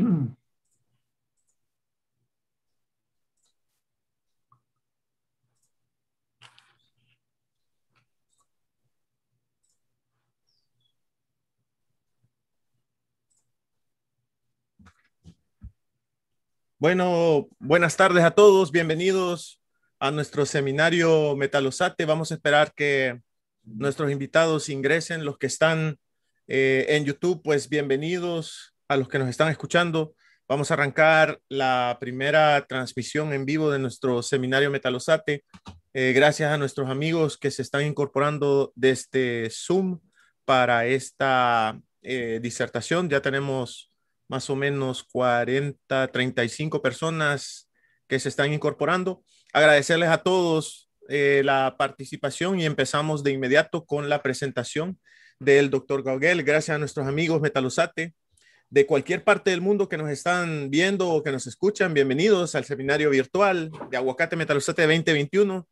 Bueno, buenas tardes a todos, bienvenidos a nuestro seminario Metalosate. Vamos a esperar que nuestros invitados ingresen, los que están eh, en YouTube, pues bienvenidos a los que nos están escuchando. Vamos a arrancar la primera transmisión en vivo de nuestro seminario Metalosate. Eh, gracias a nuestros amigos que se están incorporando desde Zoom para esta eh, disertación. Ya tenemos más o menos 40, 35 personas que se están incorporando. Agradecerles a todos eh, la participación y empezamos de inmediato con la presentación del doctor Gauguel. Gracias a nuestros amigos Metalosate de cualquier parte del mundo que nos están viendo o que nos escuchan. Bienvenidos al seminario virtual de Aguacate Metalosate 2021.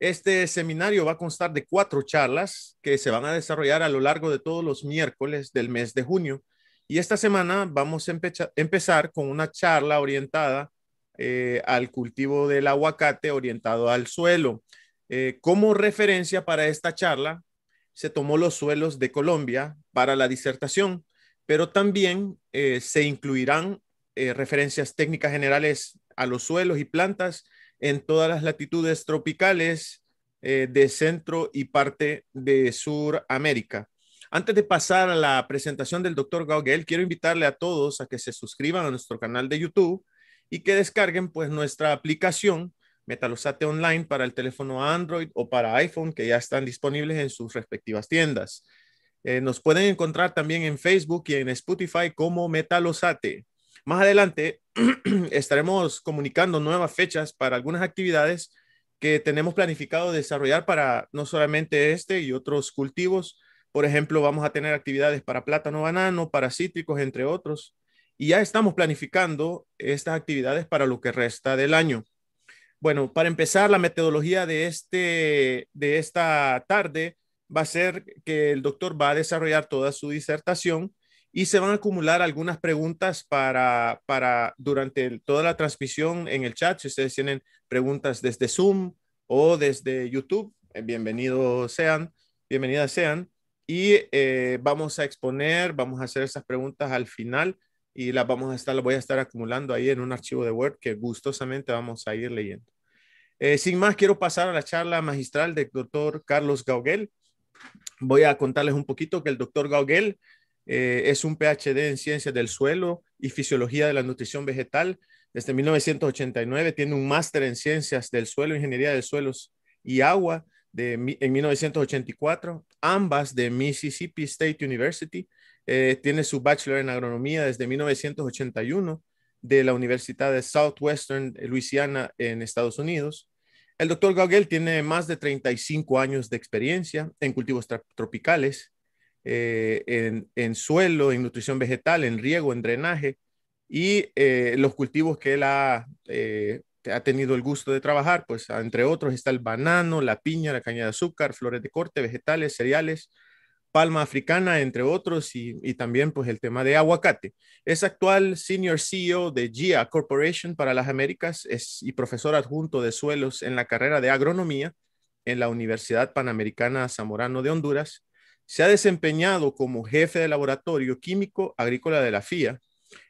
Este seminario va a constar de cuatro charlas que se van a desarrollar a lo largo de todos los miércoles del mes de junio. Y esta semana vamos a empezar con una charla orientada eh, al cultivo del aguacate, orientado al suelo. Eh, como referencia para esta charla, se tomó los suelos de Colombia para la disertación, pero también eh, se incluirán referencias técnicas generales a los suelos y plantas en todas las latitudes tropicales de Centro y parte de Suramérica. Antes de pasar a la presentación del doctor Gauguel, quiero invitarle a todos a que se suscriban a nuestro canal de YouTube y que descarguen pues nuestra aplicación Metalosate Online para el teléfono Android o para iPhone que ya están disponibles en sus respectivas tiendas. Eh, nos pueden encontrar también en Facebook y en Spotify como Metalosate. Más adelante estaremos comunicando nuevas fechas para algunas actividades que tenemos planificado desarrollar para no solamente este y otros cultivos, por ejemplo, vamos a tener actividades para plátano, banano, para cítricos, entre otros. Y ya estamos planificando estas actividades para lo que resta del año. Bueno, para empezar, la metodología de, este, de esta tarde va a ser que el doctor va a desarrollar toda su disertación y se van a acumular algunas preguntas para, para durante toda la transmisión en el chat. Si ustedes tienen preguntas desde Zoom o desde YouTube, eh, bienvenidos sean, bienvenidas sean y eh, vamos a exponer, vamos a hacer esas preguntas al final y las vamos a estar, voy a estar acumulando ahí en un archivo de Word que gustosamente vamos a ir leyendo. Eh, sin más, quiero pasar a la charla magistral del doctor Carlos Gauguel. Voy a contarles un poquito que el doctor Gauguel eh, es un PhD en ciencias del suelo y fisiología de la nutrición vegetal. Desde 1989 tiene un máster en ciencias del suelo, ingeniería de suelos y agua de, en 1984, ambas de Mississippi State University. Eh, tiene su bachelor en agronomía desde 1981 de la Universidad de Southwestern Louisiana en Estados Unidos. El doctor Gauguel tiene más de 35 años de experiencia en cultivos tropicales, eh, en, suelo, en nutrición vegetal, en riego, en drenaje y eh, los cultivos que él ha ha tenido el gusto de trabajar, pues entre otros está el banano, la piña, la caña de azúcar, flores de corte, vegetales, cereales, palma africana, entre otros, y, también pues el tema de aguacate. Es actual Senior CEO de GIA Corporation para las Américas es, y profesor adjunto de suelos en la carrera de agronomía en la Universidad Panamericana Zamorano de Honduras. Se ha desempeñado como jefe de laboratorio químico agrícola de la FIA.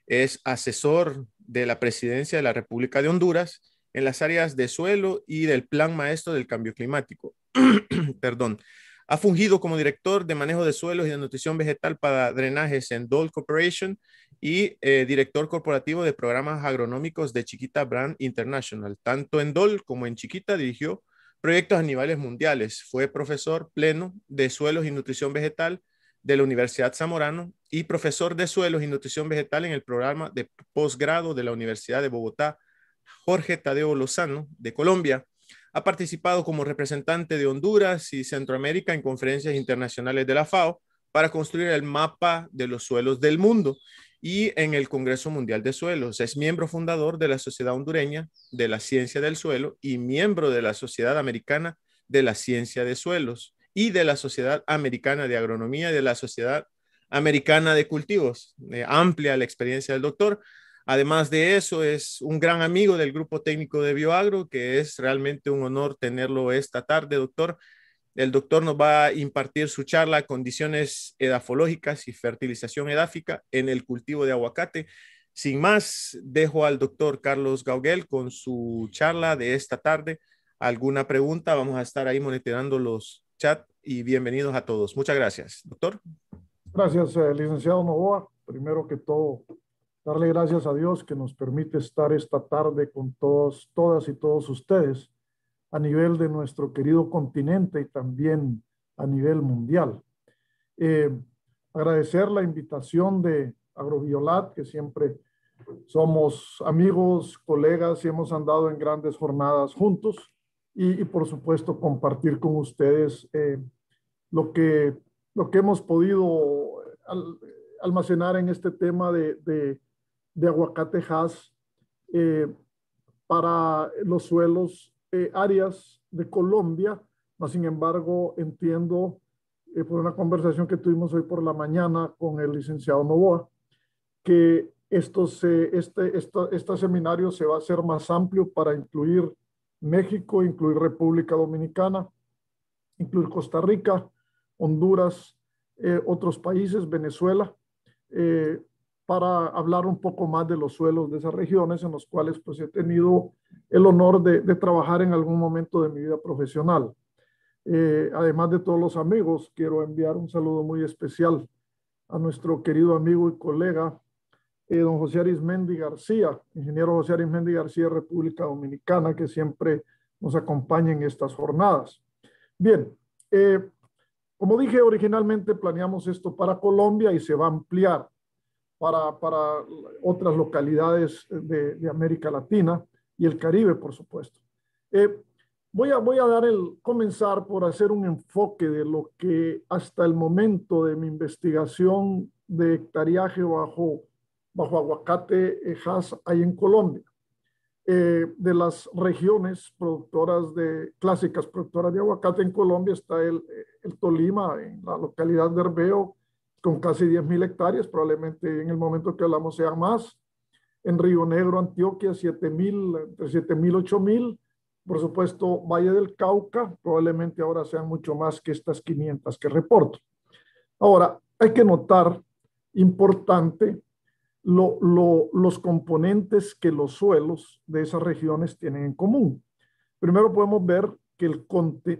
Es asesor de la presidencia de la República de Honduras en las áreas de suelo y del Plan Maestro del Cambio Climático. Perdón. Ha fungido como director de manejo de suelos y de nutrición vegetal para drenajes en Dole Corporation y eh, director corporativo de programas agronómicos de Chiquita Brand International. Tanto en Dole como en Chiquita dirigió proyectos a mundiales. Fue profesor pleno de suelos y nutrición vegetal de la Universidad Zamorano y profesor de suelos y nutrición vegetal en el programa de posgrado de la Universidad de Bogotá, Jorge Tadeo Lozano, de Colombia. Ha participado como representante de Honduras y Centroamérica en conferencias internacionales de la FAO para construir el mapa de los suelos del mundo y en el Congreso Mundial de Suelos. Es miembro fundador de la Sociedad Hondureña de la Ciencia del Suelo y miembro de la Sociedad Americana de la Ciencia de Suelos y de la Sociedad Americana de Agronomía y de la Sociedad americana de cultivos. amplia la experiencia del doctor. Además de eso, es un gran amigo del grupo técnico de Bioagro, que es realmente un honor tenerlo esta tarde, doctor. El doctor nos va a impartir su charla Condiciones edafológicas y fertilización edáfica en el cultivo de aguacate. Sin más, dejo al doctor Carlos Gauguel con su charla de esta tarde. ¿Alguna pregunta? Vamos a estar ahí monitoreando los chats y bienvenidos a todos. Muchas gracias, doctor. Gracias, eh, licenciado Novoa. Primero que todo, darle gracias a Dios que nos permite estar esta tarde con todos, todas y todos ustedes a nivel de nuestro querido continente y también a nivel mundial. Eh, agradecer la invitación de Agroviolat, que siempre somos amigos, colegas y hemos andado en grandes jornadas juntos y, por supuesto compartir con ustedes eh, lo, que, lo que hemos podido almacenar en este tema de, de, de aguacatejas eh, para los suelos, eh, áreas de Colombia. Mas, sin embargo, entiendo eh, por una conversación que tuvimos hoy por la mañana con el licenciado Novoa, que estos, este, este seminario se va a hacer más amplio para incluir México, incluir República Dominicana, incluir Costa Rica, Honduras, otros países, Venezuela, eh, para hablar un poco más de los suelos de esas regiones en los cuales pues he tenido el honor de, trabajar en algún momento de mi vida profesional. Eh, además de todos los amigos, quiero enviar un saludo muy especial a nuestro querido amigo y colega, eh, don José Arismendi García, ingeniero José Arismendi García, República Dominicana, que siempre nos acompaña en estas jornadas. Bien, como dije originalmente, planeamos esto para Colombia y se va a ampliar para, otras localidades de, América Latina y el Caribe, por supuesto. Eh, voy, a, voy a dar el, comenzar por hacer un enfoque de lo que hasta el momento de mi investigación de hectariaje bajo, bajo aguacate eh, Hass hay en Colombia. Eh, de las regiones productoras de clásicas productoras de aguacate en Colombia está el, el Tolima, en la localidad de Herbeo, con casi 10.000 hectáreas, probablemente en el momento que hablamos sea más. En Río Negro, Antioquia, 7.000, entre 7.000, 8.000. Por supuesto, Valle del Cauca, probablemente ahora sean mucho más que estas 500 que reporto. Ahora, hay que notar, importante, lo, lo, los componentes que los suelos de esas regiones tienen en común. Primero podemos ver que el,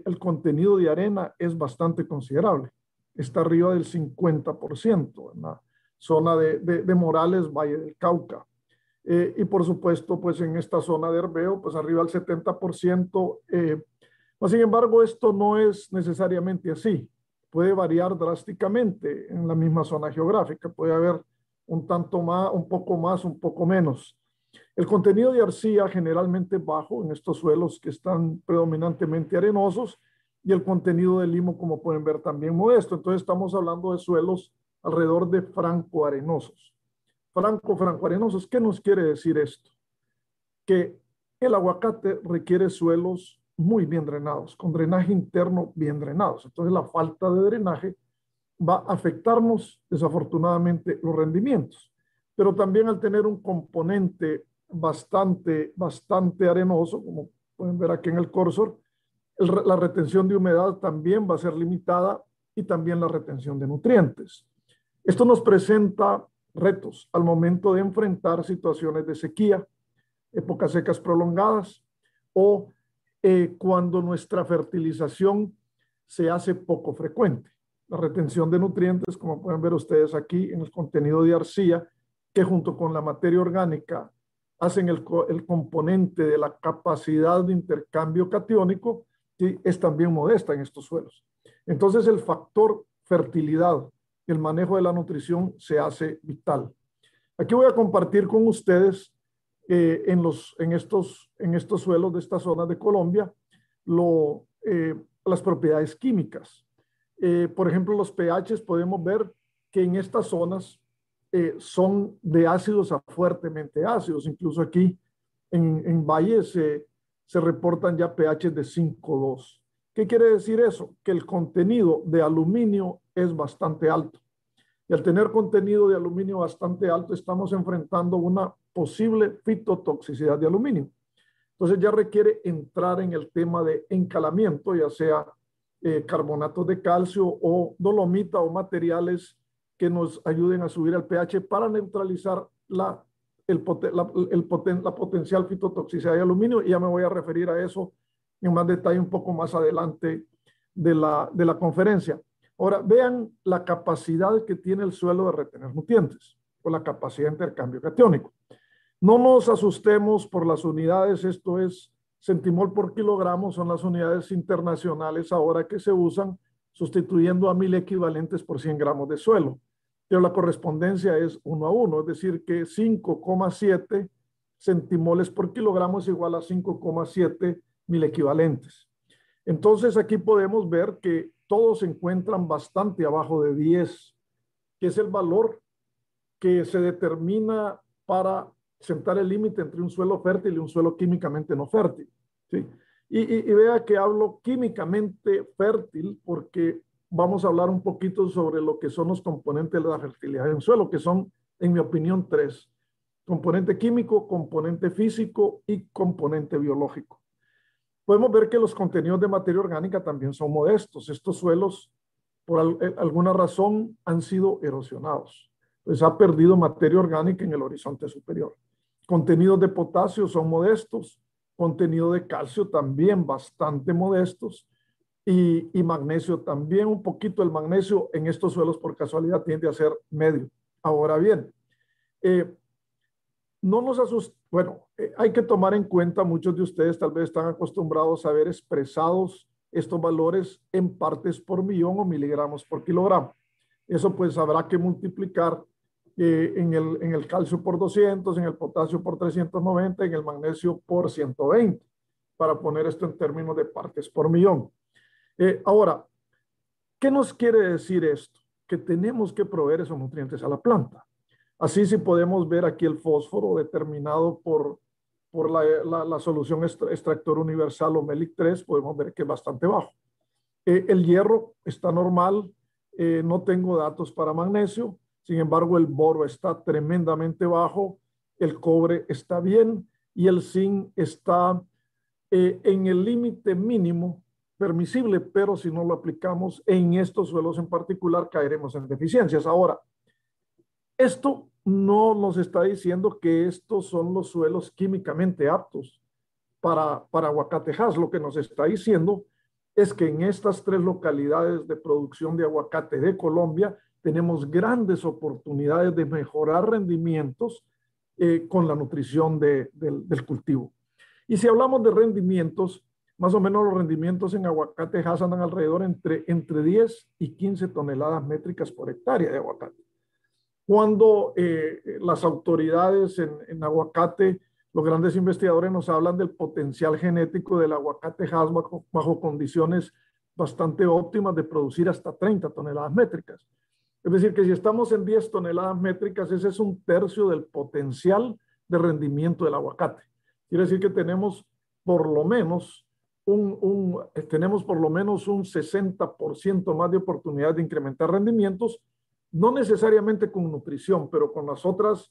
el contenido de arena es bastante considerable está arriba del 50% en la zona de, de, Morales, Valle del Cauca. Eh, y por supuesto, pues en esta zona de Herbeo, pues arriba del 70%. Eh, sin embargo, esto no es necesariamente así. Puede variar drásticamente en la misma zona geográfica. Puede haber un tanto más, un poco más, un poco menos. El contenido de arcilla generalmente bajo en estos suelos que están predominantemente arenosos y el contenido de limo, como pueden ver, también modesto. Entonces estamos hablando de suelos alrededor de franco-arenosos. Franco-franco-arenosos, ¿qué nos quiere decir esto? Que el aguacate requiere suelos muy bien drenados, con drenaje interno bien drenados. Entonces la falta de drenaje va a afectarnos desafortunadamente los rendimientos. Pero también al tener un componente bastante, bastante arenoso, como pueden ver aquí en el cursor, la retención de humedad también va a ser limitada y también la retención de nutrientes. Esto nos presenta retos al momento de enfrentar situaciones de sequía, épocas secas prolongadas o eh, cuando nuestra fertilización se hace poco frecuente. La retención de nutrientes, como pueden ver ustedes aquí en el contenido de arcilla, que junto con la materia orgánica hacen el, el componente de la capacidad de intercambio catiónico, es también modesta en estos suelos. Entonces el factor fertilidad, el manejo de la nutrición se hace vital. Aquí voy a compartir con ustedes eh, en, los, en, estos, en estos suelos de esta zona de Colombia lo, eh, las propiedades químicas. Eh, por ejemplo, los pHs podemos ver que en estas zonas son de ácidos a fuertemente ácidos. Incluso aquí en, en valles se reportan ya pH de 5,2. ¿Qué quiere decir eso? Que el contenido de aluminio es bastante alto. Y al tener contenido de aluminio bastante alto, estamos enfrentando una posible fitotoxicidad de aluminio. Entonces ya requiere entrar en el tema de encalamiento, ya sea eh, carbonatos de calcio o dolomita o materiales que nos ayuden a subir el pH para neutralizar la, el, la, el la potencial fitotoxicidad de aluminio. Y ya me voy a referir a eso en más detalle un poco más adelante de la, de la conferencia. Ahora, vean la capacidad que tiene el suelo de retener nutrientes o la capacidad de intercambio catiónico. No nos asustemos por las unidades, esto es centimol por kilogramo, son las unidades internacionales ahora que se usan, sustituyendo a mil equivalentes por 100 gramos de suelo. Pero la correspondencia es uno a uno, es decir, que 5,7 centimoles por kilogramo es igual a 5,7 mil equivalentes. Entonces aquí podemos ver que todos se encuentran bastante abajo de 10, que es el valor que se determina para sentar el límite entre un suelo fértil y un suelo químicamente no fértil. ¿sí? Y, y, vea que hablo químicamente fértil porque vamos a hablar un poquito sobre lo que son los componentes de la fertilidad en suelo, que son, en mi opinión, tres. Componente químico, componente físico y componente biológico podemos ver que los contenidos de materia orgánica también son modestos. Estos suelos, por eh, alguna razón, han sido erosionados. Pues ha perdido materia orgánica en el horizonte superior. Contenidos de potasio son modestos, contenido de calcio también bastante modestos y, y, magnesio también un poquito. El magnesio en estos suelos por casualidad tiende a ser medio. Ahora bien, eh, no nos asusta, bueno, eh, hay que tomar en cuenta, muchos de ustedes tal vez están acostumbrados a ver expresados estos valores en partes por millón o miligramos por kilogramo. Eso pues habrá que multiplicar eh, en, el, en el calcio por 200, en el potasio por 390, en el magnesio por 120, para poner esto en términos de partes por millón. Eh, ahora, ¿qué nos quiere decir esto? Que tenemos que proveer esos nutrientes a la planta. Así si podemos ver aquí el fósforo determinado por, por la, la, solución extractor universal o MELIC 3, podemos ver que es bastante bajo. Eh, el hierro está normal, eh, no tengo datos para magnesio, sin embargo el boro está tremendamente bajo, el cobre está bien y el zinc está eh, en el límite mínimo permisible, pero si no lo aplicamos en estos suelos en particular caeremos en deficiencias. Ahora, esto no nos está diciendo que estos son los suelos químicamente aptos para, para aguacatejas. Lo que nos está diciendo es que en estas tres localidades de producción de aguacate de Colombia tenemos grandes oportunidades de mejorar rendimientos eh, con la nutrición del, del, cultivo. Y si hablamos de rendimientos, más o menos los rendimientos en aguacatejas andan alrededor entre, entre 10 y 15 toneladas métricas por hectárea de aguacate cuando eh, las autoridades en, aguacate, los grandes investigadores nos hablan del potencial genético del aguacate Hass bajo, bajo, condiciones bastante óptimas de producir hasta 30 toneladas métricas. Es decir, que si estamos en 10 toneladas métricas, ese es un tercio del potencial de rendimiento del aguacate. Quiere decir que tenemos por lo menos un, un tenemos por lo menos un 60% más de oportunidad de incrementar rendimientos no necesariamente con nutrición, pero con las otras,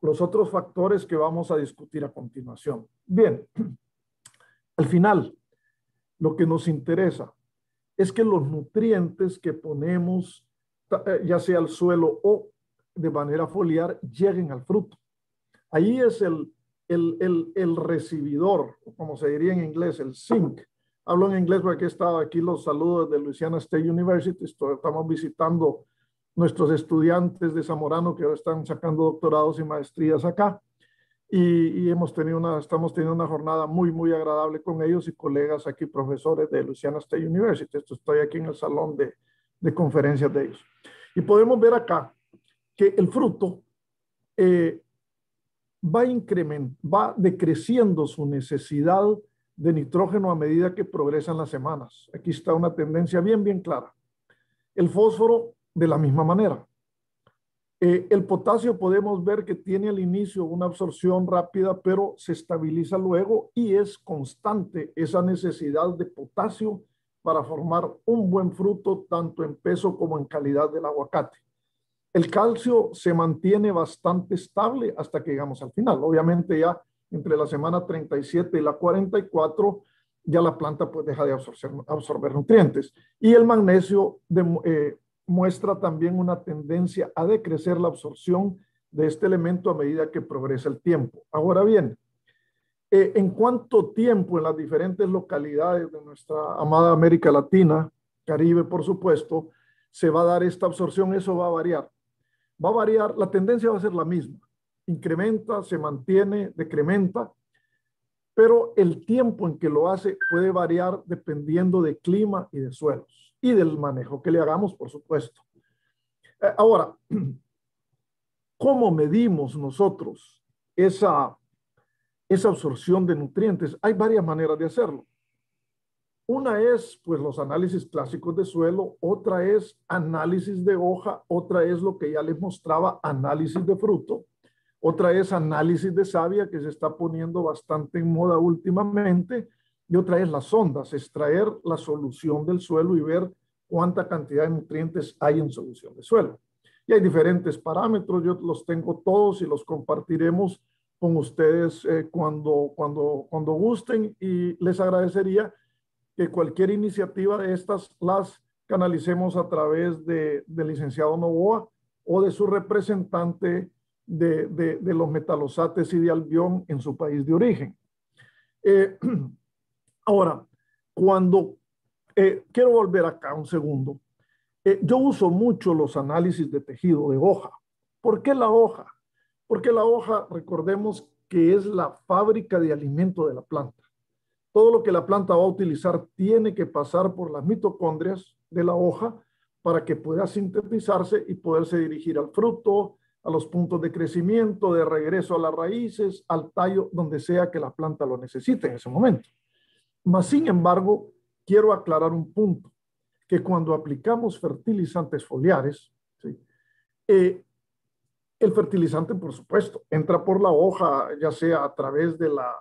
los otros factores que vamos a discutir a continuación. Bien, al final, lo que nos interesa es que los nutrientes que ponemos, eh, ya sea al suelo o de manera foliar, lleguen al fruto. Ahí es el, el, el, el recibidor, como se diría en inglés, el zinc. Hablo en inglés porque he estado aquí los saludos de Louisiana State University. Estamos visitando nuestros estudiantes de Zamorano que ahora están sacando doctorados y maestrías acá. Y, hemos tenido una, estamos teniendo una jornada muy, muy agradable con ellos y colegas aquí, profesores de Louisiana State University. Esto estoy aquí en el salón de, de conferencias de ellos. Y podemos ver acá que el fruto eh, va, va decreciendo su necesidad de nitrógeno a medida que progresan las semanas. Aquí está una tendencia bien, bien clara. El fósforo de la misma manera. Eh, el potasio podemos ver que tiene al inicio una absorción rápida, pero se estabiliza luego y es constante esa necesidad de potasio para formar un buen fruto, tanto en peso como en calidad del aguacate. El calcio se mantiene bastante estable hasta que llegamos al final. Obviamente ya entre la semana 37 y la 44 ya la planta pues deja de absorber, nutrientes. Y el magnesio eh, muestra también una tendencia a decrecer la absorción de este elemento a medida que progresa el tiempo. Ahora bien, eh, en cuánto tiempo en las diferentes localidades de nuestra amada América Latina, Caribe por supuesto, se va a dar esta absorción, eso va a variar. Va a variar, la tendencia va a ser la misma. Incrementa, se mantiene, decrementa, pero el tiempo en que lo hace puede variar dependiendo de clima y de suelos y del manejo que le hagamos, por supuesto. Eh, ahora, ¿cómo medimos nosotros esa, esa absorción de nutrientes? Hay varias maneras de hacerlo. Una es, pues, los análisis clásicos de suelo, otra es análisis de hoja, otra es lo que ya les mostraba, análisis de fruto, otra es análisis de savia, que se está poniendo bastante en moda últimamente, y otra es las ondas, extraer la solución del suelo y ver cuánta cantidad de nutrientes hay en solución de suelo. Y hay diferentes parámetros, yo los tengo todos y los compartiremos con ustedes eh, cuando, cuando, cuando gusten y les agradecería que cualquier iniciativa de estas las canalicemos a través de, del licenciado Novoa o de su representante de, de, los metalosates y de Albión en su país de origen. Eh, ahora, cuando eh, quiero volver acá un segundo. Eh, yo uso mucho los análisis de tejido de hoja. ¿Por qué la hoja? Porque la hoja, recordemos que es la fábrica de alimento de la planta. Todo lo que la planta va a utilizar tiene que pasar por las mitocondrias de la hoja para que pueda sintetizarse y poderse dirigir al fruto, a los puntos de crecimiento, de regreso a las raíces, al tallo, donde sea que la planta lo necesite en ese momento. Mas, sin embargo, quiero aclarar un punto, que cuando aplicamos fertilizantes foliares, eh, el fertilizante, por supuesto, entra por la hoja, ya sea a través de la,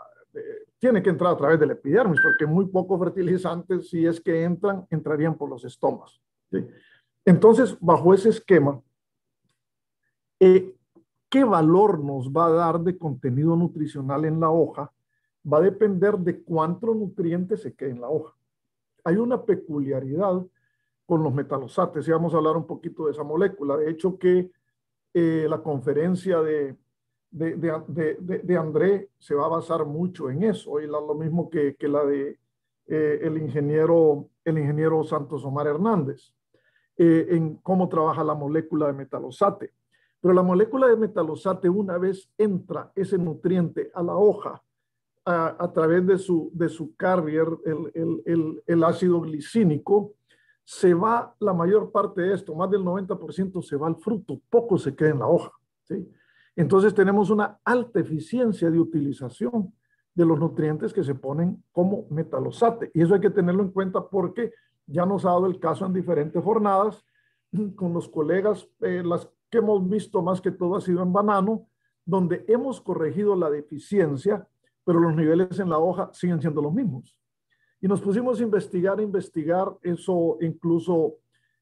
tiene que entrar a través del epidermis, porque muy pocos fertilizantes, si es que entran, entrarían por los estomas. Entonces, bajo ese esquema, eh, ¿qué valor nos va a dar de contenido nutricional en la hoja? Va a depender de cuántos nutrientes se quede en la hoja. Hay una peculiaridad con los metalosates y vamos a hablar un poquito de esa molécula. De hecho, que eh, la conferencia de, de, de, de, André se va a basar mucho en eso y lo mismo que, que la de eh, el, ingeniero, el ingeniero Santos Omar Hernández, eh, en cómo trabaja la molécula de metalosate. Pero la molécula de metalosate, una vez entra ese nutriente a la hoja, a, través de su, de su carrier, el, el, el, ácido glicínico, se va la mayor parte de esto, más del 90% se va al fruto, poco se queda en la hoja. ¿sí? Entonces tenemos una alta eficiencia de utilización de los nutrientes que se ponen como metalosate. Y eso hay que tenerlo en cuenta porque ya nos ha dado el caso en diferentes jornadas con los colegas, eh, las que hemos visto más que todo ha sido en banano, donde hemos corregido la deficiencia pero los niveles en la hoja siguen siendo los mismos. Y nos pusimos a investigar, investigar, eso incluso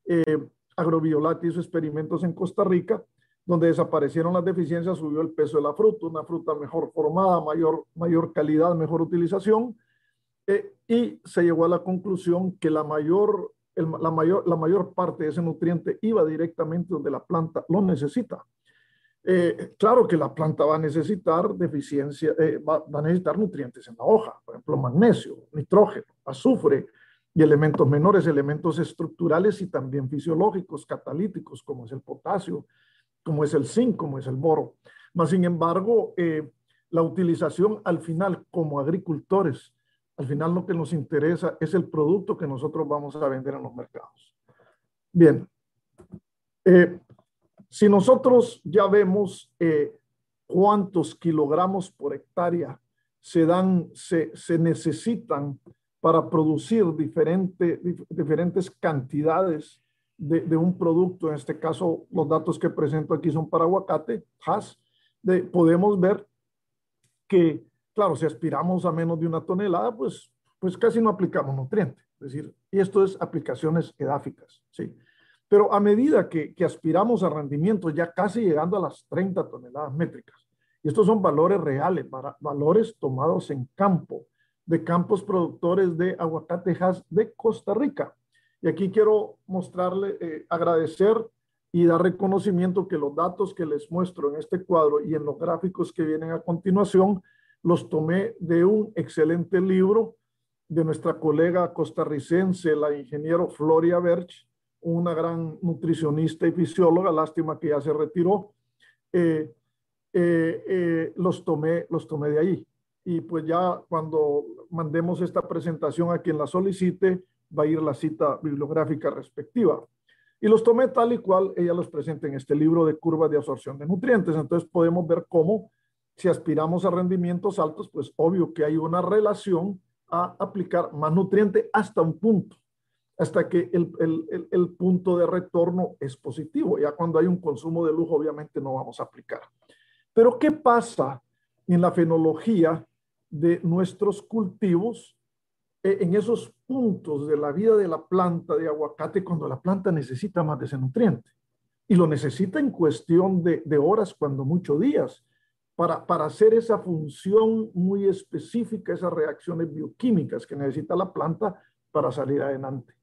eh, Agrobiolati hizo experimentos en Costa Rica, donde desaparecieron las deficiencias, subió el peso de la fruta, una fruta mejor formada, mayor, mayor calidad, mejor utilización, eh, y se llegó a la conclusión que la mayor, la, mayor, la mayor parte de ese nutriente iba directamente donde la planta lo necesita. Eh, claro que la planta va a necesitar deficiencia, eh, va, a necesitar nutrientes en la hoja, por ejemplo, magnesio, nitrógeno, azufre y elementos menores, elementos estructurales y también fisiológicos, catalíticos, como es el potasio, como es el zinc, como es el boro. Mas, sin embargo, eh, la utilización al final como agricultores, al final lo que nos interesa es el producto que nosotros vamos a vender en los mercados. Bien, si nosotros ya vemos eh, cuántos kilogramos por hectárea se dan, se, se necesitan para producir diferente, diferentes cantidades de, un producto, en este caso los datos que presento aquí son para aguacate, has, de, podemos ver que, claro, si aspiramos a menos de una tonelada, pues, pues casi no aplicamos nutriente. Es decir, y esto es aplicaciones edáficas, ¿sí? Pero a medida que, que aspiramos a rendimientos ya casi llegando a las 30 toneladas métricas, y estos son valores reales, valores tomados en campo, de campos productores de aguacatejas de Costa Rica. Y aquí quiero mostrarle, eh, agradecer y dar reconocimiento que los datos que les muestro en este cuadro y en los gráficos que vienen a continuación, los tomé de un excelente libro de nuestra colega costarricense, la ingeniero Floria Berch, una gran nutricionista y fisióloga, lástima que ya se retiró. Eh, eh, los, tomé, los tomé de ahí. Y pues ya cuando mandemos esta presentación a quien la solicite, va a ir la cita bibliográfica respectiva. Y los tomé tal y cual ella los presenta en este libro de curvas de absorción de nutrientes. Entonces podemos ver cómo si aspiramos a rendimientos altos, pues obvio que hay una relación a aplicar más nutriente hasta un punto, hasta que el, el, el punto de retorno es positivo. Ya cuando hay un consumo de lujo, obviamente no vamos a aplicar. Pero ¿qué pasa en la fenología de nuestros cultivos en esos puntos de la vida de la planta de aguacate cuando la planta necesita más de ese nutriente? Y lo necesita en cuestión de, horas, cuando muchos días, para, para hacer esa función muy específica, esas reacciones bioquímicas que necesita la planta para salir adelante.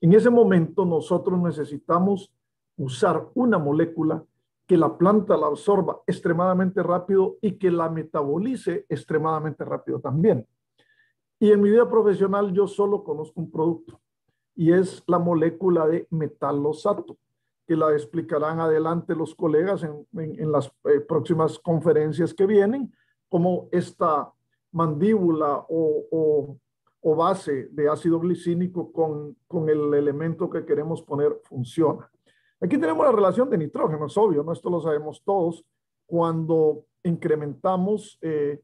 En ese momento nosotros necesitamos usar una molécula que la planta la absorba extremadamente rápido y que la metabolice extremadamente rápido también. Y en mi vida profesional yo solo conozco un producto y es la molécula de metalosato, que la explicarán adelante los colegas en, las eh, próximas conferencias que vienen, como esta mandíbula o, o, base de ácido glicínico con, con el elemento que queremos poner funciona. Aquí tenemos la relación de nitrógeno, es obvio, ¿no? esto lo sabemos todos. Cuando incrementamos eh,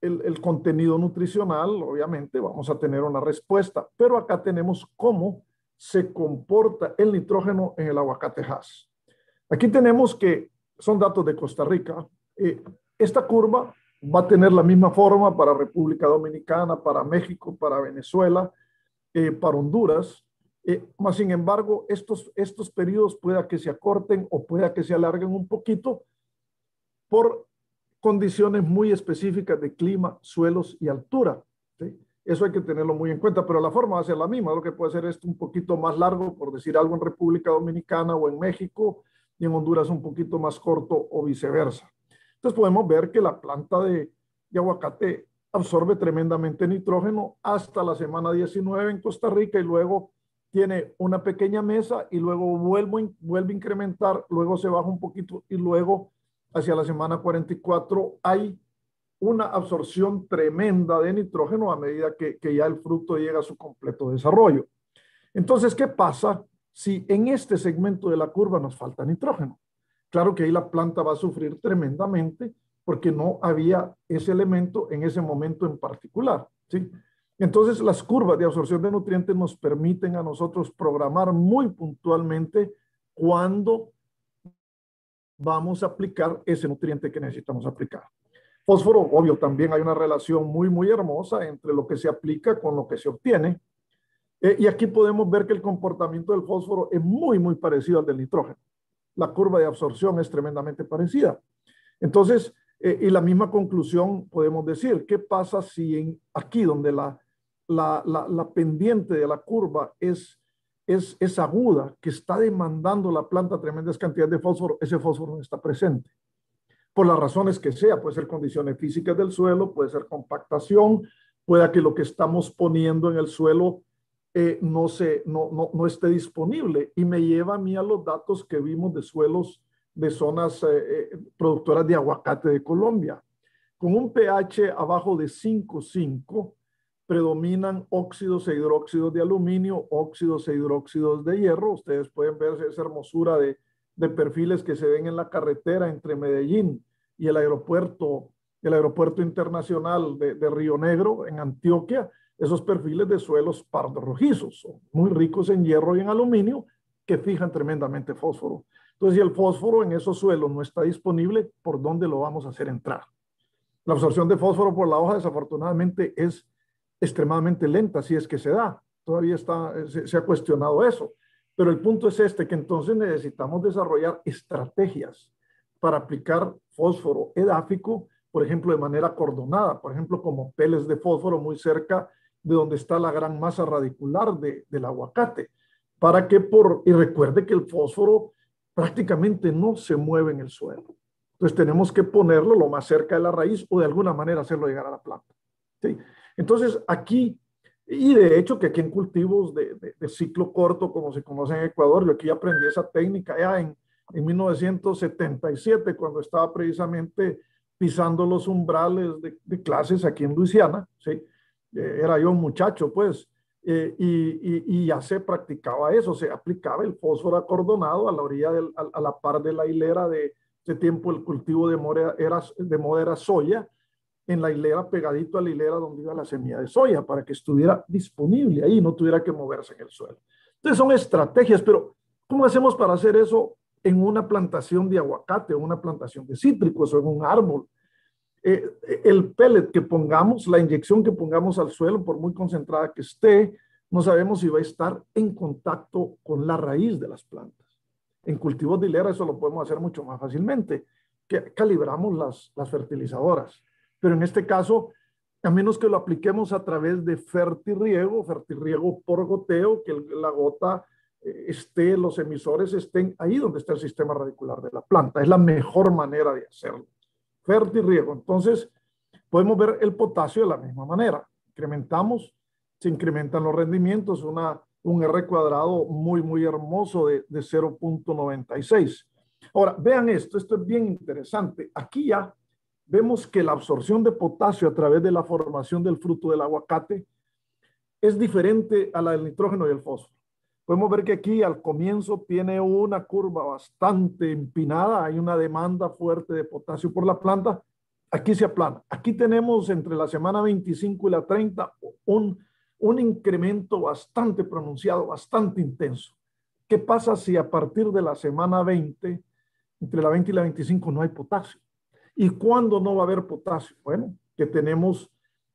el, contenido nutricional, obviamente vamos a tener una respuesta, pero acá tenemos cómo se comporta el nitrógeno en el aguacate Hass. Aquí tenemos que son datos de Costa Rica. Eh, esta curva va a tener la misma forma para República Dominicana, para México, para Venezuela, eh, para Honduras. Eh, más sin embargo, estos, estos periodos pueda que se acorten o pueda que se alarguen un poquito por condiciones muy específicas de clima, suelos y altura. Eso hay que tenerlo muy en cuenta, pero la forma va a ser la misma. Lo que puede ser esto un poquito más largo, por decir algo en República Dominicana o en México, y en Honduras un poquito más corto o viceversa. Entonces podemos ver que la planta de, de aguacate absorbe tremendamente nitrógeno hasta la semana 19 en Costa Rica y luego tiene una pequeña mesa y luego vuelve, vuelve a incrementar, luego se baja un poquito y luego hacia la semana 44 hay una absorción tremenda de nitrógeno a medida que, ya el fruto llega a su completo desarrollo. Entonces, ¿qué pasa si en este segmento de la curva nos falta nitrógeno? Claro que ahí la planta va a sufrir tremendamente porque no había ese elemento en ese momento en particular. ¿sí? Entonces, las curvas de absorción de nutrientes nos permiten a nosotros programar muy puntualmente cuándo vamos a aplicar ese nutriente que necesitamos aplicar. Fósforo, obvio, también hay una relación muy, muy hermosa entre lo que se aplica con lo que se obtiene. Eh, y aquí podemos ver que el comportamiento del fósforo es muy, muy parecido al del nitrógeno. La curva de absorción es tremendamente parecida. Entonces, eh, y la misma conclusión podemos decir, ¿qué pasa si en aquí donde la la, la, pendiente de la curva es, es, es, aguda, que está demandando la planta tremendas cantidades de fósforo, ese fósforo no está presente. Por las razones que sea, puede ser condiciones físicas del suelo, puede ser compactación, puede que lo que estamos poniendo en el suelo eh, no, se, no, no, no, esté disponible. Y me lleva a mí a los datos que vimos de suelos de zonas eh, eh, productoras de aguacate de Colombia. Con un pH abajo de 5,5, predominan óxidos e hidróxidos de aluminio, óxidos e hidróxidos de hierro. Ustedes pueden ver esa hermosura de, de perfiles que se ven en la carretera entre Medellín y el aeropuerto, el aeropuerto internacional de, de Río Negro en Antioquia. Esos perfiles de suelos pardo rojizos, muy ricos en hierro y en aluminio, que fijan tremendamente fósforo. Entonces, si el fósforo en esos suelos no está disponible, ¿por dónde lo vamos a hacer entrar? La absorción de fósforo por la hoja desafortunadamente es extremadamente lenta, si es que se da. Todavía está, se, ha cuestionado eso. Pero el punto es este, que entonces necesitamos desarrollar estrategias para aplicar fósforo edáfico, por ejemplo, de manera cordonada, por ejemplo, como peles de fósforo muy cerca de donde está la gran masa radicular del aguacate, para que por, y recuerde que el fósforo prácticamente no se mueve en el suelo. Entonces tenemos que ponerlo lo más cerca de la raíz o de alguna manera hacerlo llegar a la planta. ¿sí? Entonces aquí, y de hecho que aquí en cultivos de, de, ciclo corto, como se conoce en Ecuador, yo aquí aprendí esa técnica ya en, en 1977, cuando estaba precisamente pisando los umbrales de, de clases aquí en Luisiana, ¿sí? Eh, era yo un muchacho, pues, eh, y, ya se practicaba eso, se aplicaba el fósforo acordonado a la orilla, del, a, la par de la hilera de, tiempo el cultivo de moda era, de moda soya, en la hilera pegadito a la hilera donde iba la semilla de soya, para que estuviera disponible ahí, no tuviera que moverse en el suelo. Entonces son estrategias, pero ¿cómo hacemos para hacer eso en una plantación de aguacate o una plantación de cítricos o en un árbol? Eh, el pellet que pongamos, la inyección que pongamos al suelo, por muy concentrada que esté, no sabemos si va a estar en contacto con la raíz de las plantas. En cultivos de hilera eso lo podemos hacer mucho más fácilmente, que calibramos las, las fertilizadoras. Pero en este caso, a menos que lo apliquemos a través de fertirriego, fertirriego por goteo, que la gota eh, esté, los emisores estén ahí donde está el sistema radicular de la planta. Es la mejor manera de hacerlo. Fertirriego. Entonces, podemos ver el potasio de la misma manera. Incrementamos, se incrementan los rendimientos, una un R cuadrado muy, muy hermoso de, de 0.96. Ahora, vean esto, esto es bien interesante. Aquí ya vemos que la absorción de potasio a través de la formación del fruto del aguacate es diferente a la del nitrógeno y el fósforo. Podemos ver que aquí al comienzo tiene una curva bastante empinada, hay una demanda fuerte de potasio por la planta, aquí se aplana. Aquí tenemos entre la semana 25 y la 30 un un incremento bastante pronunciado, bastante intenso. ¿Qué pasa si a partir de la semana 20, entre la 20 y la 25, no hay potasio? ¿Y cuándo no va a haber potasio? Bueno, que tenemos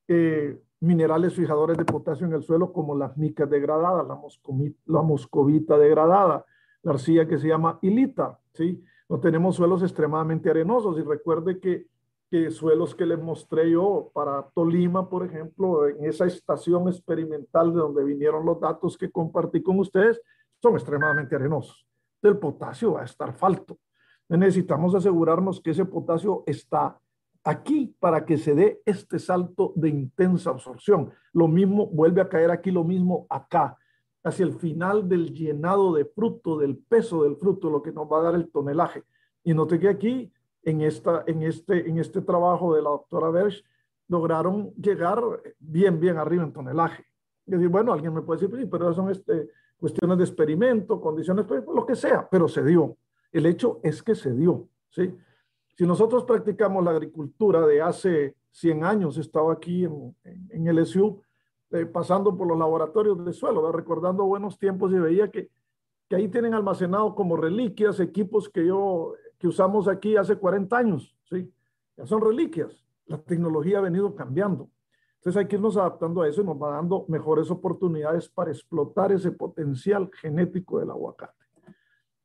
eh, minerales fijadores de potasio en el suelo como las micas degradadas, la, moscovita degradada, la arcilla que se llama ilita, ¿sí? No tenemos suelos extremadamente arenosos y recuerde que que suelos que les mostré yo para Tolima, por ejemplo, en esa estación experimental de donde vinieron los datos que compartí con ustedes, son extremadamente arenosos. El potasio va a estar falto. Necesitamos asegurarnos que ese potasio está aquí para que se dé este salto de intensa absorción. Lo mismo vuelve a caer aquí, lo mismo acá, hacia el final del llenado de fruto, del peso del fruto, lo que nos va a dar el tonelaje. Y note que aquí en, esta, en, este, en este trabajo de la doctora Bersch, lograron llegar bien, bien arriba en tonelaje. Y decir, bueno, alguien me puede decir, sí, pero son este, cuestiones de experimento, condiciones, pues, lo que sea, pero se dio. El hecho es que se dio, ¿sí? Si nosotros practicamos la agricultura de hace 100 años, estaba aquí en, el SU, eh, pasando por los laboratorios de suelo, recordando buenos tiempos y veía que, que ahí tienen almacenado como reliquias equipos que yo que usamos aquí hace 40 años, ¿sí? Ya son reliquias. La tecnología ha venido cambiando. Entonces hay que irnos adaptando a eso y nos va dando mejores oportunidades para explotar ese potencial genético del aguacate.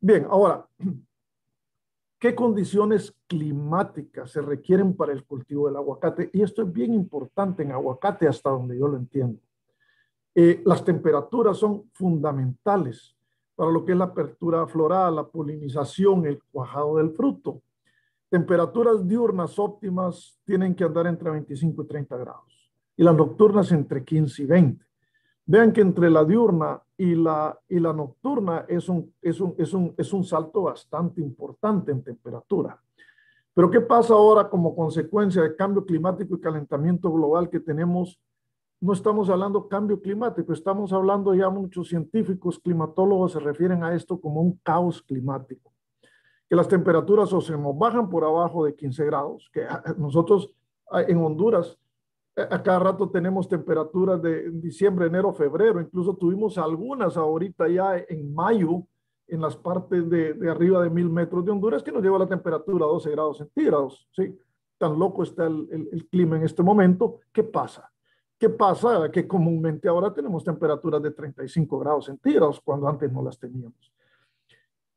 Bien, ahora, ¿qué condiciones climáticas se requieren para el cultivo del aguacate? Y esto es bien importante en aguacate hasta donde yo lo entiendo. Eh, las temperaturas son fundamentales para lo que es la apertura floral, la polinización, el cuajado del fruto. Temperaturas diurnas óptimas tienen que andar entre 25 y 30 grados y las nocturnas entre 15 y 20. Vean que entre la diurna y la, y la nocturna es un, es, un, es, un, es un salto bastante importante en temperatura. Pero ¿qué pasa ahora como consecuencia del cambio climático y calentamiento global que tenemos no estamos hablando cambio climático, estamos hablando ya muchos científicos, climatólogos se refieren a esto como un caos climático, que las temperaturas o se nos bajan por abajo de 15 grados, que nosotros ah, en Honduras a cada rato tenemos temperaturas de diciembre, enero, febrero, incluso tuvimos algunas ahorita ya en mayo en las partes de, arriba de mil metros de Honduras que nos lleva la temperatura a 12 grados centígrados, ¿sí? Tan loco está el, el, el clima en este momento, ¿qué pasa? ¿Qué pasa? Que comúnmente ahora tenemos temperaturas de 35 grados centígrados cuando antes no las teníamos.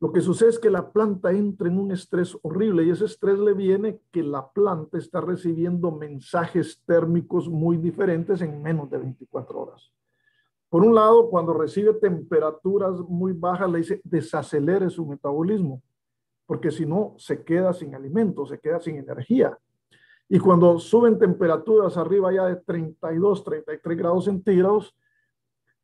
Lo que sucede es que la planta entra en un estrés horrible y ese estrés le viene que la planta está recibiendo mensajes térmicos muy diferentes en menos de 24 horas. Por un lado, cuando recibe temperaturas muy bajas, le dice desacelere su metabolismo, porque si no, se queda sin alimento, se queda sin energía. Y cuando suben temperaturas arriba ya de 32, 33 grados centígrados,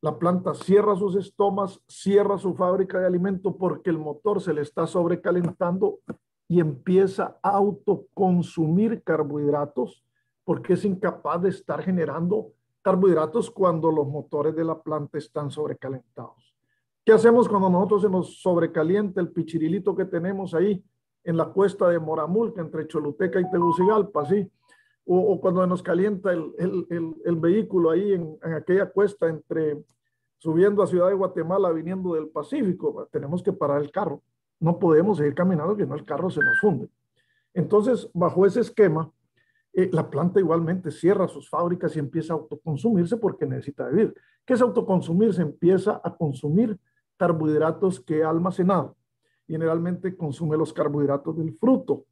la planta cierra sus estomas, cierra su fábrica de alimento porque el motor se le está sobrecalentando y empieza a autoconsumir carbohidratos porque es incapaz de estar generando carbohidratos cuando los motores de la planta están sobrecalentados. ¿Qué hacemos cuando nosotros se nos sobrecalienta el pichirilito que tenemos ahí en la cuesta de Moramulca entre Choluteca y Tegucigalpa, ¿sí? O, cuando nos calienta el, el, el, vehículo ahí en, en, aquella cuesta entre subiendo a Ciudad de Guatemala viniendo del Pacífico, tenemos que parar el carro. No podemos seguir caminando, que no el carro se nos funde. Entonces, bajo ese esquema, eh, la planta igualmente cierra sus fábricas y empieza a autoconsumirse porque necesita vivir. ¿Qué es autoconsumirse? Empieza a consumir carbohidratos que ha almacenado. Generalmente consume los carbohidratos del fruto.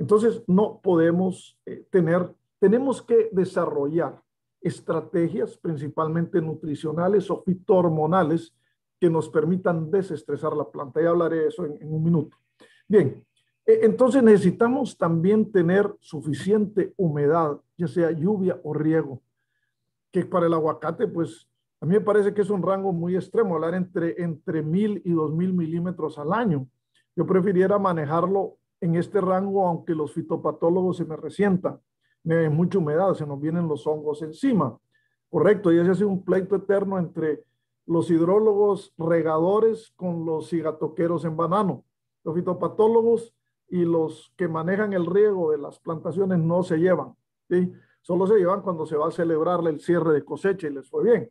Entonces, no podemos eh, tener, tenemos que desarrollar estrategias principalmente nutricionales o fitohormonales que nos permitan desestresar la planta. Ya hablaré de eso en, un minuto. Bien, e, entonces necesitamos también tener suficiente humedad, ya sea lluvia o riego, que para el aguacate, pues a mí me parece que es un rango muy extremo, hablar entre, entre mil y dos mil milímetros al año. Yo prefiriera manejarlo en este rango, aunque los fitopatólogos se me resientan mucha humedad, se nos vienen los hongos encima. Correcto, y ese ha un pleito eterno entre los hidrólogos regadores con los cigatoqueros en banano. Los fitopatólogos y los que manejan el riego de las plantaciones no se llevan. ¿sí? Solo se llevan cuando se va a celebrar el cierre de cosecha y les fue bien.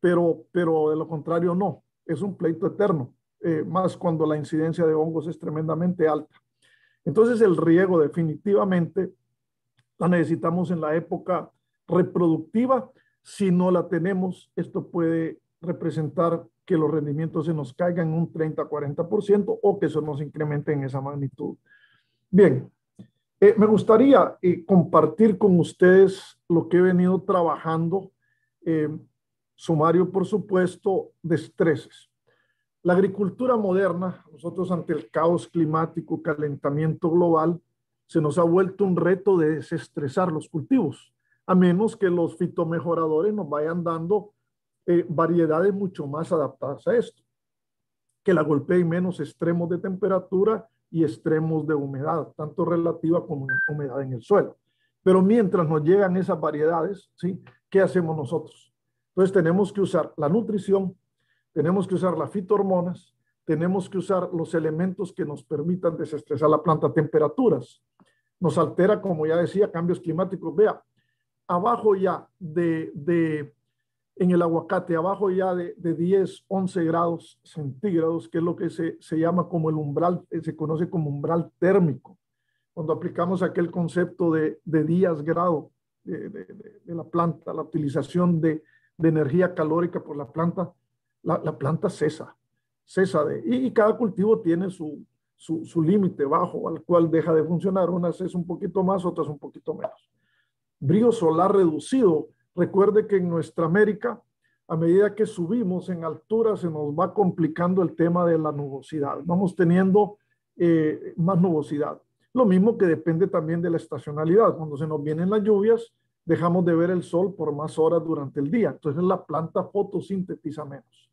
Pero, pero de lo contrario, no. Es un pleito eterno, eh, más cuando la incidencia de hongos es tremendamente alta. Entonces, el riego definitivamente la necesitamos en la época reproductiva. Si no la tenemos, esto puede representar que los rendimientos se nos caigan un 30-40% o que eso nos incremente en esa magnitud. Bien, eh, me gustaría eh, compartir con ustedes lo que he venido trabajando, eh, sumario por supuesto, de estreses. La agricultura moderna, nosotros ante el caos climático, calentamiento global, se nos ha vuelto un reto de desestresar los cultivos, a menos que los fitomejoradores nos vayan dando eh, variedades mucho más adaptadas a esto, que la golpeen menos extremos de temperatura y extremos de humedad, tanto relativa como humedad en el suelo. Pero mientras nos llegan esas variedades, ¿sí? ¿qué hacemos nosotros? Entonces tenemos que usar la nutrición, tenemos que usar las fitohormonas, tenemos que usar los elementos que nos permitan desestresar la planta, temperaturas, nos altera, como ya decía, cambios climáticos. Vea, abajo ya de, de en el aguacate, abajo ya de, de, 10, 11 grados centígrados, que es lo que se, se llama como el umbral, eh, se conoce como umbral térmico. Cuando aplicamos aquel concepto de, de días grado de, de, la planta, la utilización de, energía calórica por la planta, la, la planta cesa, cesa de, y, y cada cultivo tiene su, su, límite bajo al cual deja de funcionar. Unas es un poquito más, otras un poquito menos. Brillo solar reducido. Recuerde que en nuestra América, a medida que subimos en altura, se nos va complicando el tema de la nubosidad. Vamos teniendo eh, más nubosidad. Lo mismo que depende también de la estacionalidad. Cuando se nos vienen las lluvias, dejamos de ver el sol por más horas durante el día. Entonces la planta fotosintetiza menos.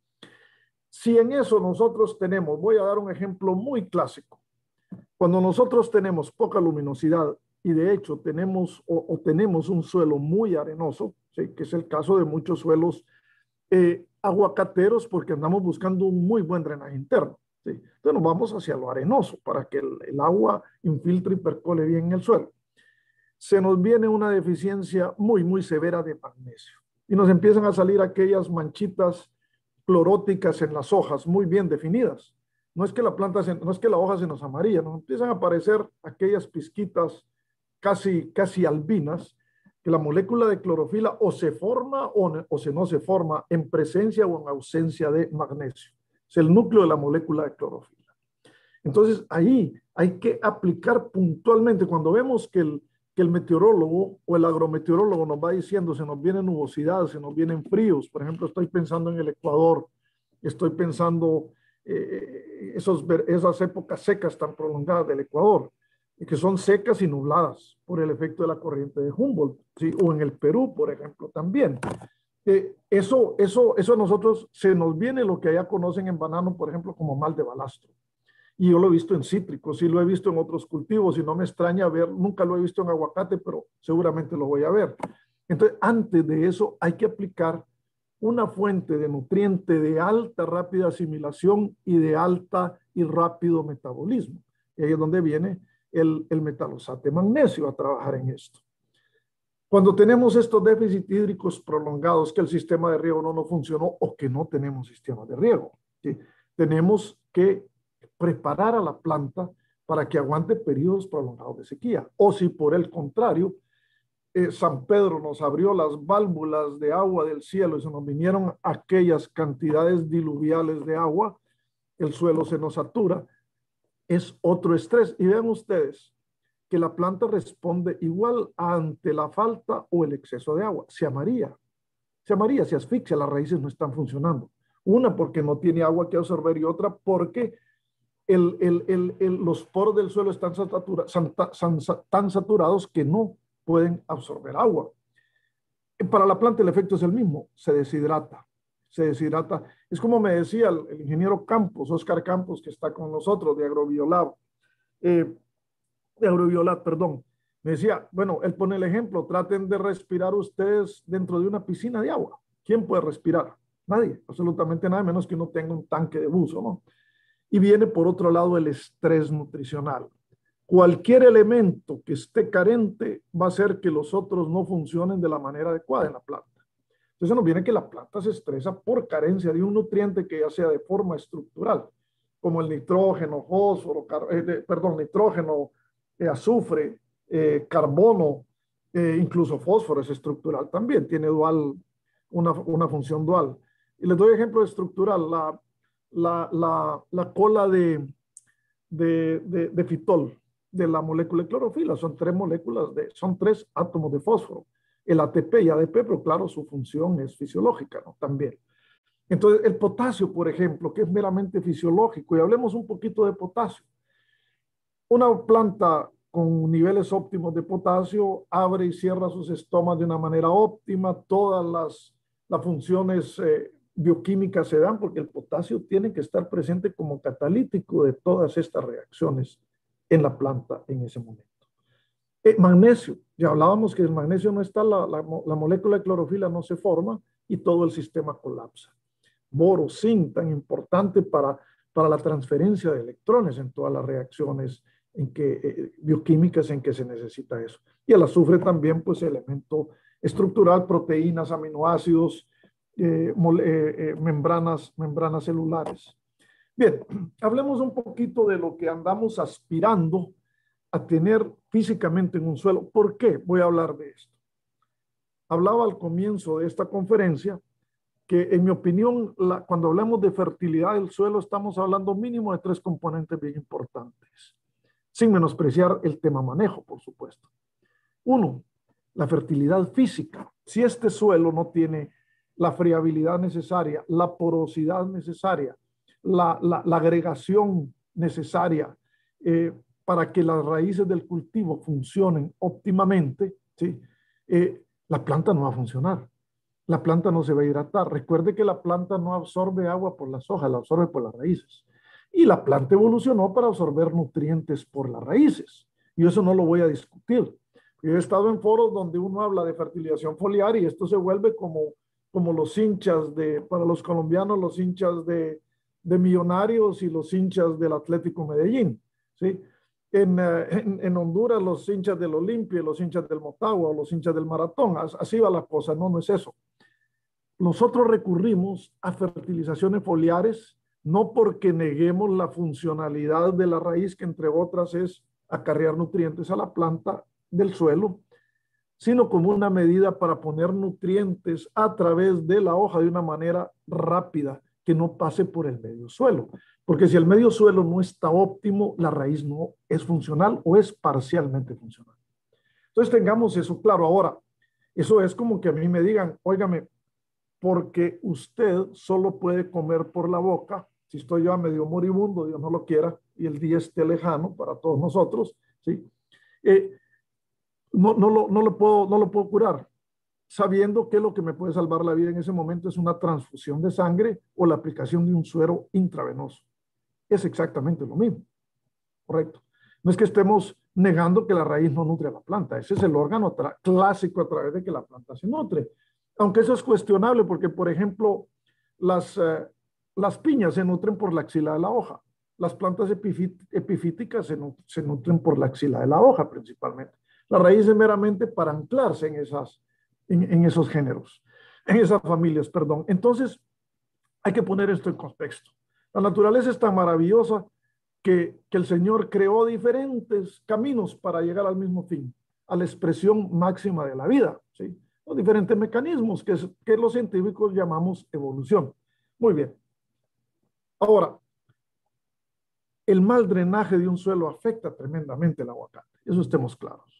Si en eso nosotros tenemos, voy a dar un ejemplo muy clásico, cuando nosotros tenemos poca luminosidad y de hecho tenemos o, tenemos un suelo muy arenoso, que es el caso de muchos suelos eh, aguacateros porque andamos buscando un muy buen drenaje interno. Entonces nos vamos hacia lo arenoso para que el, el agua infiltre y percole bien en el suelo. Se nos viene una deficiencia muy, muy severa de magnesio y nos empiezan a salir aquellas manchitas cloróticas en las hojas muy bien definidas. No es que la planta, no es que la hoja se nos amarilla, nos empiezan a aparecer aquellas pizquitas casi, casi albinas que la molécula de clorofila o se forma o, o se no se forma en presencia o en ausencia de magnesio. Es el núcleo de la molécula de clorofila. Entonces, ahí hay que aplicar puntualmente, cuando vemos que el, que el meteorólogo o el agrometeorólogo nos va diciendo, se nos vienen nubosidades, se nos vienen fríos, por ejemplo, estoy pensando en el Ecuador, estoy pensando eh, esas épocas secas tan prolongadas del Ecuador, que son secas y nubladas por el efecto de la corriente de Humboldt, o en el Perú, por ejemplo, también. Eh, eso, eso, eso a nosotros se nos viene lo que allá conocen en banano, por ejemplo, como mal de balastro. Y yo lo he visto en cítricos, sí lo he visto en otros cultivos y no me extraña ver, nunca lo he visto en aguacate, pero seguramente lo voy a ver. Entonces, antes de eso hay que aplicar una fuente de nutriente de alta, rápida asimilación y de alta y rápido metabolismo. Y ahí es donde viene el, el metalosate magnesio a trabajar en esto. Cuando tenemos estos déficits hídricos prolongados, que el sistema de riego no, no funcionó o que no tenemos sistema de riego, tenemos que preparar a la planta para que aguante periodos prolongados de sequía. O si por el contrario, eh, San Pedro nos abrió las válvulas de agua del cielo y se nos vinieron aquellas cantidades diluviales de agua, el suelo se nos satura, es otro estrés. Y vean ustedes que la planta responde igual ante la falta o el exceso de agua. Se amaría, se amaría, se asfixia, las raíces no están funcionando. Una porque no tiene agua que absorber y otra porque los poros del suelo están, tan saturados que no pueden absorber agua. Para la planta el efecto es el mismo, se deshidrata, se deshidrata. Es como me decía el, ingeniero Campos, Oscar Campos, que está con nosotros de Agrobiolab, eh, de Agrobiolab, perdón. Me decía, bueno, él pone el ejemplo, traten de respirar ustedes dentro de una piscina de agua. ¿Quién puede respirar? Nadie, absolutamente nada, menos que uno tenga un tanque de buzo, ¿no? Y viene por otro lado el estrés nutricional. Cualquier elemento que esté carente va a hacer que los otros no funcionen de la manera adecuada en la planta. Entonces nos viene que la planta se estresa por carencia de un nutriente que ya sea de forma estructural, como el nitrógeno, fósforo, eh, perdón, nitrógeno, eh, azufre, eh, carbono, incluso fósforo es estructural también, tiene dual, una, una función dual. Y les doy ejemplo estructural. La, la, la, la cola de, de, de, fitol de la molécula de clorofila. Son tres moléculas, de, son tres átomos de fósforo. El ATP y ADP, pero claro, su función es fisiológica ¿no? también. Entonces, el potasio, por ejemplo, que es meramente fisiológico, y hablemos un poquito de potasio. Una planta con niveles óptimos de potasio abre y cierra sus estomas de una manera óptima, todas las, las funciones eh, bioquímicas se dan porque el potasio tiene que estar presente como catalítico de todas estas reacciones en la planta en ese momento. El magnesio, ya hablábamos que el magnesio no está, la, la, molécula de clorofila no se forma y todo el sistema colapsa. Boro, zinc, tan importante para, para la transferencia de electrones en todas las reacciones en que, eh, bioquímicas en que se necesita eso. Y el azufre también, pues elemento estructural, proteínas, aminoácidos, eh, eh, eh, membranas, membranas celulares. Bien, hablemos un poquito de lo que andamos aspirando a tener físicamente en un suelo. ¿Por qué voy a hablar de esto? Hablaba al comienzo de esta conferencia que en mi opinión, cuando hablamos de fertilidad del suelo, estamos hablando mínimo de tres componentes bien importantes, sin menospreciar el tema manejo, por supuesto. Uno, la fertilidad física. Si este suelo no tiene la friabilidad necesaria, la porosidad necesaria, la, agregación necesaria eh, para que las raíces del cultivo funcionen óptimamente, ¿sí? Eh, la planta no va a funcionar. La planta no se va a hidratar. Recuerde que la planta no absorbe agua por las hojas, la absorbe por las raíces. Y la planta evolucionó para absorber nutrientes por las raíces. Y eso no lo voy a discutir. He estado en foros donde uno habla de fertilización foliar y esto se vuelve como como los hinchas de, para los colombianos, los hinchas de, de Millonarios y los hinchas del Atlético Medellín, ¿sí? En, eh, en, en, Honduras los hinchas del Olimpia, los hinchas del Motagua, los hinchas del Maratón, así va la cosa, no, no es eso. Nosotros recurrimos a fertilizaciones foliares no porque neguemos la funcionalidad de la raíz, que entre otras es acarrear nutrientes a la planta del suelo, sino como una medida para poner nutrientes a través de la hoja de una manera rápida, que no pase por el medio suelo. Porque si el medio suelo no está óptimo, la raíz no es funcional o es parcialmente funcional. Entonces tengamos eso claro. Ahora, eso es como que a mí me digan, óigame, porque usted solo puede comer por la boca, si estoy yo a medio moribundo, Dios no lo quiera, y el día esté lejano para todos nosotros, ¿sí? Eh, no, no, lo, no, lo puedo, no lo puedo curar, sabiendo que lo que me puede salvar la vida en ese momento es una transfusión de sangre o la aplicación de un suero intravenoso. Es exactamente lo mismo, ¿correcto? No es que estemos negando que la raíz no nutre a la planta, ese es el órgano clásico a través de que la planta se nutre. Aunque eso es cuestionable porque, por ejemplo, las, eh, las piñas se nutren por la axila de la hoja. Las plantas epifíticas se, se nutren por la axila de la hoja principalmente. La raíz es meramente para anclarse en, esas, en, esos géneros, en esas familias, perdón. Entonces, hay que poner esto en contexto. La naturaleza es tan maravillosa que, que, el Señor creó diferentes caminos para llegar al mismo fin, a la expresión máxima de la vida, ¿sí? Los diferentes mecanismos que, que los científicos llamamos evolución. Muy bien. Ahora, el mal drenaje de un suelo afecta tremendamente el aguacate, eso estemos claros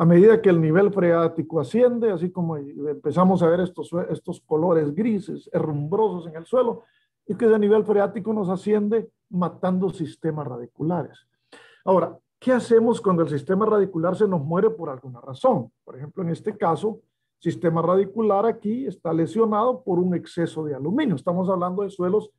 a medida que el nivel freático asciende, así como empezamos a ver estos, estos colores grises, herrumbrosos en el suelo, y que ese nivel freático nos asciende matando sistemas radiculares. Ahora, ¿qué hacemos cuando el sistema radicular se nos muere por alguna razón? Por ejemplo, en este caso, sistema radicular aquí está lesionado por un exceso de aluminio. Estamos hablando de suelos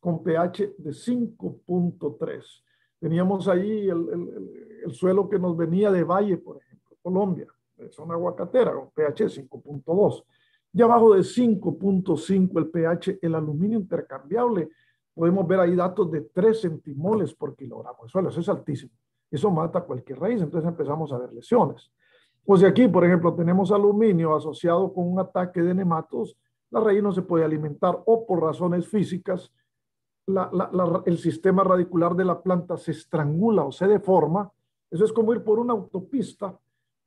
con pH de 5.3. Teníamos ahí el, el, el, suelo que nos venía de valle, por ejemplo Colombia, zona aguacatera, con pH 5.2. Y abajo de 5.5 el pH, el aluminio intercambiable, podemos ver ahí datos de 3 centimoles por kilogramo de suelo. Eso es altísimo. Eso mata cualquier raíz. Entonces empezamos a ver lesiones. O si aquí, por ejemplo, tenemos aluminio asociado con un ataque de nematos, la raíz no se puede alimentar o por razones físicas, el sistema radicular de la planta se estrangula o se deforma. Eso es como ir por una autopista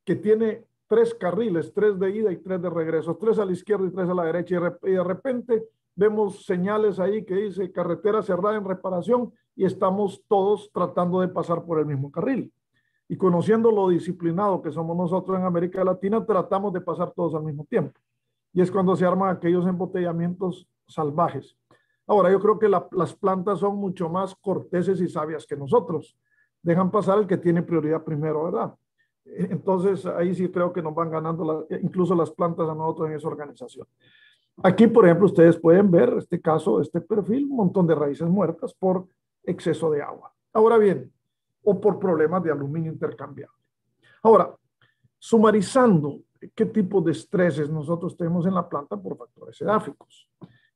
que tiene tres carriles, tres de ida y tres de regreso, tres a la izquierda y tres a la derecha, y de repente vemos señales ahí que dice carretera cerrada en reparación y estamos todos tratando de pasar por el mismo carril. Y conociendo lo disciplinado que somos nosotros en América Latina, tratamos de pasar todos al mismo tiempo. Y es cuando se arman aquellos embotellamientos salvajes. Ahora, yo creo que las plantas son mucho más corteses y sabias que nosotros. Dejan pasar el que tiene prioridad primero, ¿verdad? Entonces, ahí sí creo que nos van ganando incluso las plantas a nosotros en esa organización. Aquí, por ejemplo, ustedes pueden ver este caso, este perfil, un montón de raíces muertas por exceso de agua. Ahora bien, o por problemas de aluminio intercambiable. Ahora, sumarizando qué tipo de estreses nosotros tenemos en la planta por factores edáficos.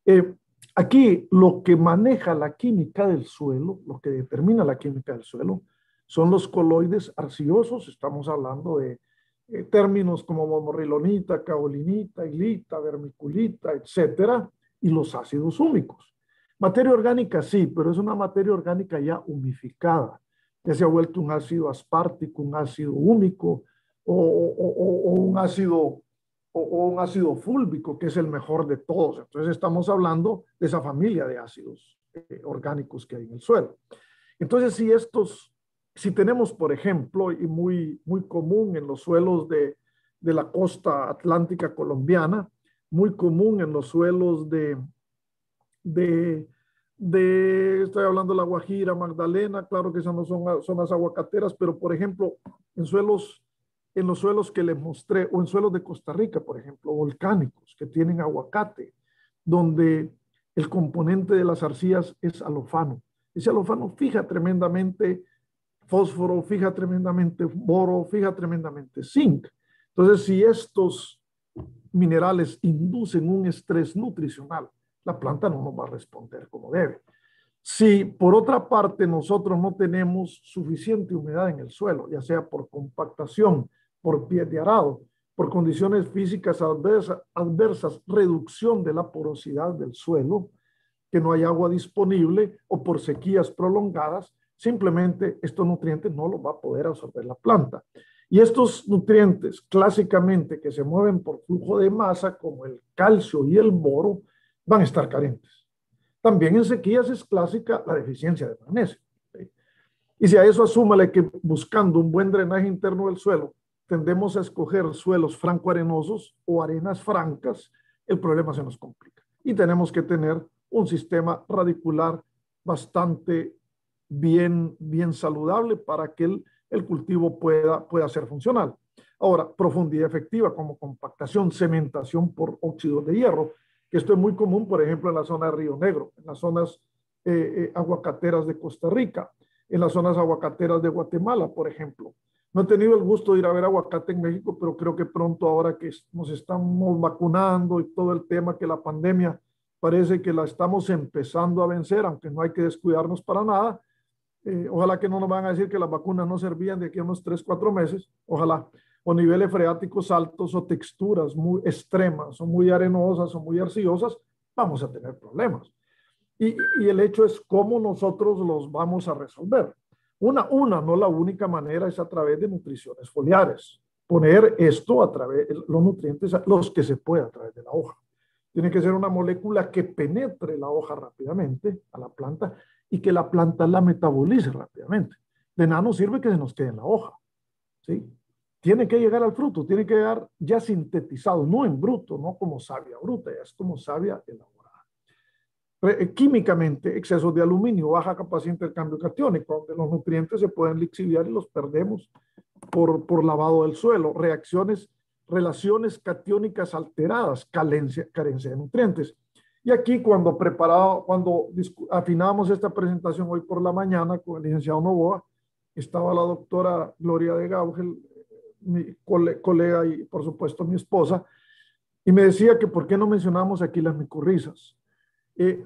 Eh, aquí lo que maneja la química del suelo, lo que determina la química del suelo, son los coloides arcillosos, estamos hablando de eh, términos como momorrilonita, caolinita, hilita, vermiculita, etcétera, y los ácidos húmicos. Materia orgánica sí, pero es una materia orgánica ya humificada. Ya se ha vuelto un ácido aspartico, un ácido húmico o, un ácido o, un ácido fúlvico, que es el mejor de todos. Entonces estamos hablando de esa familia de ácidos eh, orgánicos que hay en el suelo. Entonces, si estos si tenemos, por ejemplo, y muy, muy común en los suelos de, de la costa atlántica colombiana, muy común en los suelos de, de, de, estoy hablando de la Guajira, Magdalena, claro que esas no son zonas aguacateras, pero por ejemplo, en suelos, en los suelos que les mostré, o en suelos de Costa Rica, por ejemplo, volcánicos, que tienen aguacate, donde el componente de las arcillas es alofano. Ese alofano fija tremendamente fósforo, fija tremendamente boro, fija tremendamente zinc. Entonces, si estos minerales inducen un estrés nutricional, la planta no nos va a responder como debe. Si por otra parte nosotros no tenemos suficiente humedad en el suelo, ya sea por compactación, por pie de arado, por condiciones físicas adversas, adversas, reducción de la porosidad del suelo, que no hay agua disponible o por sequías prolongadas, simplemente estos nutrientes no los va a poder absorber la planta. Y estos nutrientes clásicamente que se mueven por flujo de masa, como el calcio y el boro, van a estar carentes. También en sequías es clásica la deficiencia de magnesio. Y si a eso asúmale que buscando un buen drenaje interno del suelo, tendemos a escoger suelos franco-arenosos o arenas francas, el problema se nos complica. Y tenemos que tener un sistema radicular bastante bien, bien saludable para que el, el cultivo pueda, pueda ser funcional. Ahora, profundidad efectiva como compactación, cementación por óxido de hierro, que esto es muy común, por ejemplo, en la zona de Río Negro, en las zonas eh, eh, aguacateras de Costa Rica, en las zonas aguacateras de Guatemala, por ejemplo. No he tenido el gusto de ir a ver aguacate en México, pero creo que pronto, ahora que nos estamos vacunando y todo el tema que la pandemia parece que la estamos empezando a vencer, aunque no hay que descuidarnos para nada. Eh, ojalá que no nos van a decir que las vacunas no servían de aquí a unos 3, 4 meses. Ojalá. O niveles freáticos altos o texturas muy extremas o muy arenosas o muy arcillosas, vamos a tener problemas. Y, el hecho es cómo nosotros los vamos a resolver. Una, una, no la única manera es a través de nutriciones foliares. Poner esto a través, los nutrientes, los que se pueda a través de la hoja. Tiene que ser una molécula que penetre la hoja rápidamente a la planta y que la planta la metabolice rápidamente. De nada nos sirve que se nos quede en la hoja. ¿sí? Tiene que llegar al fruto, tiene que llegar ya sintetizado, no en bruto, no como savia bruta, ya es como savia elaborada. Eh, químicamente, exceso de aluminio, baja capacidad de intercambio catiónico, donde los nutrientes se pueden lixiviar y los perdemos por, por lavado del suelo, reacciones, relaciones catiónicas alteradas, carencia, carencia de nutrientes. Y aquí cuando preparado, cuando afinamos esta presentación hoy por la mañana con el licenciado Novoa, estaba la doctora Gloria de Gaugel, mi colega y por supuesto mi esposa, y me decía que por qué no mencionamos aquí las micorrizas. Eh,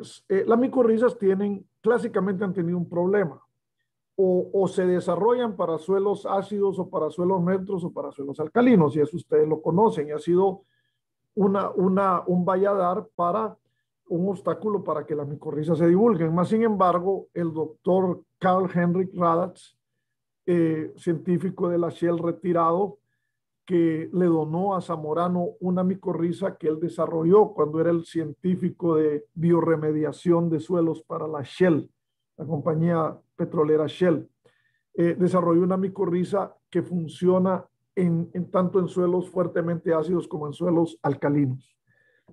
las micorrizas tienen, clásicamente han tenido un problema. O, o, se desarrollan para suelos ácidos o para suelos neutros o para suelos alcalinos, y eso ustedes lo conocen, y ha sido una, una, un valladar para un obstáculo para que las micorrizas se divulguen. Más sin embargo, el doctor Carl Henrik Radatz, eh, científico de la Shell retirado, que le donó a Zamorano una micorriza que él desarrolló cuando era el científico de bioremediación de suelos para la Shell, la compañía petrolera Shell. Eh, desarrolló una micorriza que funciona en, tanto en suelos fuertemente ácidos como en suelos alcalinos.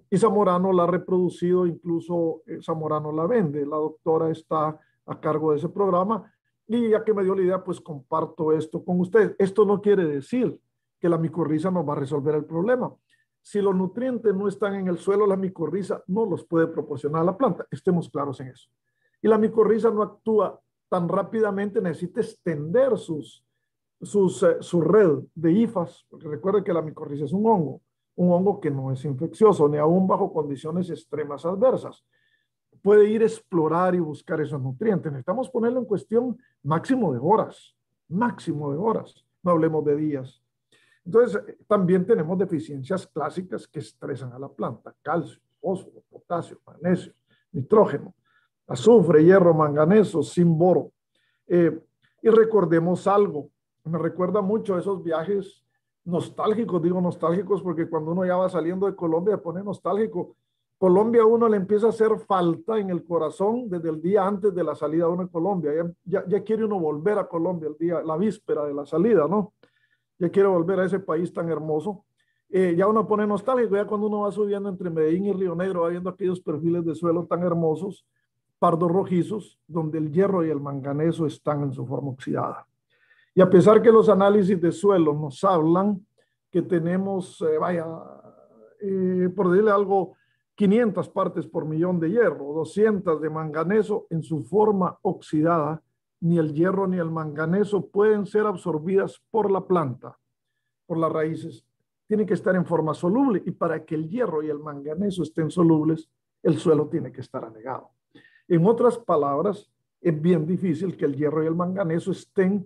Y Zamorano la ha reproducido, incluso eh, Zamorano la vende. La doctora está a cargo de ese programa y ya que me dio la idea, pues comparto esto con ustedes. Esto no quiere decir que la micorriza nos va a resolver el problema. Si los nutrientes no están en el suelo, la micorriza no los puede proporcionar a la planta. Estemos claros en eso. Y la micorriza no actúa tan rápidamente, necesita extender sus, sus, eh, su red de hifas, porque recuerden que la micorriza es un hongo, un hongo que no es infeccioso, ni aún bajo condiciones extremas adversas. Puede ir a explorar y buscar esos nutrientes. Necesitamos ponerlo en cuestión máximo de horas, máximo de horas, no hablemos de días. Entonces, también tenemos deficiencias clásicas que estresan a la planta, calcio, fósforo, potasio, magnesio, nitrógeno, azufre, hierro, manganeso, sin boro. Eh, y recordemos algo, me recuerda mucho esos viajes nostálgicos, digo nostálgicos porque cuando uno ya va saliendo de Colombia pone nostálgico. Colombia a uno le empieza a hacer falta en el corazón desde el día antes de la salida de uno de Colombia. Ya, ya, quiere uno volver a Colombia el día, la víspera de la salida, ¿no? ya quiero volver a ese país tan hermoso. Eh, ya uno pone nostálgico, ya cuando uno va subiendo entre Medellín y Río Negro, va viendo aquellos perfiles de suelo tan hermosos, pardos rojizos, donde el hierro y el manganeso están en su forma oxidada. Y a pesar que los análisis de suelo nos hablan que tenemos, eh, vaya, eh, por decirle algo, 500 partes por millón de hierro, 200 de manganeso en su forma oxidada, ni el hierro ni el manganeso pueden ser absorbidas por la planta, por las raíces. Tienen que estar en forma soluble y para que el hierro y el manganeso estén solubles, el suelo tiene que estar anegado. En otras palabras, es bien difícil que el hierro y el manganeso estén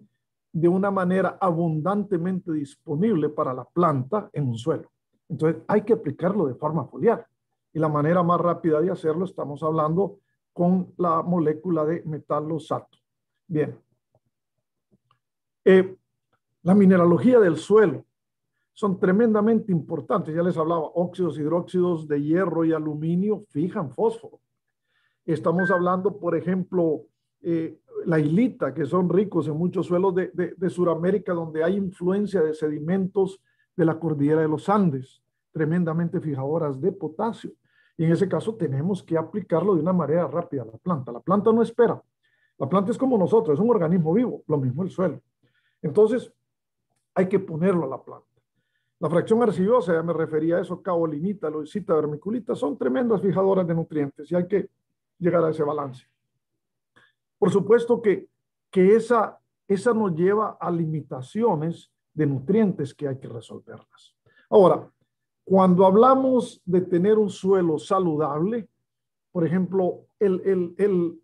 de una manera abundantemente disponible para la planta en un suelo. Entonces hay que aplicarlo de forma foliar. Y la manera más rápida de hacerlo, estamos hablando con la molécula de metalosato. Bien. Eh, La mineralogía del suelo son tremendamente importantes. Ya les hablaba, óxidos, hidróxidos de hierro y aluminio fijan fósforo. Estamos hablando, por ejemplo, eh, la hilita, que son ricos en muchos suelos de, de, Sudamérica, donde hay influencia de sedimentos de la cordillera de los Andes, tremendamente fijadoras de potasio. Y en ese caso tenemos que aplicarlo de una manera rápida a la planta. La planta no espera. La planta es como nosotros, es un organismo vivo, lo mismo el suelo. Entonces, hay que ponerlo a la planta. La fracción arcillosa, ya me refería a eso, caolinita, loisita, vermiculita, son tremendas fijadoras de nutrientes y hay que llegar a ese balance. Por supuesto que, que esa, esa nos lleva a limitaciones de nutrientes que hay que resolverlas. Ahora, cuando hablamos de tener un suelo saludable, por ejemplo, el, el, el,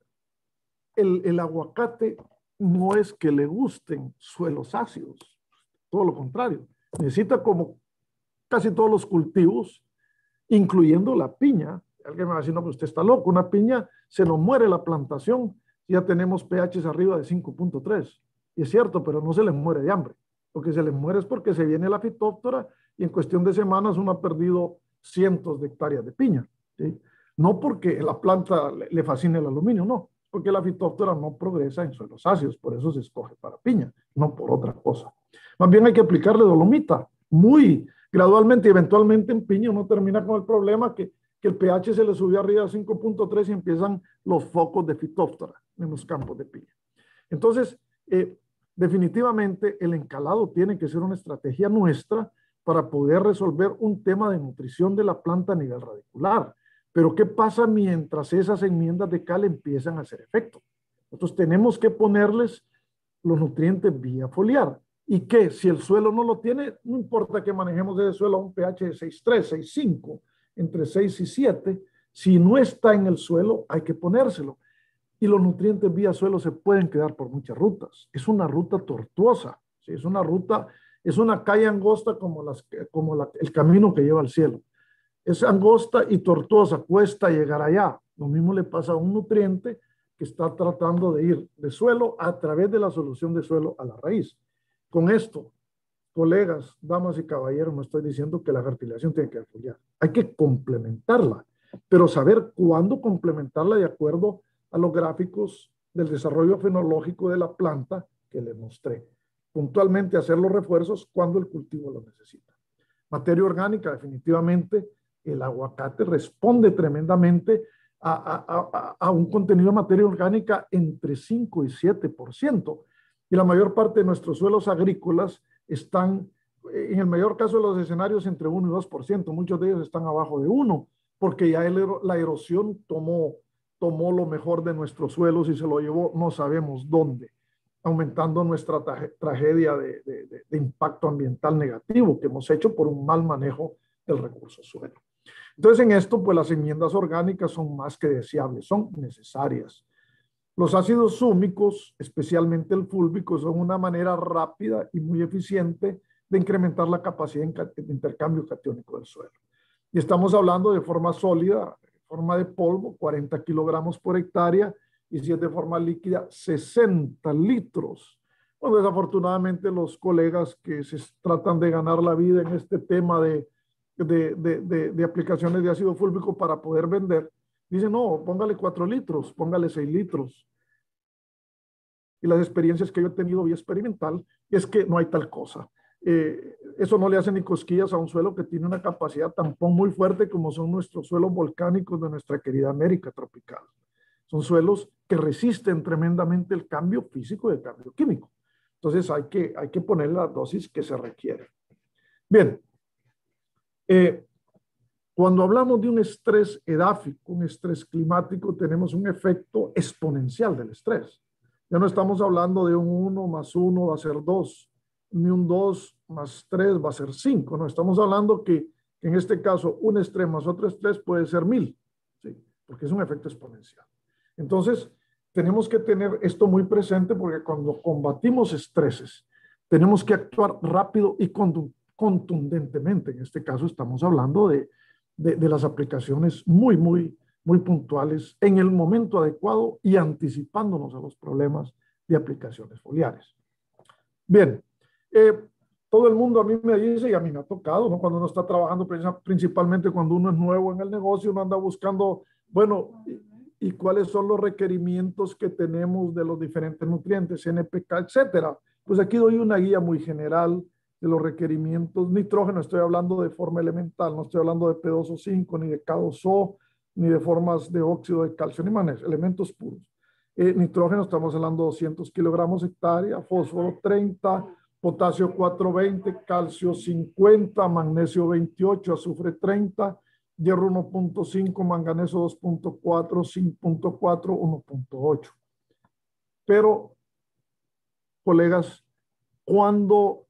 el, el aguacate no es que le gusten suelos ácidos, todo lo contrario, necesita como casi todos los cultivos, incluyendo la piña. Alguien me va a decir, no, pues usted está loco, una piña se nos muere la plantación, ya tenemos pHs arriba de 5.3. Y es cierto, pero no se les muere de hambre. Lo que se les muere es porque se viene la fitóptora y en cuestión de semanas uno ha perdido cientos de hectáreas de piña. No porque la planta le fascine el aluminio, no, porque la fitóptora no progresa en suelos ácidos, por eso se escoge para piña, no por otra cosa. Más bien hay que aplicarle dolomita muy gradualmente y eventualmente en piña uno termina con el problema que, que el pH se le subió arriba a 5.3 y empiezan los focos de fitóptora en los campos de piña. Entonces, eh, definitivamente el encalado tiene que ser una estrategia nuestra para poder resolver un tema de nutrición de la planta a nivel radicular. Pero ¿qué pasa mientras esas enmiendas de cal empiezan a hacer efecto? Nosotros tenemos que ponerles los nutrientes vía foliar. ¿Y que Si el suelo no lo tiene, no importa que manejemos ese suelo a un pH de 6.3, 6.5, entre 6 y 7, si no está en el suelo, hay que ponérselo. Y los nutrientes vía suelo se pueden quedar por muchas rutas. Es una ruta tortuosa, ¿sí? es una ruta, es una calle angosta como, las, como el camino que lleva al cielo. Es angosta y tortuosa, cuesta llegar allá. Lo mismo le pasa a un nutriente que está tratando de ir de suelo a través de la solución de suelo a la raíz. Con esto, colegas, damas y caballeros, no estoy diciendo que la fertilización tiene que foliar. Hay que complementarla, pero saber cuándo complementarla de acuerdo a los gráficos del desarrollo fenológico de la planta que les mostré. Puntualmente hacer los refuerzos cuando el cultivo lo necesita. Materia orgánica, definitivamente, el aguacate responde tremendamente a, un contenido de materia orgánica entre 5 y 7%. Y la mayor parte de nuestros suelos agrícolas están, eh, en el mayor caso de los escenarios, entre 1 y 2%. Muchos de ellos están abajo de 1, porque ya la erosión tomó, tomó lo mejor de nuestros suelos y se lo llevó no sabemos dónde, aumentando nuestra tragedia de, impacto ambiental negativo que hemos hecho por un mal manejo del recurso suelo. Entonces, en esto, pues las enmiendas orgánicas son más que deseables, son necesarias. Los ácidos súmicos, especialmente el fúlbico, son una manera rápida y muy eficiente de incrementar la capacidad de intercambio catiónico del suelo. Y estamos hablando de forma sólida, forma de polvo, 40 kilogramos por hectárea, y si es de forma líquida, 60 litros. Bueno, desafortunadamente los colegas que se tratan de ganar la vida en este tema de, de, de, de aplicaciones de ácido fúlbico para poder vender, Dice, no, póngale cuatro litros, póngale seis litros. Y las experiencias que yo he tenido vía experimental es que no hay tal cosa. Eh, eso no le hace ni cosquillas a un suelo que tiene una capacidad tampón muy fuerte como son nuestros suelos volcánicos de nuestra querida América tropical. Son suelos que resisten tremendamente el cambio físico y el cambio químico. Entonces hay que, hay que poner la dosis que se requiere. Bien, eh, cuando hablamos de un estrés edáfico, un estrés climático, tenemos un efecto exponencial del estrés. Ya no estamos hablando de un 1 más 1 va a ser 2, ni un 2 más 3 va a ser 5. No, estamos hablando que, en este caso un estrés más otro estrés puede ser 1000, ¿sí? porque es un efecto exponencial. Entonces, tenemos que tener esto muy presente porque cuando combatimos estreses, tenemos que actuar rápido y contundentemente. En este caso estamos hablando de de, las aplicaciones muy, muy, muy puntuales en el momento adecuado y anticipándonos a los problemas de aplicaciones foliares. Bien, Eh, todo el mundo a mí me dice, y a mí me ha tocado, ¿no? cuando uno está trabajando, principalmente cuando uno es nuevo en el negocio, uno anda buscando, bueno, y, cuáles son los requerimientos que tenemos de los diferentes nutrientes, NPK, etcétera. Pues aquí doy una guía muy general de los requerimientos. Nitrógeno, estoy hablando de forma elemental, no estoy hablando de P2O5, ni de K2O, ni de formas de óxido de calcio, ni manes, elementos puros. Eh, nitrógeno, estamos hablando de 200 kilogramos hectárea, fósforo 30, potasio 420, calcio 50, magnesio 28, azufre 30, hierro 1.5, manganeso 2.4, zinc 1.8. Pero, colegas, cuando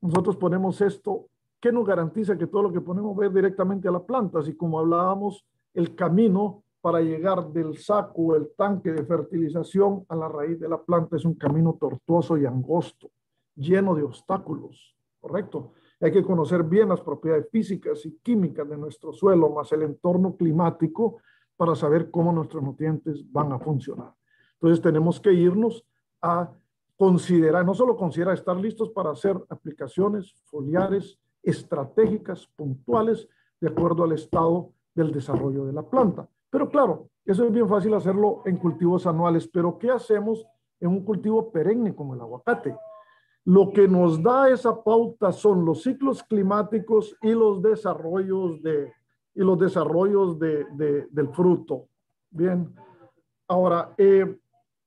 nosotros ponemos esto, ¿qué nos garantiza que todo lo que ponemos va directamente a la planta? Así como hablábamos, el camino para llegar del saco, el tanque de fertilización a la raíz de la planta es un camino tortuoso y angosto lleno de obstáculos, ¿correcto? Hay que conocer bien las propiedades físicas y químicas de nuestro suelo, más el entorno climático, para saber cómo nuestros nutrientes van a funcionar. Entonces tenemos que irnos a considerar, no solo considerar estar listos para hacer aplicaciones foliares estratégicas, puntuales, de acuerdo al estado del desarrollo de la planta. Pero claro, eso es bien fácil hacerlo en cultivos anuales, pero ¿qué hacemos en un cultivo perenne como el aguacate? Lo que nos da esa pauta son los ciclos climáticos y los desarrollos, de, y los desarrollos de, del fruto. Bien, ahora, eh,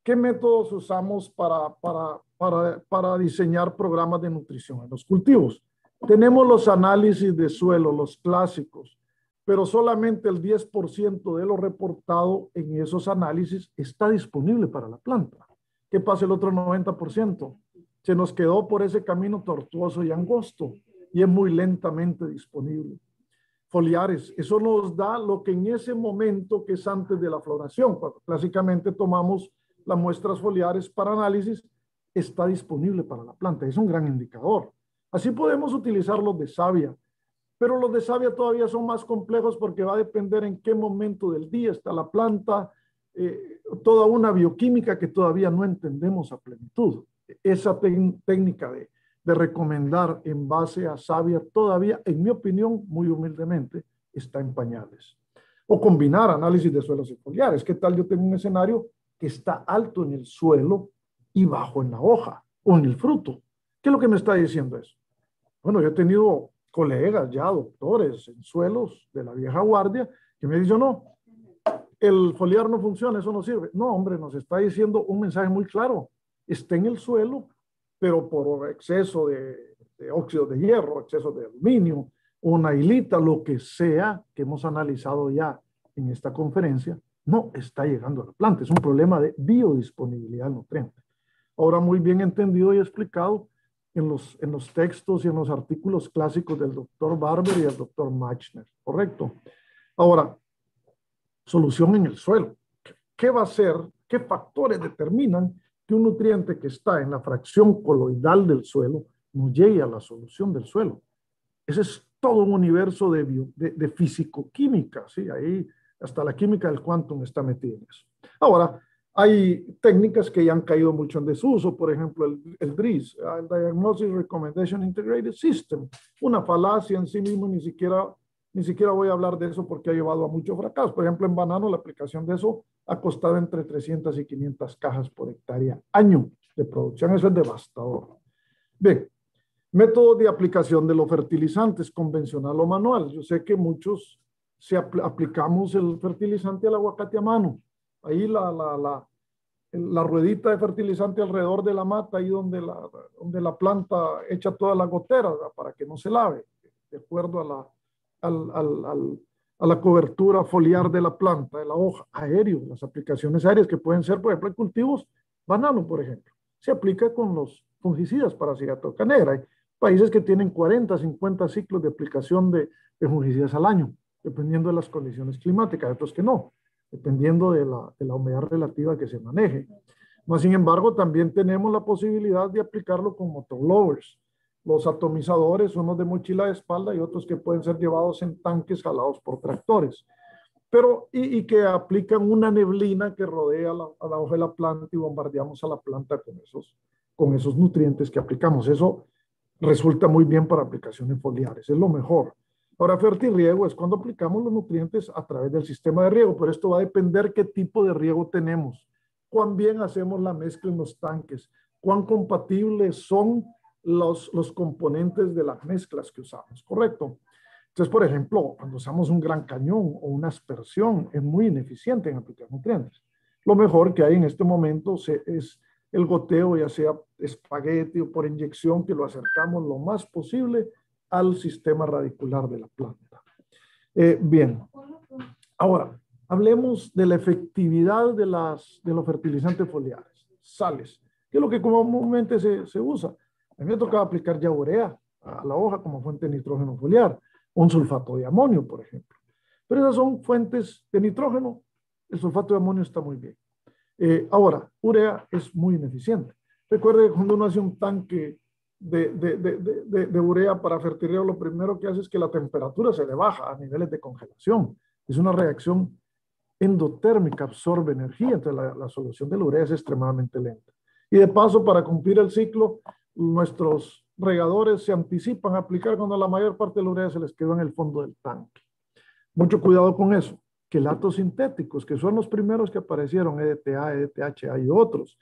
¿qué métodos usamos para, para, para, para diseñar programas de nutrición en los cultivos? Tenemos los análisis de suelo, los clásicos, pero solamente el 10% de lo reportado en esos análisis está disponible para la planta. ¿Qué pasa el otro 90%? Se nos quedó por ese camino tortuoso y angosto y es muy lentamente disponible. Foliares, eso nos da lo que en ese momento, que es antes de la floración, cuando clásicamente tomamos las muestras foliares para análisis, está disponible para la planta. Es un gran indicador. Así podemos utilizar los de savia, pero los de savia todavía son más complejos porque va a depender en qué momento del día está la planta, eh, toda una bioquímica que todavía no entendemos a plenitud esa técnica de, recomendar en base a savia todavía, en mi opinión, muy humildemente, está en pañales. O combinar análisis de suelos y foliares. ¿Qué tal yo tengo un escenario que está alto en el suelo y bajo en la hoja o en el fruto? ¿Qué es lo que me está diciendo eso? Bueno, yo he tenido colegas ya, doctores en suelos de la vieja guardia, que me dicen, no, el foliar no funciona, eso no sirve. No, hombre, nos está diciendo un mensaje muy claro está en el suelo, pero por exceso de, óxido de hierro, exceso de aluminio, una hilita, lo que sea que hemos analizado ya en esta conferencia, no está llegando a la planta. Es un problema de biodisponibilidad nutriente. Ahora muy bien entendido y explicado en los, en los textos y en los artículos clásicos del doctor Barber y el doctor Machner, ¿correcto? Ahora, solución en el suelo. ¿Qué va a ser? ¿Qué factores determinan que un nutriente que está en la fracción coloidal del suelo no llegue a la solución del suelo. Ese es todo un universo de, bio, de, de físico-química, ¿sí? Ahí hasta la química del quantum está metida en eso. Ahora, hay técnicas que ya han caído mucho en desuso, por ejemplo, el, el DRIS, el Diagnosis Recommendation Integrated System, una falacia en sí mismo, ni siquiera ni siquiera voy a hablar de eso porque ha llevado a muchos fracasos. Por ejemplo, en banano la aplicación de eso ha costado entre 300 y 500 cajas por hectárea año de producción. Eso es devastador. Bien, método de aplicación de los fertilizantes, convencional o manual. Yo sé que muchos se aplicamos el fertilizante al aguacate a mano. Ahí la, la, la, la, ruedita de fertilizante alrededor de la mata, ahí donde la, donde la planta echa toda la gotera para que no se lave, de acuerdo a la a la cobertura foliar de la planta, de la hoja, aéreo, las aplicaciones aéreas que pueden ser, por ejemplo, en cultivos, banano, por ejemplo. Se aplica con los fungicidas para cigarroca negra. Hay países que tienen 40, 50 ciclos de aplicación de, fungicidas al año, dependiendo de las condiciones climáticas, otros que no, dependiendo de la, de la humedad relativa que se maneje. Más sin embargo, también tenemos la posibilidad de aplicarlo con motoblowers los atomizadores, unos de mochila de espalda y otros que pueden ser llevados en tanques jalados por tractores. Pero, y, que aplican una neblina que rodea la, a la hoja de la planta y bombardeamos a la planta con esos, con esos nutrientes que aplicamos. Eso resulta muy bien para aplicaciones foliares, es lo mejor. Ahora, fertirriego es cuando aplicamos los nutrientes a través del sistema de riego, pero esto va a depender qué tipo de riego tenemos, cuán bien hacemos la mezcla en los tanques, cuán compatibles son los, los componentes de las mezclas que usamos, ¿correcto? Entonces, por ejemplo, cuando usamos un gran cañón o una aspersión, es muy ineficiente en aplicar nutrientes. Lo mejor que hay en este momento es el goteo, ya sea espagueti o por inyección, que lo acercamos lo más posible al sistema radicular de la planta. Eh, bien, ahora hablemos de la efectividad de, las, de los fertilizantes foliares, sales, que es lo que comúnmente se, se usa. A mí me tocaba aplicar ya urea a la hoja como fuente de nitrógeno foliar, un sulfato de amonio, por ejemplo. Pero esas son fuentes de nitrógeno. El sulfato de amonio está muy bien. Eh, ahora, urea es muy ineficiente. Recuerde que cuando uno hace un tanque de, de, de, de, urea para fertilizar, lo primero que hace es que la temperatura se le baja a niveles de congelación. Es una reacción endotérmica, absorbe energía, entonces la, la solución de la urea es extremadamente lenta. Y de paso, para cumplir el ciclo, nuestros regadores se anticipan a aplicar cuando la mayor parte de la urea se les quedó en el fondo del tanque. Mucho cuidado con eso. Quelatos sintéticos, que son los primeros que aparecieron, EDTA, EDTHA y otros,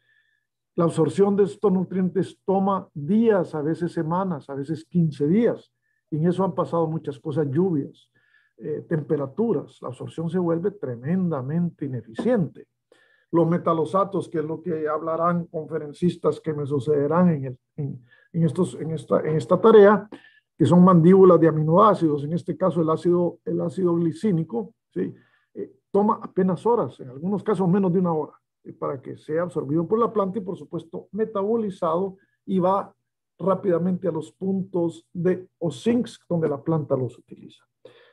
la absorción de estos nutrientes toma días, a veces semanas, a veces 15 días. Y en eso han pasado muchas cosas, lluvias, eh, temperaturas. La absorción se vuelve tremendamente ineficiente. Los metalosatos, que es lo que hablarán conferencistas que me sucederán en, el, en, estos, en, esta, en esta tarea, que son mandíbulas de aminoácidos, en este caso el ácido, el ácido glicínico, ¿sí? Eh, toma apenas horas, en algunos casos menos de una hora para que sea absorbido por la planta y por supuesto metabolizado y va rápidamente a los puntos de o sinks donde la planta los utiliza.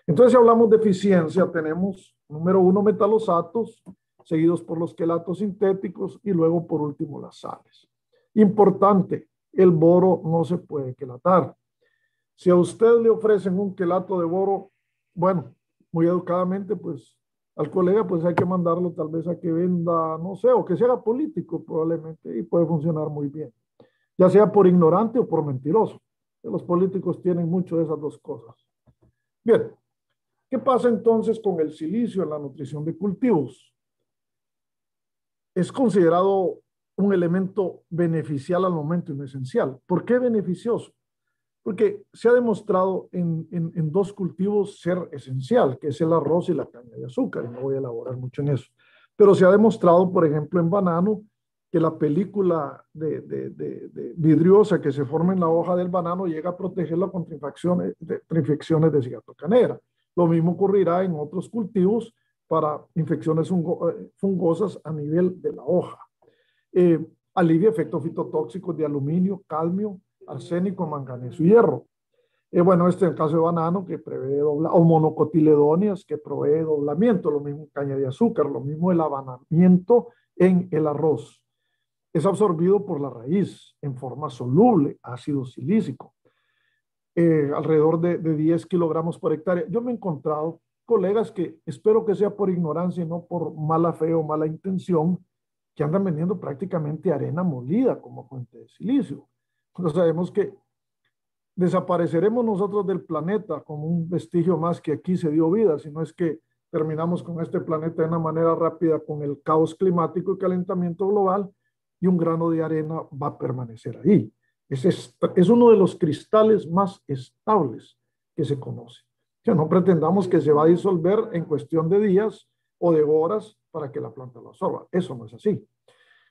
Entonces, si hablamos de eficiencia, tenemos número uno metalosatos, seguidos por los quelatos sintéticos y luego por último las sales. Importante, el boro no se puede quelatar. Si a usted le ofrecen un quelato de boro, bueno, muy educadamente, pues al colega, pues hay que mandarlo tal vez a que venda, no sé, o que sea político probablemente, y puede funcionar muy bien, ya sea por ignorante o por mentiroso. Los políticos tienen mucho de esas dos cosas. Bien, ¿qué pasa entonces con el silicio en la nutrición de cultivos? Es considerado un elemento beneficial al momento y no esencial. ¿Por qué beneficioso? porque se ha demostrado en, en, dos cultivos ser esencial, que es el arroz y la caña de azúcar, y no voy a elaborar mucho en eso. Pero se ha demostrado, por ejemplo, en banano, que la película de, de, de, vidriosa que se forma en la hoja del banano llega a protegerla contra infecciones de, infecciones de cigatocanera. Lo mismo ocurrirá en otros cultivos para infecciones eh, fungosas a nivel de la hoja. Eh, alivia efectos fitotóxicos de aluminio, calmio, arsénico, manganeso y hierro. Y bueno, este es el caso de banano que prevé o monocotiledonias que provee doblamiento, lo mismo caña de azúcar, lo mismo el abanamiento en el arroz. Es absorbido por la raíz en forma soluble, ácido silícico, eh, alrededor de, de 10 kilogramos por hectárea. Yo me he encontrado colegas que espero que sea por ignorancia y no por mala fe o mala intención, que andan vendiendo prácticamente arena molida como fuente de silicio. No sabemos que desapareceremos nosotros del planeta como un vestigio más que aquí se dio vida, sino es que terminamos con este planeta de una manera rápida con el caos climático y calentamiento global y un grano de arena va a permanecer ahí. Es, es, uno de los cristales más estables que se conoce. Que no pretendamos que se va a disolver en cuestión de días o de horas para que la planta lo absorba. Eso no es así.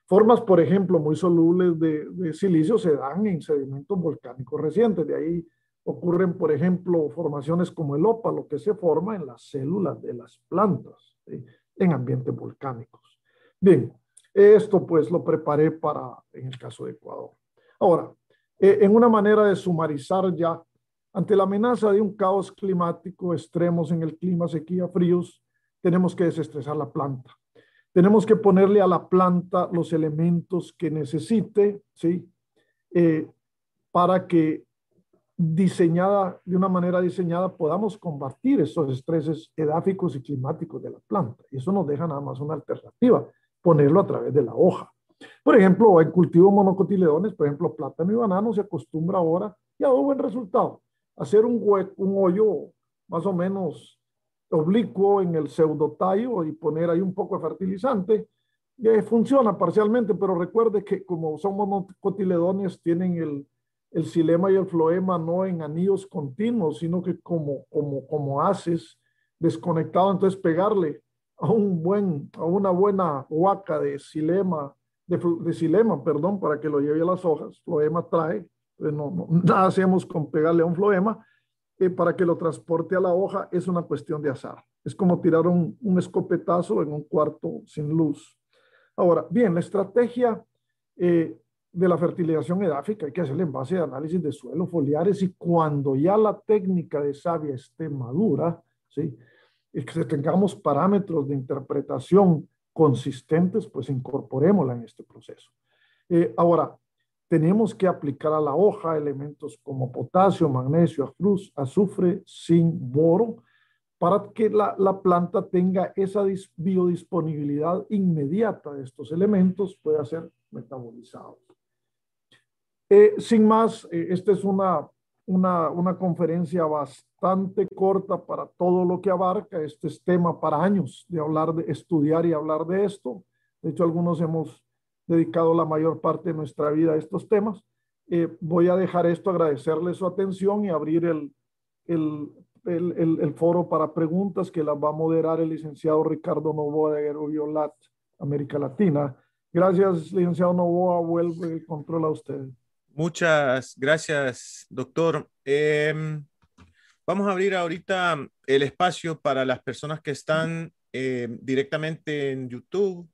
Formas, por ejemplo, muy solubles de, silicio se dan en sedimentos volcánicos recientes. De ahí ocurren, por ejemplo, formaciones como el ópalo que se forma en las células de las plantas en ambientes volcánicos. Bien, esto pues lo preparé para, en el caso de Ecuador. Ahora, eh, en una manera de sumarizar ya, ante la amenaza de un caos climático, extremos en el clima, sequía, fríos, tenemos que desestresar la planta. Tenemos que ponerle a la planta los elementos que necesite, ¿sí? Eh, para que diseñada, de una manera diseñada, podamos combatir esos estreses edáficos y climáticos de la planta. Y eso nos deja nada más una alternativa, ponerlo a través de la hoja. Por ejemplo, en cultivo monocotiledones, por ejemplo, plátano y banano, se acostumbra ahora y ha dado buen resultado. Hacer un, un hoyo más o menos oblicuo en el pseudotallo y poner ahí un poco de fertilizante. Y funciona parcialmente, pero recuerde que como son monocotiledones, tienen el, el y el floema no en anillos continuos, sino que como, como, como haces desconectado, entonces pegarle a un buen, a una buena huaca de xilema, de, de perdón, para que lo lleve a las hojas. Floema trae, pues no, no, nada hacemos con pegarle a un floema, eh, para que lo transporte a la hoja es una cuestión de azar. Es como tirar un, un escopetazo en un cuarto sin luz. Ahora, bien, la estrategia eh, de la fertilización edáfica hay que hacerle en base de análisis de suelos foliares y cuando ya la técnica de savia esté madura, ¿sí? y que tengamos parámetros de interpretación consistentes, pues incorporémosla en este proceso. Eh, ahora, tenemos que aplicar a la hoja elementos como potasio, magnesio, azufre, zinc, boro, para que la, la, planta tenga esa biodisponibilidad inmediata de estos elementos, pueda ser metabolizados. Eh, sin más, eh, esta es una, una, una, conferencia bastante corta para todo lo que abarca. Este es tema para años de hablar, de estudiar y hablar de esto. De hecho, algunos hemos dedicado la mayor parte de nuestra vida a estos temas. Eh, voy a dejar esto, agradecerle su atención y abrir el, el, el, el, foro para preguntas que las va a moderar el licenciado Ricardo Novoa de Violat, América Latina. Gracias, licenciado Novoa. Vuelve el control a usted. Muchas gracias, doctor. Eh, vamos a abrir ahorita el espacio para las personas que están eh, directamente en YouTube.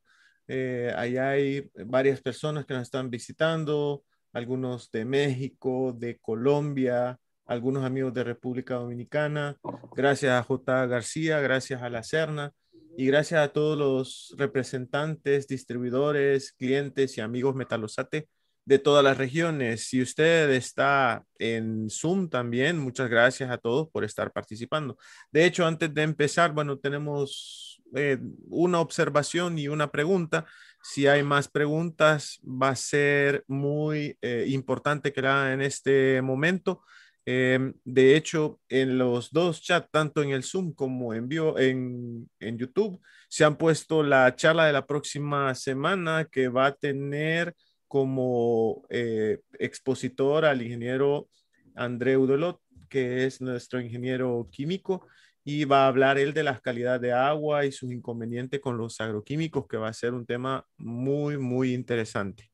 Eh, allá hay varias personas que nos están visitando, algunos de México, de Colombia, algunos amigos de República Dominicana. Gracias a J. García, gracias a La Serna y gracias a todos los representantes, distribuidores, clientes y amigos Metalosate de todas las regiones. Si usted está en Zoom también, muchas gracias a todos por estar participando. De hecho, antes de empezar, bueno, tenemos eh, una observación y una pregunta. Si hay más preguntas, va a ser muy eh, importante que la en este momento. Em, de hecho, en los dos chats, tanto en el Zoom como en, en, en YouTube, se han puesto la charla de la próxima semana que va a tener como eh, expositor al ingeniero André Udelot, que es nuestro ingeniero químico, y va a hablar él de las calidades de agua y sus inconvenientes con los agroquímicos, que va a ser un tema muy, muy interesante.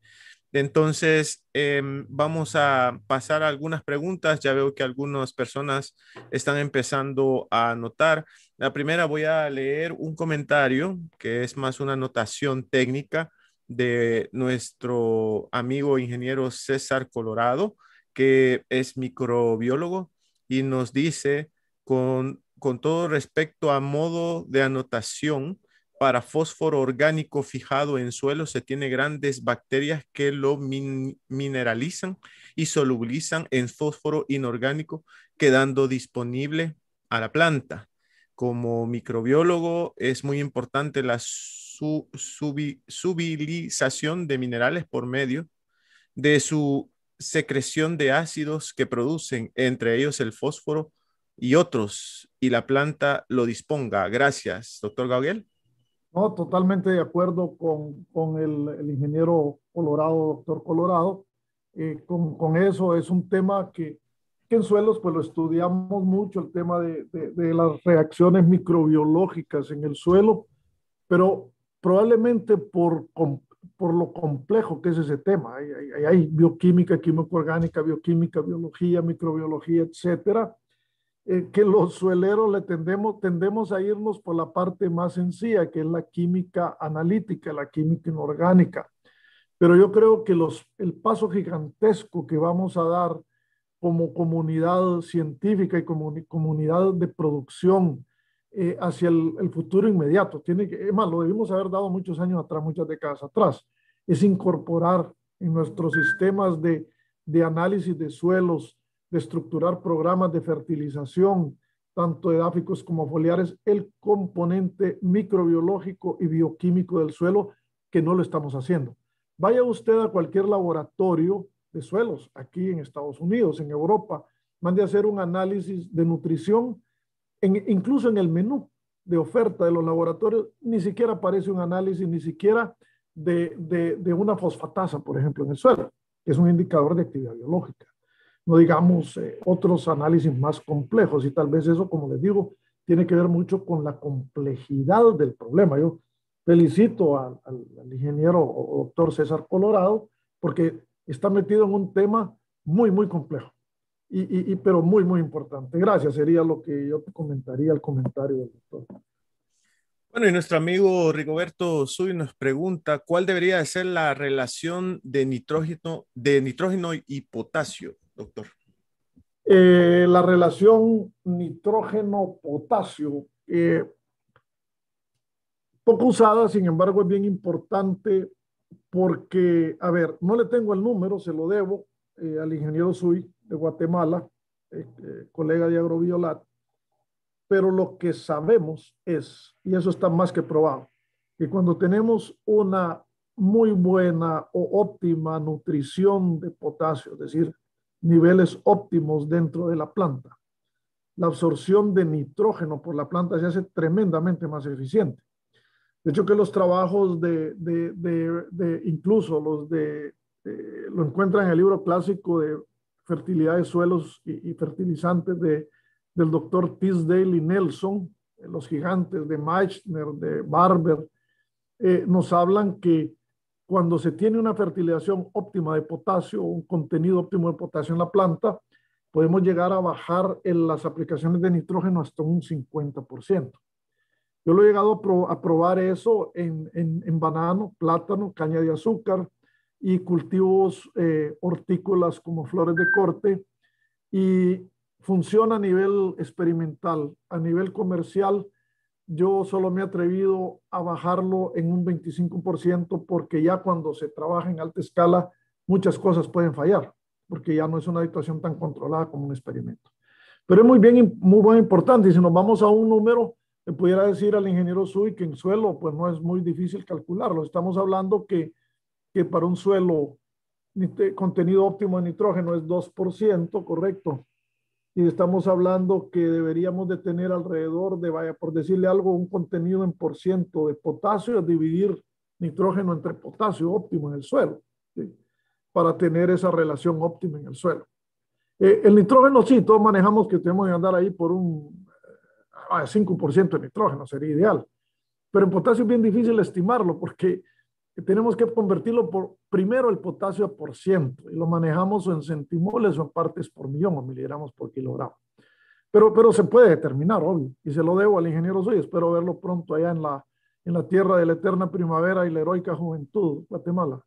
Entonces, em, vamos a pasar a algunas preguntas. Ya veo que algunas personas están empezando a anotar. La primera voy a leer un comentario que es más una anotación técnica de nuestro amigo ingeniero César Colorado, que es microbiólogo y nos dice con, con todo respecto a modo de anotación, para fósforo orgánico fijado en suelo se tiene grandes bacterias que lo mineralizan y solubilizan en fósforo inorgánico, quedando disponible a la planta. Como microbiólogo es muy importante la su subilización de minerales por medio de su secreción de ácidos que producen, entre ellos el fósforo y otros, y la planta lo disponga. Gracias, doctor Gabriel. No, totalmente de acuerdo con, con el, el, ingeniero Colorado, doctor Colorado. Eh, con, con, eso es un tema que, que, en suelos pues lo estudiamos mucho, el tema de, de, de las reacciones microbiológicas en el suelo, pero probablemente por, por lo complejo que es ese tema. Hay, hay, hay bioquímica, química orgánica, bioquímica, biología, microbiología, etcétera, eh, que los sueleros le tendemos, tendemos a irnos por la parte más sencilla, que es la química analítica, la química inorgánica. Pero yo creo que los, el paso gigantesco que vamos a dar como comunidad científica y como comunidad de producción eh, hacia el, futuro inmediato. Tiene que, es más, lo debimos haber dado muchos años atrás, muchas décadas atrás. Es incorporar en nuestros sistemas de, de análisis de suelos, de estructurar programas de fertilización, tanto edáficos como foliares, el componente microbiológico y bioquímico del suelo, que no lo estamos haciendo. Vaya usted a cualquier laboratorio de suelos aquí en Estados Unidos, en Europa, mande a hacer un análisis de nutrición, incluso en el menú de oferta de los laboratorios, ni siquiera aparece un análisis, ni siquiera de, de, una fosfatasa, por ejemplo, en el suelo, que es un indicador de actividad biológica. No digamos eh, otros análisis más complejos y tal vez eso, como les digo, tiene que ver mucho con la complejidad del problema. Yo felicito al, ingeniero doctor César Colorado porque está metido en un tema muy, muy complejo, y, y, pero muy, muy importante. Gracias, sería lo que yo comentaría al comentario del doctor. Bueno, y nuestro amigo Rigoberto Suy nos pregunta, ¿cuál debería ser la relación de nitrógeno, de nitrógeno y potasio, doctor? Eh, la relación nitrógeno-potasio, eh, poco usada, sin embargo, es bien importante porque, a ver, no le tengo el número, se lo debo eh, al ingeniero Sui de Guatemala, eh, eh, colega de Agroviolat, pero lo que sabemos es, y eso está más que probado, que cuando tenemos una muy buena o óptima nutrición de potasio, es decir, niveles óptimos dentro de la planta, la absorción de nitrógeno por la planta se hace tremendamente más eficiente. De hecho, que los trabajos de, de, de, incluso los de, lo encuentran en el libro clásico de fertilidad de suelos y, fertilizantes de, del doctor Tisdale y Nelson, los gigantes de Meichner, de Barber, eh, nos hablan que cuando se tiene una fertilización óptima de potasio, un contenido óptimo de potasio en la planta, podemos llegar a bajar en las aplicaciones de nitrógeno hasta un 50%. Yo lo he llegado a, probar eso en, en, banano, plátano, caña de azúcar y cultivos eh, hortícolas como flores de corte y funciona a nivel experimental. A nivel comercial, yo solo me he atrevido a bajarlo en un 25% porque ya cuando se trabaja en alta escala, muchas cosas pueden fallar, porque ya no es una situación tan controlada como un experimento. Pero es muy bien, muy, muy importante. Y si nos vamos a un número, le pudiera decir al ingeniero Sui que en suelo pues no es muy difícil calcularlo. Estamos hablando que, que para un suelo contenido óptimo de nitrógeno es 2%, correcto. Y estamos hablando que deberíamos de tener alrededor de, vaya, por decirle algo, un contenido en por ciento de potasio, dividir nitrógeno entre potasio óptimo en el suelo, para tener esa relación óptima en el suelo. Eh, el nitrógeno sí, todos manejamos que tenemos que andar ahí por un a 5% de nitrógeno, sería ideal. Pero en potasio es bien difícil estimarlo porque tenemos que convertirlo por primero el potasio por ciento y lo manejamos en centimoles o en partes por millón o miligramos por kilogramo. Pero, pero se puede determinar, obvio, y se lo debo al ingeniero Soy. Espero verlo pronto allá en la, en la tierra de la eterna primavera y la heroica juventud, Guatemala.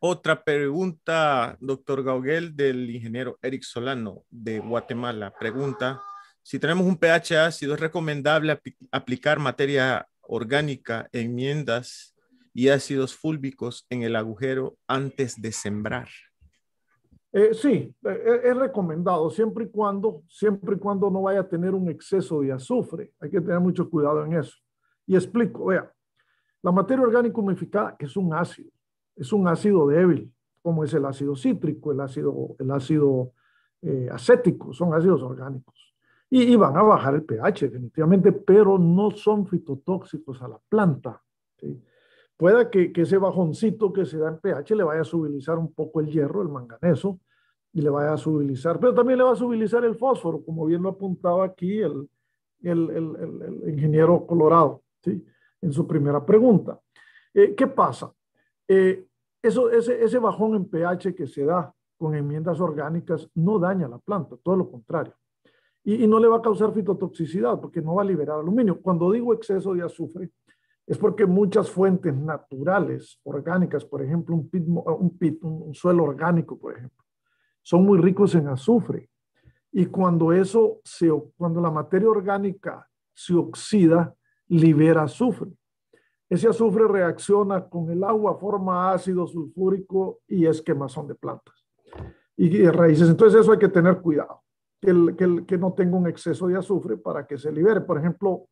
Otra pregunta, doctor Gauguel, del ingeniero Eric Solano de Guatemala. Pregunta, si tenemos un pH ácido, es recomendable aplicar materia orgánica, enmiendas y ácidos fúlbicos en el agujero antes de sembrar. Eh, sí, e, e, es recomendado siempre y cuando, siempre y cuando no vaya a tener un exceso de azufre. Hay que tener mucho cuidado en eso. Y explico, vea, la materia orgánica humificada es un ácido, es un ácido débil, como es el ácido cítrico, el ácido, el ácido eh, acético, son ácidos orgánicos y, van a bajar el pH definitivamente, pero no son fitotóxicos a la planta. ¿sí? Pueda que, que, ese bajoncito que se da en pH le vaya a subilizar un poco el hierro, el manganeso, y le vaya a subilizar, pero también le va a subilizar el fósforo, como bien lo apuntaba aquí el, el, el, el ingeniero Colorado, ¿sí? en su primera pregunta. Eh, ¿Qué pasa? Eh, eso, ese, ese bajón en pH que se da con enmiendas orgánicas no daña la planta, todo lo contrario y, no le va a causar fitotoxicidad porque no va a liberar aluminio. Cuando digo exceso de azufre, es porque muchas fuentes naturales, orgánicas, por ejemplo, un, pit, un, pit, un suelo orgánico, por ejemplo, son muy ricos en azufre. Y cuando eso se, cuando la materia orgánica se oxida, libera azufre. Ese azufre reacciona con el agua, forma ácido sulfúrico y es quemazón de plantas y raíces. Entonces eso hay que tener cuidado que, que, no tenga un exceso de azufre para que se libere. Por ejemplo,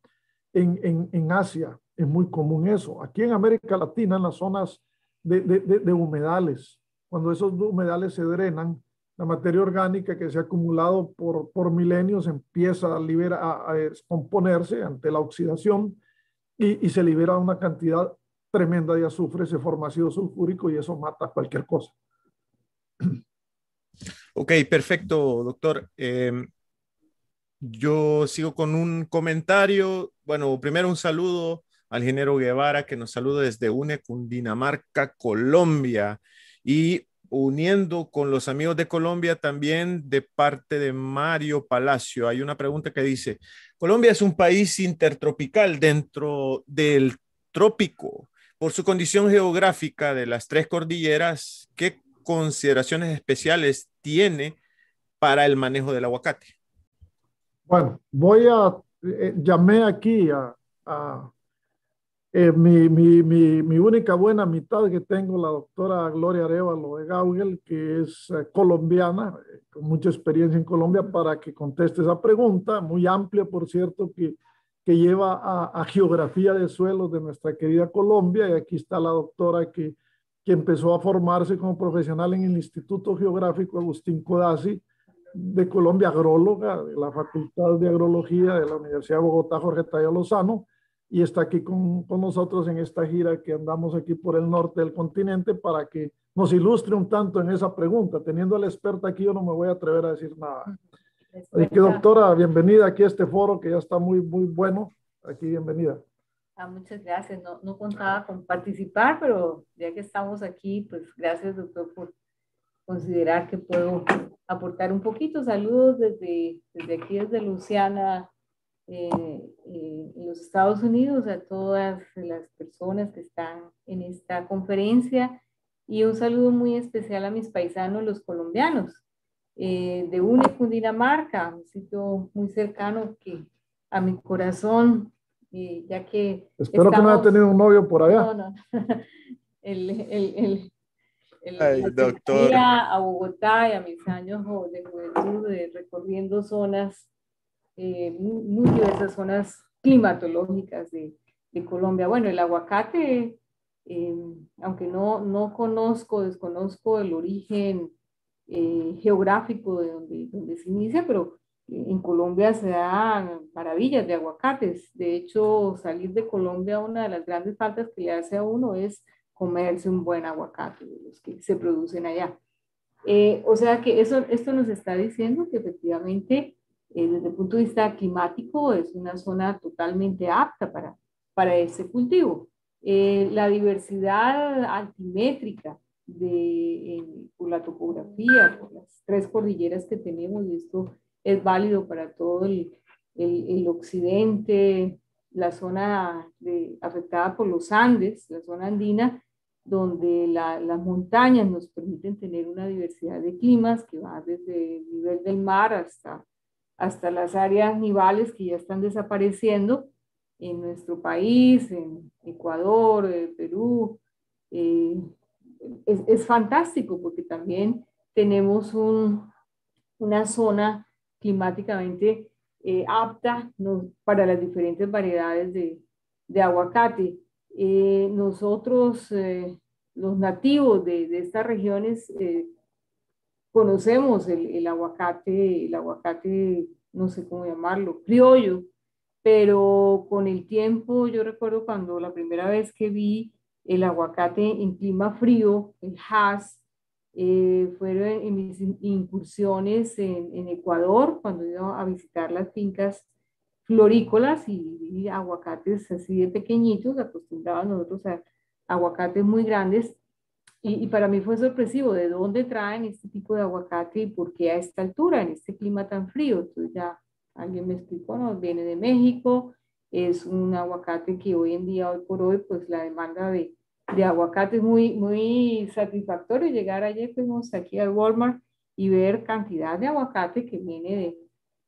en, en, en, Asia es muy común eso. Aquí en América Latina, en las zonas de, de, de, humedales. Cuando esos humedales se drenan, la materia orgánica que se ha acumulado por, por milenios empieza a, liberar, a, a descomponerse ante la oxidación y, y, se libera una cantidad tremenda de azufre, se forma ácido sulfúrico y eso mata cualquier cosa. Ok, perfecto, doctor. Eh, yo sigo con un comentario. Bueno, primero un saludo al ingeniero Guevara que nos saluda desde UNE, Cundinamarca, Colombia. Y uniendo con los amigos de Colombia también de parte de Mario Palacio. Hay una pregunta que dice, Colombia es un país intertropical dentro del trópico. Por su condición geográfica de las tres cordilleras, ¿qué consideraciones especiales tiene para el manejo del aguacate? Bueno, voy a, eh, llamé aquí a eh, mi, mi, mi, mi, única buena mitad que tengo, la doctora Gloria Arevalo de Gaugel, que es eh, colombiana, eh, con mucha experiencia en Colombia, para que conteste esa pregunta, muy amplia, por cierto, que, que lleva a, a, geografía de suelos de nuestra querida Colombia. Y aquí está la doctora que, que empezó a formarse como profesional en el Instituto Geográfico Agustín Codazzi, de Colombia, agróloga de la Facultad de Agrología de la Universidad de Bogotá, Jorge Taya Lozano, y está aquí con, con, nosotros en esta gira que andamos aquí por el norte del continente para que nos ilustre un tanto en esa pregunta. Teniendo a la experta aquí, yo no me voy a atrever a decir nada. Así que, doctora, bienvenida aquí a este foro que ya está muy, muy bueno. Aquí, bienvenida. Ah, muchas gracias. No, no contaba con participar, pero ya que estamos aquí, pues gracias, doctor, por considerar que puedo aportar un poquito. Saludos desde, desde aquí, desde Luciana, eh, eh, en los Estados Unidos, a todas las personas que están en esta conferencia y un saludo muy especial a mis paisanos, los colombianos, eh, de UNE, Cundinamarca, un sitio muy cercano que a mi corazón, ya que... Espero que no haya tenido un novio por allá. No, no. el, el, el Ay, doctor. a Bogotá y a mis años de juventud de recorriendo zonas, eh, muy diversas zonas climatológicas de, de, Colombia. Bueno, el aguacate, eh, aunque no, no conozco, desconozco el origen eh, geográfico de donde, donde se inicia, pero en Colombia se dan maravillas de aguacates. De hecho, salir de Colombia, una de las grandes faltas que le hace a uno es comerse un buen aguacate de los que se producen allá. Eh, o sea que eso, esto nos está diciendo que efectivamente eh, desde el punto de vista climático es una zona totalmente apta para, para ese cultivo. Eh, la diversidad altimétrica de, por la topografía, por las tres cordilleras que tenemos, y esto es válido para todo el, el, el occidente, la zona de, afectada por los Andes, la zona andina, donde la, las montañas nos permiten tener una diversidad de climas que va desde el nivel del mar hasta, hasta las áreas nivales que ya están desapareciendo en nuestro país, en Ecuador, en Perú. Eh, es, fantástico porque también tenemos un, una zona climáticamente eh, apta para las diferentes variedades de, de aguacate. Eh, nosotros, eh, los nativos de, estas regiones, eh, conocemos el, el, aguacate, el aguacate, no sé cómo llamarlo, criollo, pero con el tiempo, yo recuerdo cuando la primera vez que vi el aguacate en clima frío, el Hass, eh, fueron en mis incursiones en, en, Ecuador, cuando iba a visitar las fincas florícolas y, aguacates así de pequeñitos, acostumbrados nosotros a aguacates muy grandes. Y, y, para mí fue sorpresivo de dónde traen este tipo de aguacate y por qué a esta altura, en este clima tan frío. Entonces ya alguien me explicó, no, viene de México, es un aguacate que hoy en día, hoy por hoy, pues la demanda de, de aguacate es muy, muy satisfactorio. Llegar ayer fuimos aquí al Walmart y ver cantidad de aguacate que viene de,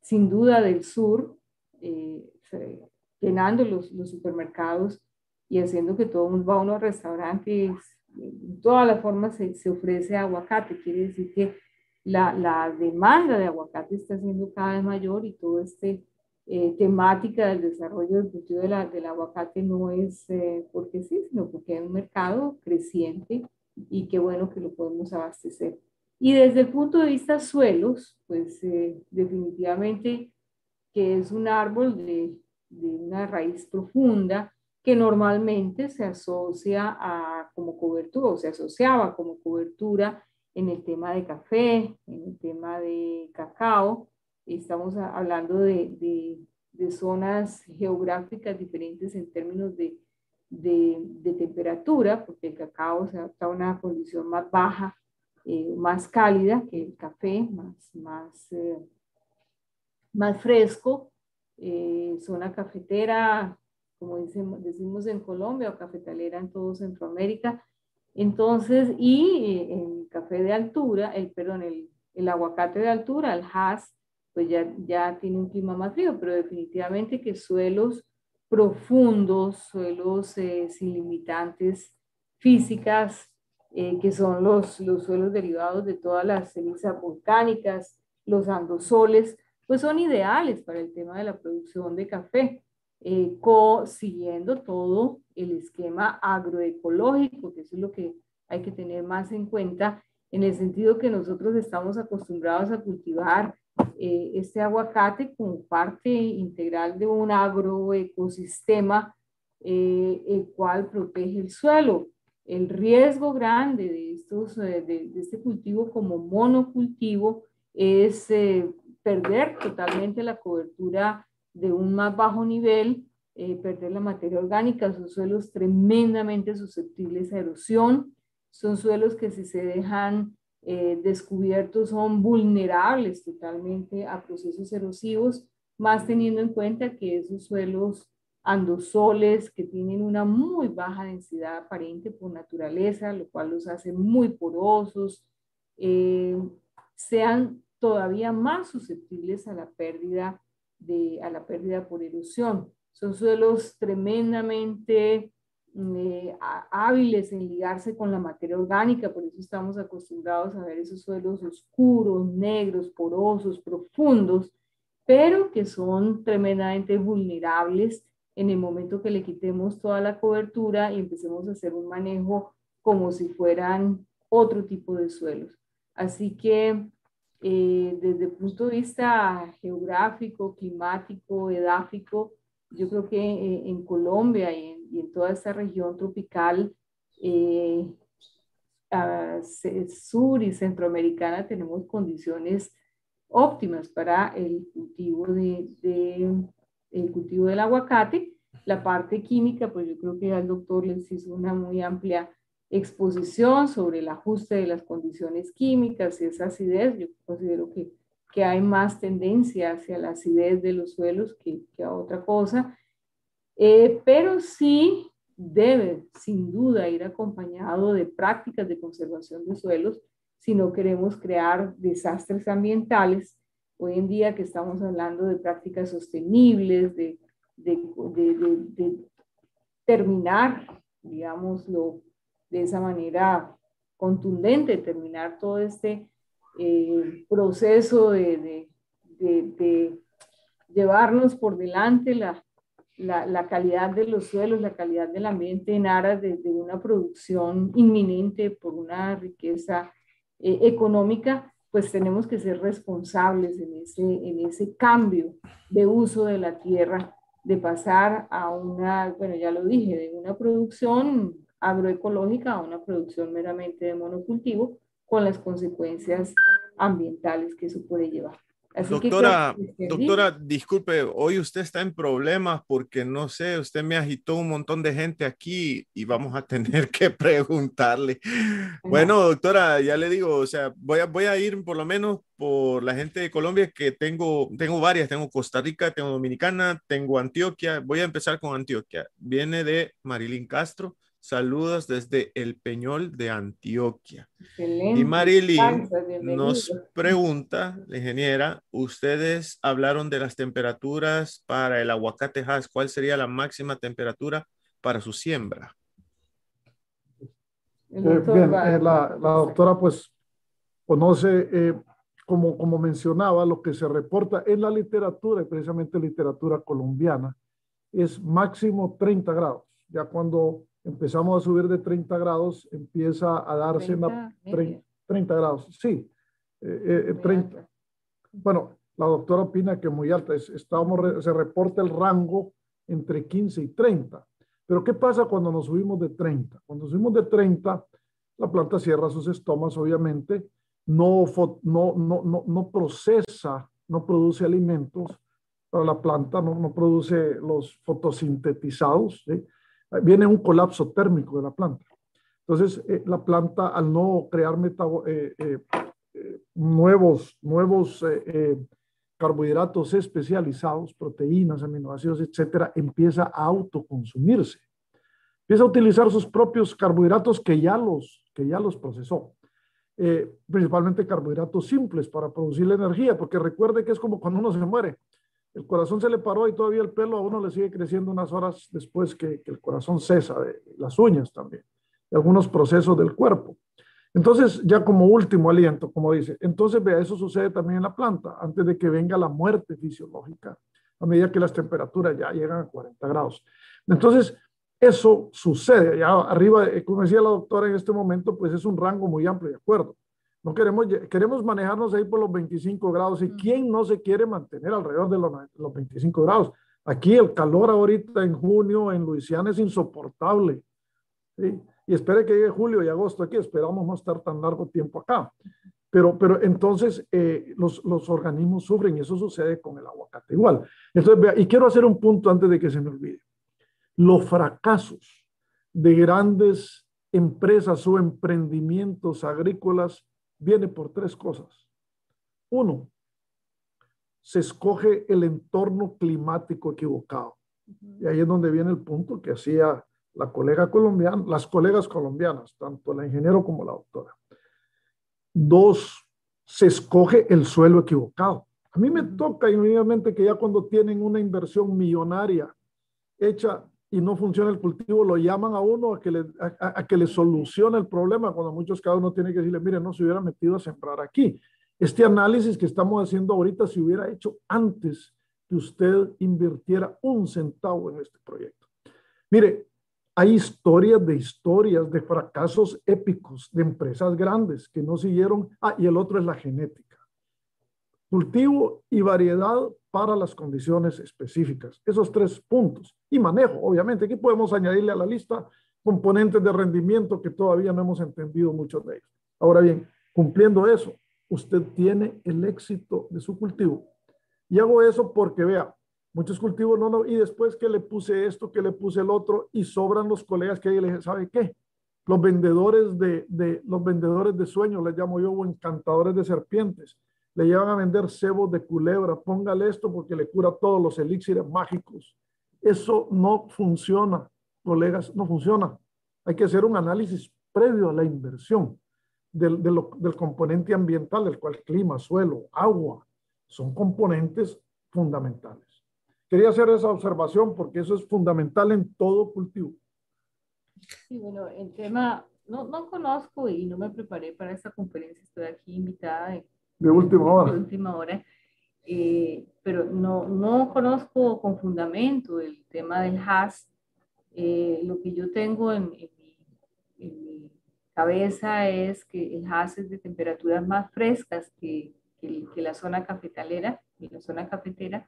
sin duda del sur, eh, llenando los, los, supermercados y haciendo que todo el mundo va a unos restaurantes, de todas las formas se, se, ofrece aguacate, quiere decir que la, la, demanda de aguacate está siendo cada vez mayor y todo este eh, temática del desarrollo del cultivo del aguacate no es eh, porque sí, sino porque hay un mercado creciente y qué bueno que lo podemos abastecer. Y desde el punto de vista suelos, pues eh, definitivamente que es un árbol de, de, una raíz profunda que normalmente se asocia a, como cobertura o se asociaba como cobertura en el tema de café, en el tema de cacao, estamos hablando de, de, zonas geográficas diferentes en términos de, de, temperatura, porque el cacao se adapta a una condición más baja, eh, más cálida que el café, más, más, eh, más fresco. Eh, zona cafetera, como decimos en Colombia, o cafetalera en todo Centroamérica. Entonces, y el café de altura, el, perdón, el, el aguacate de altura, el Hass, pues ya, ya tiene un clima más frío, pero definitivamente que suelos profundos, suelos eh, sin limitantes físicas, eh, que son los, los suelos derivados de todas las cenizas volcánicas, los andosoles, pues son ideales para el tema de la producción de café, eh, siguiendo todo el esquema agroecológico, que es lo que hay que tener más en cuenta, en el sentido que nosotros estamos acostumbrados a cultivar eh, este aguacate como parte integral de un agroecosistema eh, el cual protege el suelo. El riesgo grande de, estos, eh, de, este cultivo como monocultivo es perder totalmente la cobertura de un más bajo nivel, perder la materia orgánica, son suelos tremendamente susceptibles a erosión, son suelos que si se dejan eh, descubiertos son vulnerables totalmente a procesos erosivos, más teniendo en cuenta que esos suelos andosoles que tienen una muy baja densidad aparente por naturaleza, lo cual los hace muy porosos, eh, sean todavía más susceptibles a la pérdida de, a la pérdida por erosión. Son suelos tremendamente eh, hábiles en ligarse con la materia orgánica, por eso estamos acostumbrados a ver esos suelos oscuros, negros, porosos, profundos, pero que son tremendamente vulnerables en el momento que le quitemos toda la cobertura y empecemos a hacer un manejo como si fueran otro tipo de suelos. Así que eh, desde el punto de vista geográfico, climático, edáfico, yo creo que eh, en Colombia y en, y en, toda esta región tropical eh, sur y centroamericana tenemos condiciones óptimas para el cultivo, de, de, el cultivo del aguacate. La parte química, pues yo creo que el doctor les hizo una muy amplia exposición sobre el ajuste de las condiciones químicas y esa acidez. Yo considero que que hay más tendencia hacia la acidez de los suelos que, a otra cosa, eh, pero sí debe sin duda ir acompañado de prácticas de conservación de suelos si no queremos crear desastres ambientales. Hoy en día que estamos hablando de prácticas sostenibles, de, de, de terminar, digámoslo, de esa manera contundente, terminar todo este eh, proceso de, llevarnos por delante la, la, calidad de los suelos, la calidad del ambiente en aras de, una producción inminente por una riqueza eh, económica, pues tenemos que ser responsables en ese, en ese cambio de uso de la tierra, de pasar a una, bueno, ya lo dije, de una producción agroecológica a una producción meramente de monocultivo, con las consecuencias ambientales que eso puede llevar. doctora, doctora, disculpe, hoy usted está en problemas porque no sé, usted me agitó un montón de gente aquí y vamos a tener que preguntarle. Bueno, doctora, ya le digo, o sea, voy a, voy a ir por lo menos por la gente de Colombia que tengo, tengo varias, tengo Costa Rica, tengo Dominicana, tengo Antioquia, voy a empezar con Antioquia. Viene de Marilyn Castro Saludos desde el Peñol de Antioquia. Y Marilyn nos pregunta, la ingeniera, ustedes hablaron de las temperaturas para el aguacate Hass. ¿Cuál sería la máxima temperatura para su siembra? Eh, bien, eh, la, la, doctora pues conoce, eh, como, como mencionaba, lo que se reporta en la literatura, y precisamente literatura colombiana, es máximo 30 grados. Ya cuando empezamos a subir de 30 grados, empieza a darse 30, 30, grados. Sí, 30. Eh, eh, bueno, la doctora opina que muy alta. estamos, se reporta el rango entre 15 y 30. Pero ¿qué pasa cuando nos subimos de 30? Cuando subimos de 30, la planta cierra sus estomas, obviamente, no, no, no, no, procesa, no produce alimentos para la planta, no, no produce los fotosintetizados. Viene un colapso térmico de la planta. Entonces, eh, la planta, al no crear eh, eh, nuevos, nuevos carbohidratos especializados, proteínas, aminoácidos, etcétera, empieza a autoconsumirse. Empieza a utilizar sus propios carbohidratos que ya los, que ya los procesó. Eh, principalmente carbohidratos simples para producir la energía, porque recuerde que es como cuando uno se muere. El corazón se le paró y todavía el pelo a uno le sigue creciendo unas horas después que, el corazón cesa, de, las uñas también, y algunos procesos del cuerpo. Entonces, ya como último aliento, como dice, entonces vea, eso sucede también en la planta, antes de que venga la muerte fisiológica, a medida que las temperaturas ya llegan a 40 grados. Entonces, eso sucede, ya arriba, eh, como decía la doctora en este momento, pues es un rango muy amplio, de acuerdo. No queremos, queremos manejarnos ahí por los 25 grados. ¿Y quién no se quiere mantener alrededor de los, los 25 grados? Aquí el calor ahorita en junio en Luisiana es insoportable. ¿sí? y espere que llegue julio y agosto aquí, esperamos no estar tan largo tiempo acá. Pero, pero entonces eh, los, los, organismos sufren y eso sucede con el aguacate igual. Entonces, vea, y quiero hacer un punto antes de que se me olvide. Los fracasos de grandes empresas o emprendimientos agrícolas vienen por tres cosas. Uno, se escoge el entorno climático equivocado. Y ahí es donde viene el punto que hacía la colega colombiana, las colegas colombianas, tanto la ingeniero como la doctora. Dos, se escoge el suelo equivocado. A mí me toca inmediatamente que ya cuando tienen una inversión millonaria hecha y no funciona el cultivo, lo llaman a uno a que le, a, que le solucione el problema, cuando muchos cada uno tiene que decirle, mire, no se hubiera metido a sembrar aquí. Este análisis que estamos haciendo ahorita se hubiera hecho antes que usted invirtiera un centavo en este proyecto. Mire, hay historias de historias de fracasos épicos de empresas grandes que no siguieron. Ah, y el otro es la genética. Cultivo y variedad para las condiciones específicas. Esos tres puntos. Y manejo, obviamente. Aquí podemos añadirle a la lista componentes de rendimiento que todavía no hemos entendido muchos de ellos. Ahora bien, cumpliendo eso, usted tiene el éxito de su cultivo. Y hago eso porque, vea, Muchos cultivos no, no, y después que le puse esto, que le puse el otro, y sobran los colegas que ahí le dije, ¿sabe qué? Los vendedores de, los vendedores de sueños, les llamo yo, encantadores de serpientes, le llevan a vender cebos de culebra, póngale esto porque le cura todos los elixires mágicos. Eso no funciona, colegas, no funciona. Hay que hacer un análisis previo a la inversión del, del componente ambiental, el cual clima, suelo, agua, son componentes fundamentales. Quería hacer esa observación porque eso es fundamental en todo cultivo. Sí, bueno, el tema, no, no conozco y no me preparé para esta conferencia, estoy aquí invitada de última hora. De última hora. Eh, pero no, no conozco con fundamento el tema del HAS. Eh, lo que yo tengo en, en, en, mi, cabeza es que el HAS es de temperaturas más frescas que, que, que la zona cafetalera, y la zona cafetera,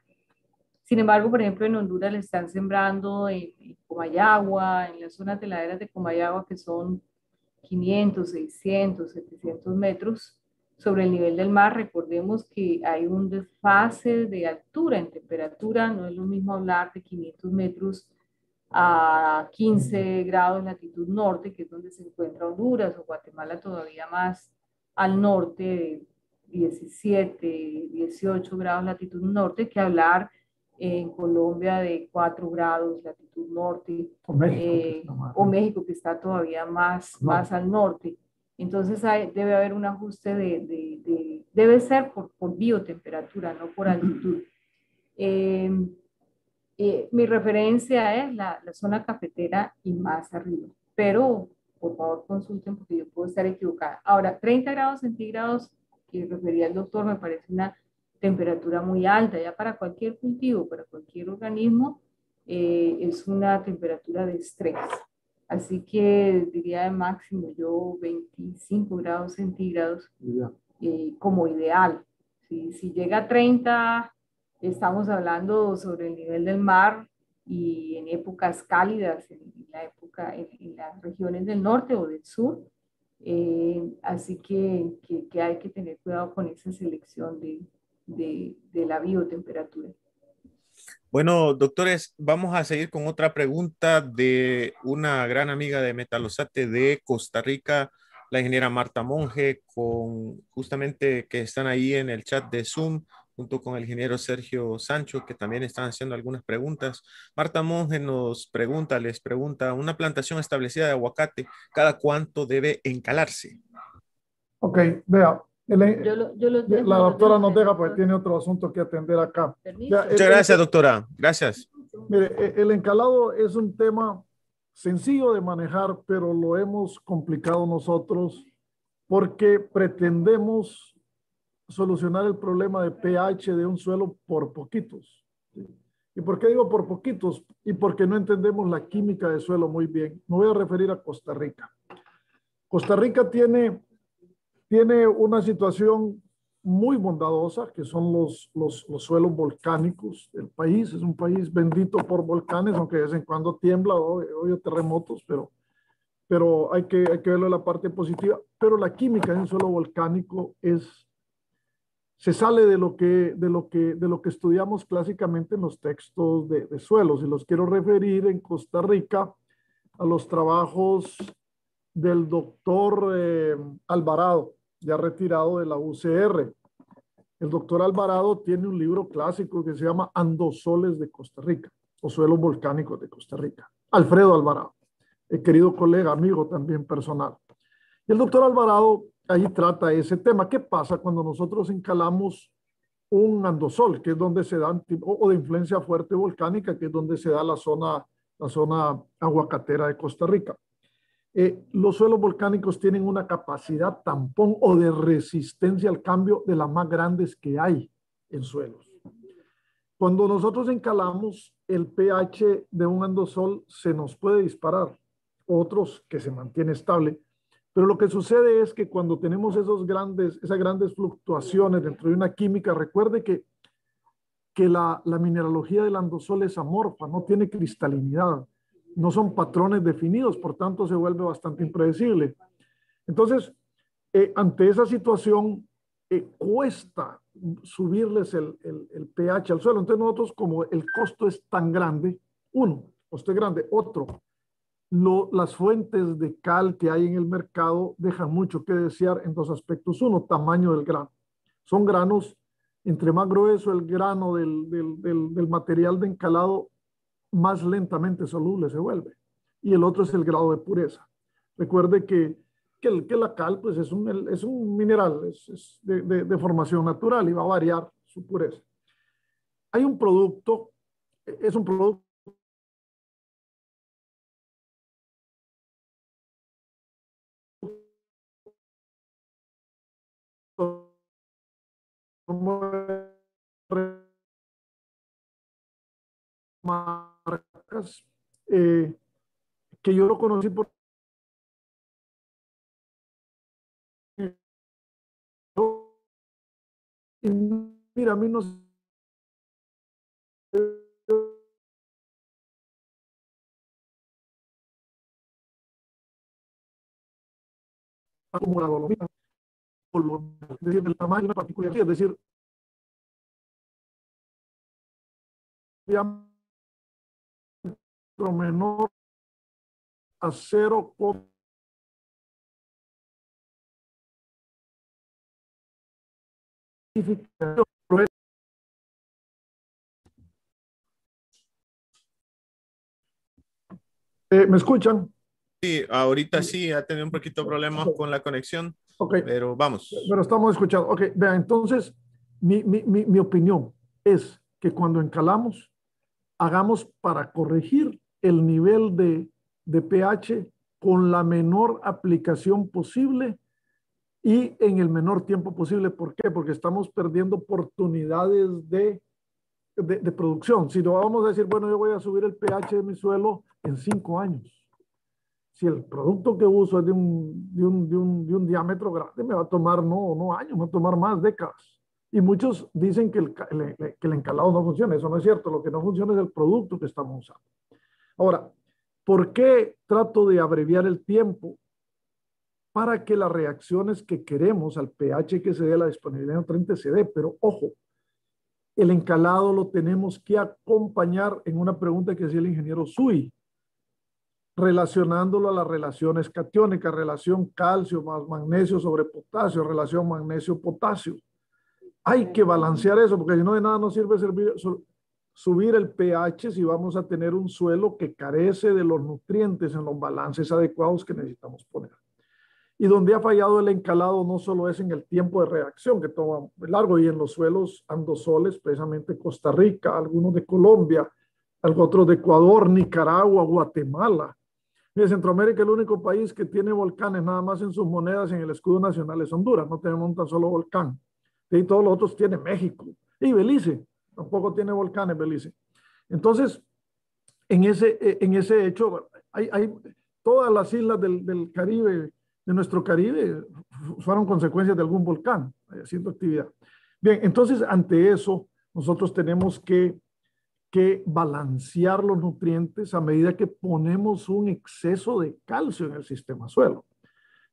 sin embargo, por ejemplo, en Honduras le están sembrando en, Comayagua, en las zonas de laderas de Comayagua, que son 500, 600, 700 metros sobre el nivel del mar. Recordemos que hay un desfase de altura en temperatura, no es lo mismo hablar de 500 metros a 15 grados latitud norte, que es donde se encuentra Honduras o Guatemala todavía más al norte, 17, 18 grados latitud norte, que hablar en Colombia de 4 grados latitud norte, o México, eh, o México que está todavía más, más al norte. Entonces hay, debe haber un ajuste de, de, debe ser por, por, biotemperatura, no por altitud. Em, eh, mi referencia es la, la, zona cafetera y más arriba, pero por favor consulten porque yo puedo estar equivocada. Ahora, 30 grados centígrados que refería el doctor me parece una temperatura muy alta, ya para cualquier cultivo, para cualquier organismo, eh, es una temperatura de estrés. Así que diría de máximo yo 25 grados centígrados eh, como ideal. Si, si llega a 30, estamos hablando sobre el nivel del mar y en épocas cálidas, en, la época, en, las regiones del norte o del sur. Eh, así que, que, hay que tener cuidado con esa selección de, de, de la biotemperatura. Bueno, doctores, vamos a seguir con otra pregunta de una gran amiga de Metalosate de Costa Rica, la ingeniera Marta Monge, con justamente que están ahí en el chat de Zoom junto con el ingeniero Sergio Sancho, que también están haciendo algunas preguntas. Marta Monge nos pregunta, les pregunta, una plantación establecida de aguacate, ¿cada cuánto debe encalarse? Ok, vea, la doctora nos deja porque tiene otro asunto que atender acá. Muchas gracias, doctora. Gracias. Mire, e, el encalado es un tema sencillo de manejar, pero lo hemos complicado nosotros porque pretendemos solucionar el problema de pH de un suelo por poquitos. ¿Y por qué digo por poquitos? Y porque no entendemos la química del suelo muy bien. Me voy a referir a Costa Rica. Costa Rica tiene tiene una situación muy bondadosa, que son los, los, los, suelos volcánicos del país. Es un país bendito por volcanes, aunque de vez en cuando tiembla o terremotos, pero, pero hay, que, hay que verlo en la parte positiva. Pero la química en suelo volcánico es, se sale de lo que, de lo que, de lo que estudiamos clásicamente en los textos de, de suelos. Y los quiero referir en Costa Rica a los trabajos del doctor eh, Alvarado ya retirado de la UCR. El doctor Alvarado tiene un libro clásico que se llama Andosoles de Costa Rica o suelos volcánicos de Costa Rica. Alfredo Alvarado, el querido colega, amigo también personal. Y el doctor Alvarado ahí trata ese tema. ¿Qué pasa cuando nosotros encalamos un andosol, que es donde se da, o de influencia fuerte volcánica, que es donde se da la zona, la zona aguacatera de Costa Rica? Eh, los suelos volcánicos tienen una capacidad tampón o de resistencia al cambio de las más grandes que hay en suelos. Cuando nosotros encalamos, el pH de un andosol se nos puede disparar, otros que se mantiene estable, pero lo que sucede es que cuando tenemos esos grandes, esas grandes fluctuaciones dentro de una química, recuerde que, que la, la mineralogía del andosol es amorfa, no tiene cristalinidad no son patrones definidos, por tanto se vuelve bastante impredecible. Entonces, eh, ante esa situación, eh, cuesta subirles el, el, pH al suelo. Entonces nosotros, como el costo es tan grande, uno, costo es grande, otro, las fuentes de cal que hay en el mercado dejan mucho que desear en dos aspectos. Uno, tamaño del grano. Son granos, entre más grueso el grano del, del material de encalado, más lentamente soluble se vuelve. Y el otro es el grado de pureza. Recuerde que, que, el, que la cal pues, es, un, es un mineral, es, de, de, formación natural y va a variar su pureza. Hay un producto, es un producto eh, que yo lo conocí por mira, a mí no como la dolomita, es decir, del tamaño de una particularidad, es decir, menor a 0, eh, ¿Me escuchan? Sí, ahorita sí, ha tenido un poquito de problemas con la conexión, okay. pero vamos. Pero estamos escuchando. Ok, vean, entonces, mi, mi, mi, mi opinión es que cuando encalamos, hagamos para corregir el nivel de, de pH con la menor aplicación posible y en el menor tiempo posible. ¿Por qué? Porque estamos perdiendo oportunidades de, de, producción. Si no vamos a decir, bueno, yo voy a subir el pH de mi suelo en cinco años. Si el producto que uso es de un, de un, de un, de un diámetro grande, me va a tomar no, no años, me va a tomar más décadas. Y muchos dicen que el, que el encalado no funciona. Eso no es cierto. Lo que no funciona es el producto que estamos usando. Ahora, ¿por qué trato de abreviar el tiempo? Para que las reacciones que queremos al pH que se dé, la disponibilidad de nutrientes se dé. Pero ojo, el encalado lo tenemos que acompañar en una pregunta que hacía el ingeniero Sui, relacionándolo a las relaciones catiónicas, relación calcio más magnesio sobre potasio, relación magnesio-potasio. Hay que balancear eso, porque si no de nada nos sirve servir, subir el pH si vamos a tener un suelo que carece de los nutrientes en los balances adecuados que necesitamos poner. Y donde ha fallado el encalado no solo es en el tiempo de reacción que toma largo y en los suelos andosoles, precisamente Costa Rica, algunos de Colombia, otros de Ecuador, Nicaragua, Guatemala. En Centroamérica el único país que tiene volcanes nada más en sus monedas en el escudo nacional es Honduras, no tenemos un tan solo volcán. Y todos los otros tiene México y Belice, tampoco tiene volcanes Belice. Entonces, en ese, en ese hecho, hay, hay todas las islas del, del, Caribe, de nuestro Caribe, fueron consecuencias de algún volcán haciendo actividad. Bien, entonces, ante eso, nosotros tenemos que, que balancear los nutrientes a medida que ponemos un exceso de calcio en el sistema suelo.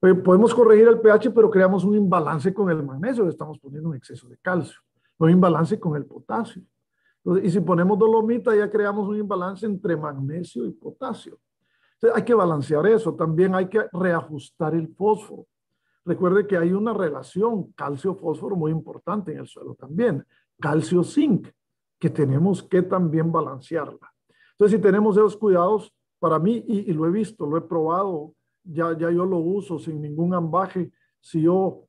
Eh, podemos corregir el pH, pero creamos un imbalance con el magnesio, estamos poniendo un exceso de calcio, un imbalance con el potasio. y si ponemos dolomita, ya creamos un imbalance entre magnesio y potasio. Entonces, hay que balancear eso. También hay que reajustar el fósforo. Recuerde que hay una relación calcio-fósforo muy importante en el suelo también. Calcio-zinc, que tenemos que también balancearla. Entonces, si tenemos esos cuidados, para mí, y, y lo he visto, lo he probado ya, ya yo lo uso sin ningún ambaje. Si yo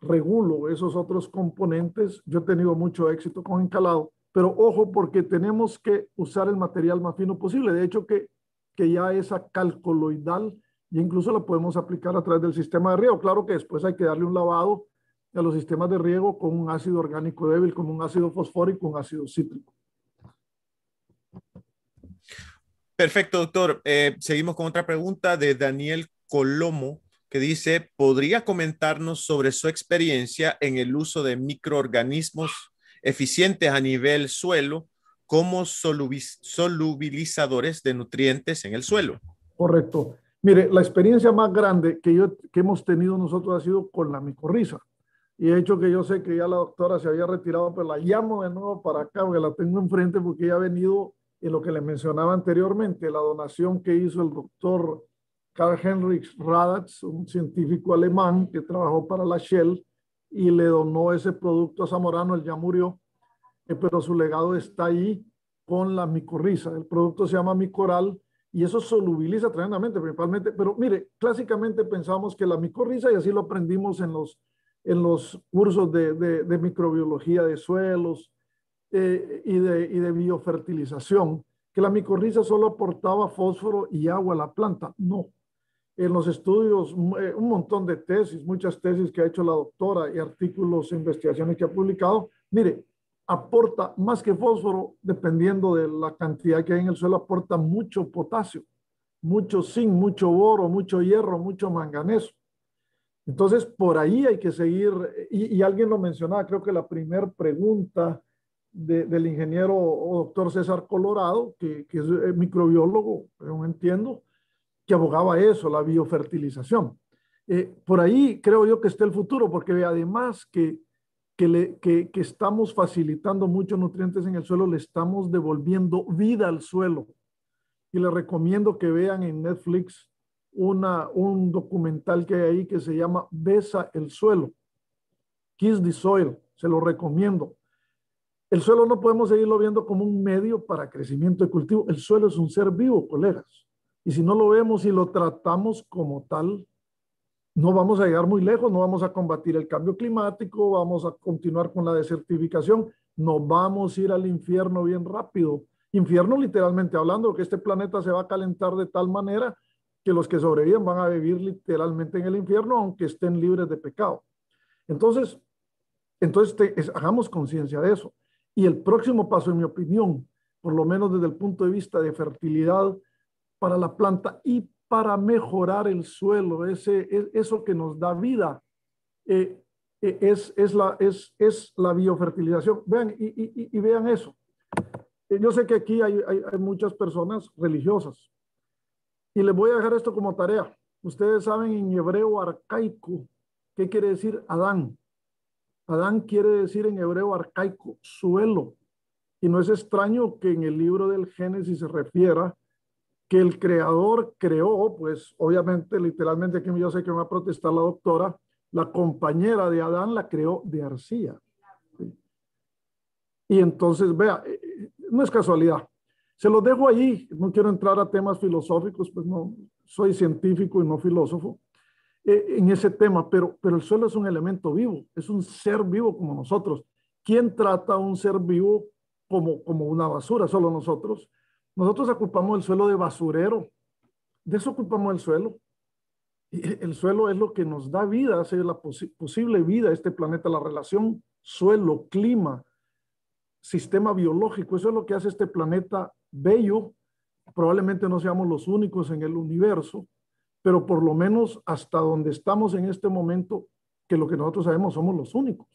regulo esos otros componentes, yo he tenido mucho éxito con encalado, pero ojo porque tenemos que usar el material más fino posible. De hecho, que, que ya esa calcoloidal, ya incluso la podemos aplicar a través del sistema de riego. Claro que después hay que darle un lavado a los sistemas de riego con un ácido orgánico débil, como un ácido fosfórico, un ácido cítrico. Perfecto, doctor. Eh, seguimos con otra pregunta de Daniel Colomo, que dice, ¿podría comentarnos sobre su experiencia en el uso de microorganismos eficientes a nivel suelo como solubilizadores de nutrientes en el suelo? Correcto. Mire, la experiencia más grande que, yo, que hemos tenido nosotros ha sido con la micorriza. Y de hecho que yo sé que ya la doctora se había retirado, pero la llamo de nuevo para acá, porque la tengo enfrente, porque ella ha venido en lo que le mencionaba anteriormente, la donación que hizo el doctor Karl Heinrich Radatz, un científico alemán que trabajó para la Shell y le donó ese producto a Zamorano, él ya murió, eh, pero su legado está ahí con la micorriza. El producto se llama micoral y eso solubiliza tremendamente, principalmente, pero mire, clásicamente pensamos que la micorriza, y así lo aprendimos en los, en los cursos de, de, microbiología de suelos eh, y, de, y de biofertilización, que la micorriza solo aportaba fósforo y agua a la planta. No, en los estudios, eh, un montón de tesis, muchas tesis que ha hecho la doctora y artículos e investigaciones que ha publicado, mire, aporta más que fósforo, dependiendo de la cantidad que hay en el suelo, aporta mucho potasio, mucho zinc, mucho boro, mucho hierro, mucho manganeso. Entonces, por ahí hay que seguir, y, alguien lo mencionaba, creo que la primera pregunta del ingeniero doctor César Colorado, que, que es eh, microbiólogo, no entiendo, que abogaba eso, la biofertilización. Eh, por ahí creo yo que está el futuro, porque además que, que, le, que, estamos facilitando muchos nutrientes en el suelo, le estamos devolviendo vida al suelo. Y les recomiendo que vean en Netflix una, un documental que hay ahí que se llama Besa el suelo. Kiss the Soil, se lo recomiendo. El suelo no podemos seguirlo viendo como un medio para crecimiento de cultivo. El suelo es un ser vivo, colegas. Y si no lo vemos y lo tratamos como tal, no vamos a llegar muy lejos, no vamos a combatir el cambio climático, vamos a continuar con la desertificación, nos vamos a ir al infierno bien rápido. Infierno literalmente hablando, que este planeta se va a calentar de tal manera que los que sobreviven van a vivir literalmente en el infierno, aunque estén libres de pecado. Entonces, entonces hagamos conciencia de eso. Y el próximo paso, en mi opinión, por lo menos desde el punto de vista de fertilidad para la planta y para mejorar el suelo, ese, eso que nos da vida, eh, eh, es, es, la, es, es la biofertilización. Vean, y, y, y vean eso. Eh, yo sé que aquí hay, hay, hay, muchas personas religiosas y les voy a dejar esto como tarea. Ustedes saben en hebreo arcaico qué quiere decir Adán. Adán quiere decir en hebreo arcaico suelo. Y no es extraño que en el libro del Génesis se refiera que el creador creó, pues obviamente, literalmente, aquí yo sé que me va a protestar la doctora, la compañera de Adán la creó de arcilla. Y entonces, vea, eh, eh, no es casualidad. Se lo dejo allí, no quiero entrar a temas filosóficos, pues no, soy científico y no filósofo eh, en ese tema, pero, pero el suelo es un elemento vivo, es un ser vivo como nosotros. ¿Quién trata a un ser vivo como, como una basura? Solo nosotros. Nosotros ocupamos el suelo de basurero, de eso ocupamos el suelo. El suelo es lo que nos da vida, hace la posible vida a este planeta, la relación suelo, clima, sistema biológico. Eso es lo que hace este planeta bello. Probablemente no seamos los únicos en el universo, pero por lo menos hasta donde estamos en este momento, que lo que nosotros sabemos somos los únicos.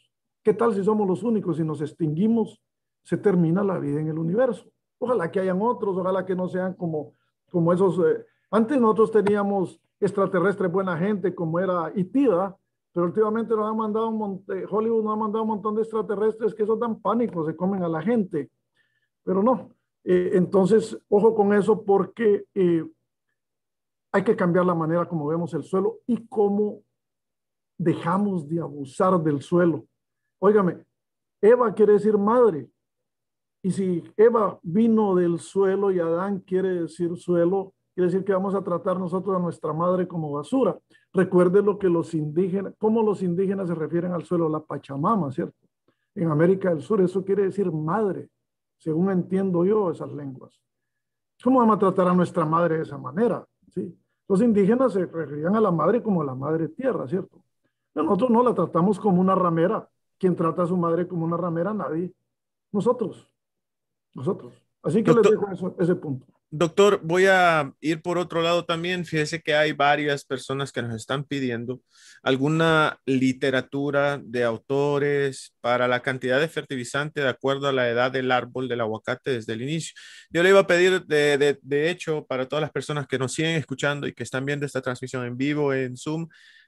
¿Qué tal si somos los únicos? Si nos extinguimos, se termina la vida en el universo. Ojalá que hayan otros, ojalá que no sean como, como esos. Eh, antes nosotros teníamos extraterrestres buena gente como era Itida, pero últimamente nos han mandado un Hollywood nos ha mandado un montón de extraterrestres que son tan pánicos, se comen a la gente. Pero no. Eh, entonces, ojo con eso porque eh, hay que cambiar la manera como vemos el suelo y cómo dejamos de abusar del suelo. Óigame, Eva quiere decir madre. Y si Eva vino del suelo y Adán quiere decir suelo, quiere decir que vamos a tratar nosotros a nuestra madre como basura. Recuerde lo que los indígenas, cómo los indígenas se refieren al suelo, la Pachamama, ¿cierto? En América del Sur eso quiere decir madre, según entiendo yo esas lenguas. ¿Cómo vamos a tratar a nuestra madre de esa manera? Los indígenas se referían a la madre como la madre tierra, ¿cierto? nosotros no la tratamos como una ramera. ¿Quién trata a su madre como una ramera? Nadie. Nosotros. Nosotros. Así que les dejo ese punto. Doctor, voy a ir por otro lado también. Fíjese que hay varias personas que nos están pidiendo alguna literatura de autores para la cantidad de fertilizante de acuerdo a la edad del árbol del aguacate desde el inicio. Yo le iba a pedir, de, de hecho, para todas las personas que nos siguen escuchando y que están viendo esta transmisión en vivo en Zoom,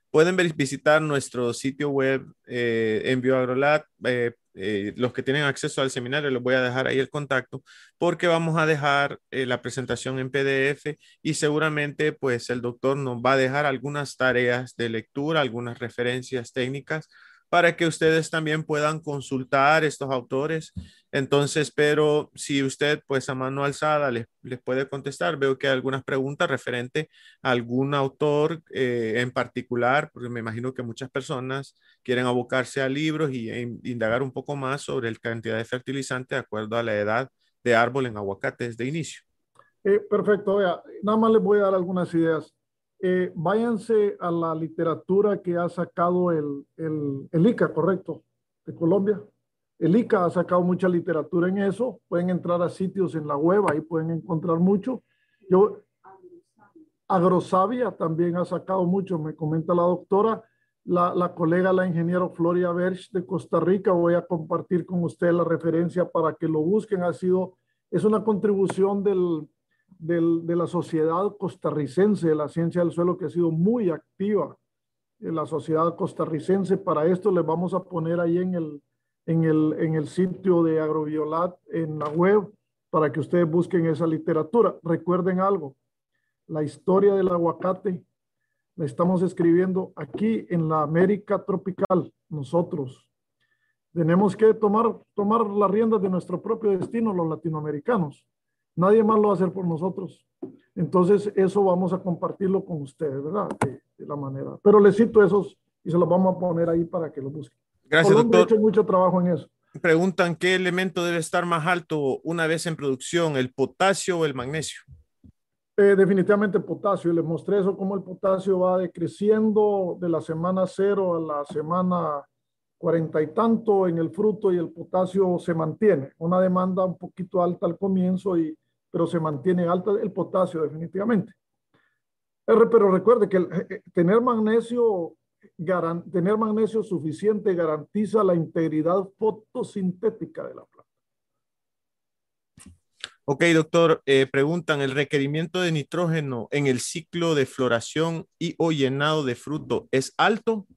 pueden visitar nuestro sitio web eh, en BioAgroLab. Eh, eh, los que tienen acceso al seminario, les voy a dejar ahí el contacto porque vamos a dejar la presentación en PDF y seguramente pues el doctor nos va a dejar algunas tareas de lectura, algunas referencias técnicas para que ustedes también puedan consultar estos autores. Entonces, pero si usted pues a mano alzada les, les puede contestar, veo que hay algunas preguntas referente a algún autor eh, en particular, porque me imagino que muchas personas quieren abocarse a libros y e indagar un poco más sobre la cantidad de fertilizante de acuerdo a la edad de árbol en aguacates de inicio. Eh, perfecto, nada más les voy a dar algunas ideas. Eh, váyanse a la literatura que ha sacado el, el, ICA, correcto, de Colombia. El ICA ha sacado mucha literatura en eso. Pueden entrar a sitios en la web, ahí pueden encontrar mucho. Yo, Agrosavia también ha sacado mucho, me comenta la doctora. La, la colega, la ingeniera Floria Berch de Costa Rica, voy a compartir con usted la referencia para que lo busquen. Ha sido, es una contribución del, de la sociedad costarricense de la ciencia del suelo que ha sido muy activa en la sociedad costarricense. Para esto les vamos a poner ahí en el, en el, en el sitio de Agroviolat en la web para que ustedes busquen esa literatura. Recuerden algo, la historia del aguacate la estamos escribiendo aquí en la América tropical, nosotros. Tenemos que tomar, tomar las riendas de nuestro propio destino, los latinoamericanos. Nadie más lo va a hacer por nosotros. Entonces, eso vamos a compartirlo con ustedes, ¿verdad? De, la manera. Pero les cito esos y se los vamos a poner ahí para que lo busquen. Gracias, doctor. He hecho mucho trabajo en eso. Preguntan qué elemento debe estar más alto una vez en producción, el potasio o el magnesio. Eh, definitivamente potasio. Les mostré eso, cómo el potasio va decreciendo de la semana cero a la semana cuarenta y tanto en el fruto y el potasio se mantiene. Una demanda un poquito alta al comienzo, y, pero se mantiene alta el potasio definitivamente. Pero recuerde que eh, eh, tener magnesio, tener magnesio suficiente garantiza la integridad fotosintética de la planta. Ok, doctor, eh, preguntan, ¿el requerimiento de nitrógeno en el ciclo de floración y o llenado de fruto es alto?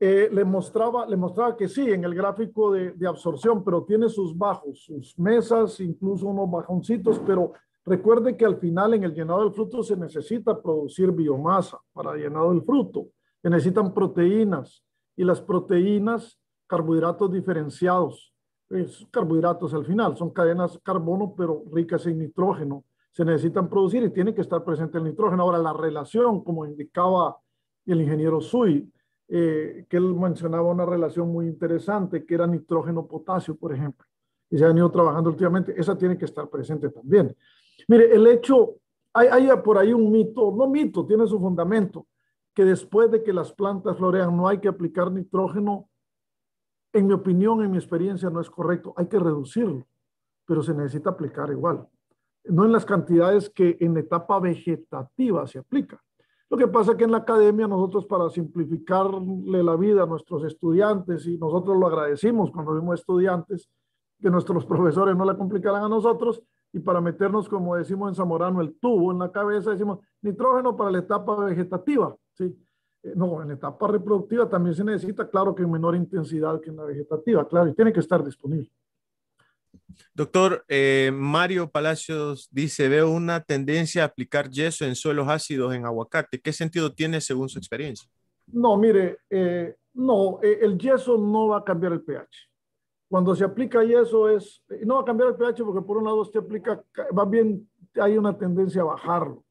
Eh, le, mostraba, le mostraba que sí, en el gráfico de, absorción, pero tiene sus bajos, sus mesas, incluso unos bajoncitos, pero recuerde que al final en el llenado del fruto se necesita producir biomasa para llenado del fruto. Se necesitan proteínas y las proteínas, carbohidratos diferenciados es carbohidratos al final, son cadenas carbono, pero ricas en nitrógeno. Se necesitan producir y tiene que estar presente el nitrógeno. Ahora, la relación, como indicaba el ingeniero Sui, eh, que él mencionaba una relación muy interesante, que era nitrógeno-potasio, por ejemplo, y se han ido trabajando últimamente, esa tiene que estar presente también. Mire, el hecho, hay, hay por ahí un mito, no mito, tiene su fundamento, que después de que las plantas florean no hay que aplicar nitrógeno en mi opinión, en mi experiencia, no es correcto. Hay que reducirlo, pero se necesita aplicar igual. No en las cantidades que en etapa vegetativa se aplica. Lo que pasa es que en la academia nosotros para simplificarle la vida a nuestros estudiantes, y nosotros lo agradecimos cuando vimos estudiantes, que nuestros profesores no la complicaran a nosotros, y para meternos, como decimos en Zamorano, el tubo en la cabeza, decimos nitrógeno para la etapa vegetativa. ¿sí? Eh, no, en etapa reproductiva también se necesita, claro que en menor intensidad que en la vegetativa, claro, y tiene que estar disponible. Doctor, eh, Mario Palacios dice, veo una tendencia a aplicar yeso en suelos ácidos en aguacate. ¿Qué sentido tiene según su experiencia? No, mire, eh, no, el yeso no va a cambiar el pH. Cuando se aplica yeso es, no va a cambiar el pH porque por un lado usted aplica, va bien, hay una tendencia a bajarlo.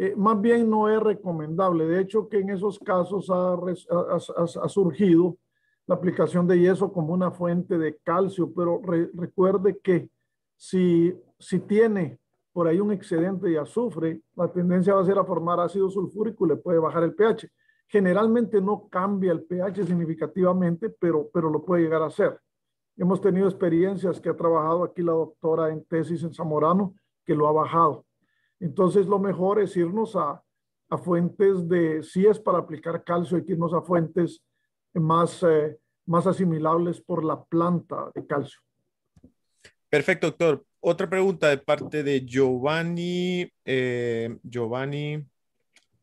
Eh, más bien no es recomendable. De hecho, que en esos casos ha, surgido la aplicación de yeso como una fuente de calcio, pero recuerde que si, si tiene por ahí un excedente de azufre, la tendencia va a ser a formar ácido sulfúrico y le puede bajar el pH. Generalmente no cambia el pH significativamente, pero, pero lo puede llegar a hacer. Hemos tenido experiencias que ha trabajado aquí la doctora en tesis en Zamorano, que lo ha bajado. Entonces, lo mejor es irnos a, fuentes de, si es para aplicar calcio, hay que irnos a fuentes más, eh, más asimilables por la planta de calcio. Perfecto, doctor. Otra pregunta de parte de Giovanni, eh, Giovanni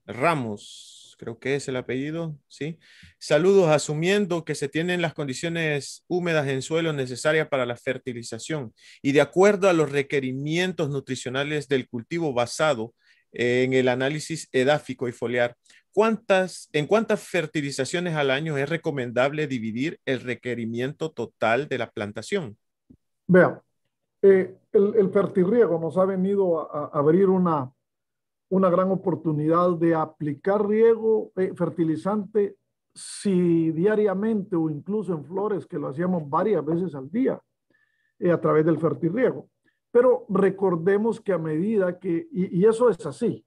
Ramos creo que es el apellido, ¿sí? Saludos, asumiendo que se tienen las condiciones húmedas en suelo necesarias para la fertilización y de acuerdo a los requerimientos nutricionales del cultivo basado en el análisis edáfico y foliar, ¿cuántas, ¿en cuántas fertilizaciones al año es recomendable dividir el requerimiento total de la plantación? Vean, eh, el, el fertirriego nos ha venido a abrir una, una gran oportunidad de aplicar riego eh, fertilizante si diariamente o incluso en flores que lo hacíamos varias veces al día eh, a través del fertirriego. Pero recordemos que a medida que, y, eso es así,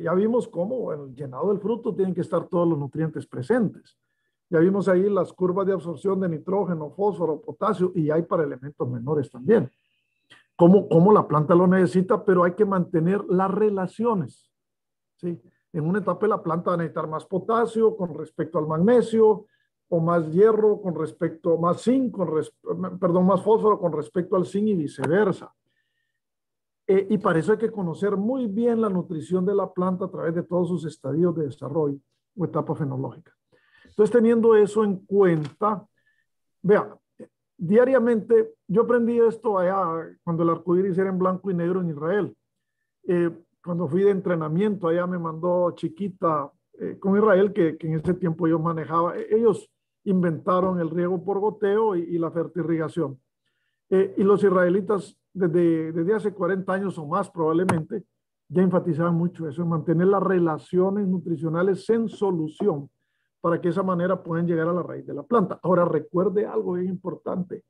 ya vimos cómo en el llenado del fruto tienen que estar todos los nutrientes presentes. Ya vimos ahí las curvas de absorción de nitrógeno, fósforo, potasio y hay para elementos menores también cómo, la planta lo necesita, pero hay que mantener las relaciones. ¿sí? En una etapa la planta va a necesitar más potasio con respecto al magnesio, o más hierro con respecto, más zinc, con perdón, más fósforo con respecto al zinc y viceversa. Eh, y para eso hay que conocer muy bien la nutrición de la planta a través de todos sus estadios de desarrollo o etapa fenológica. Entonces, teniendo eso en cuenta, vea, diariamente, yo aprendí esto allá cuando el arcoíris era en blanco y negro en Israel. Eh, cuando fui de entrenamiento, allá me mandó chiquita eh, con Israel, que, en ese tiempo yo manejaba. E, ellos inventaron el riego por goteo y, la fertirrigación. Eh, y los israelitas, desde, desde hace 40 años o más probablemente, ya enfatizaban mucho eso, mantener las relaciones nutricionales en solución para que de esa manera puedan llegar a la raíz de la planta. Ahora recuerde algo bien importante,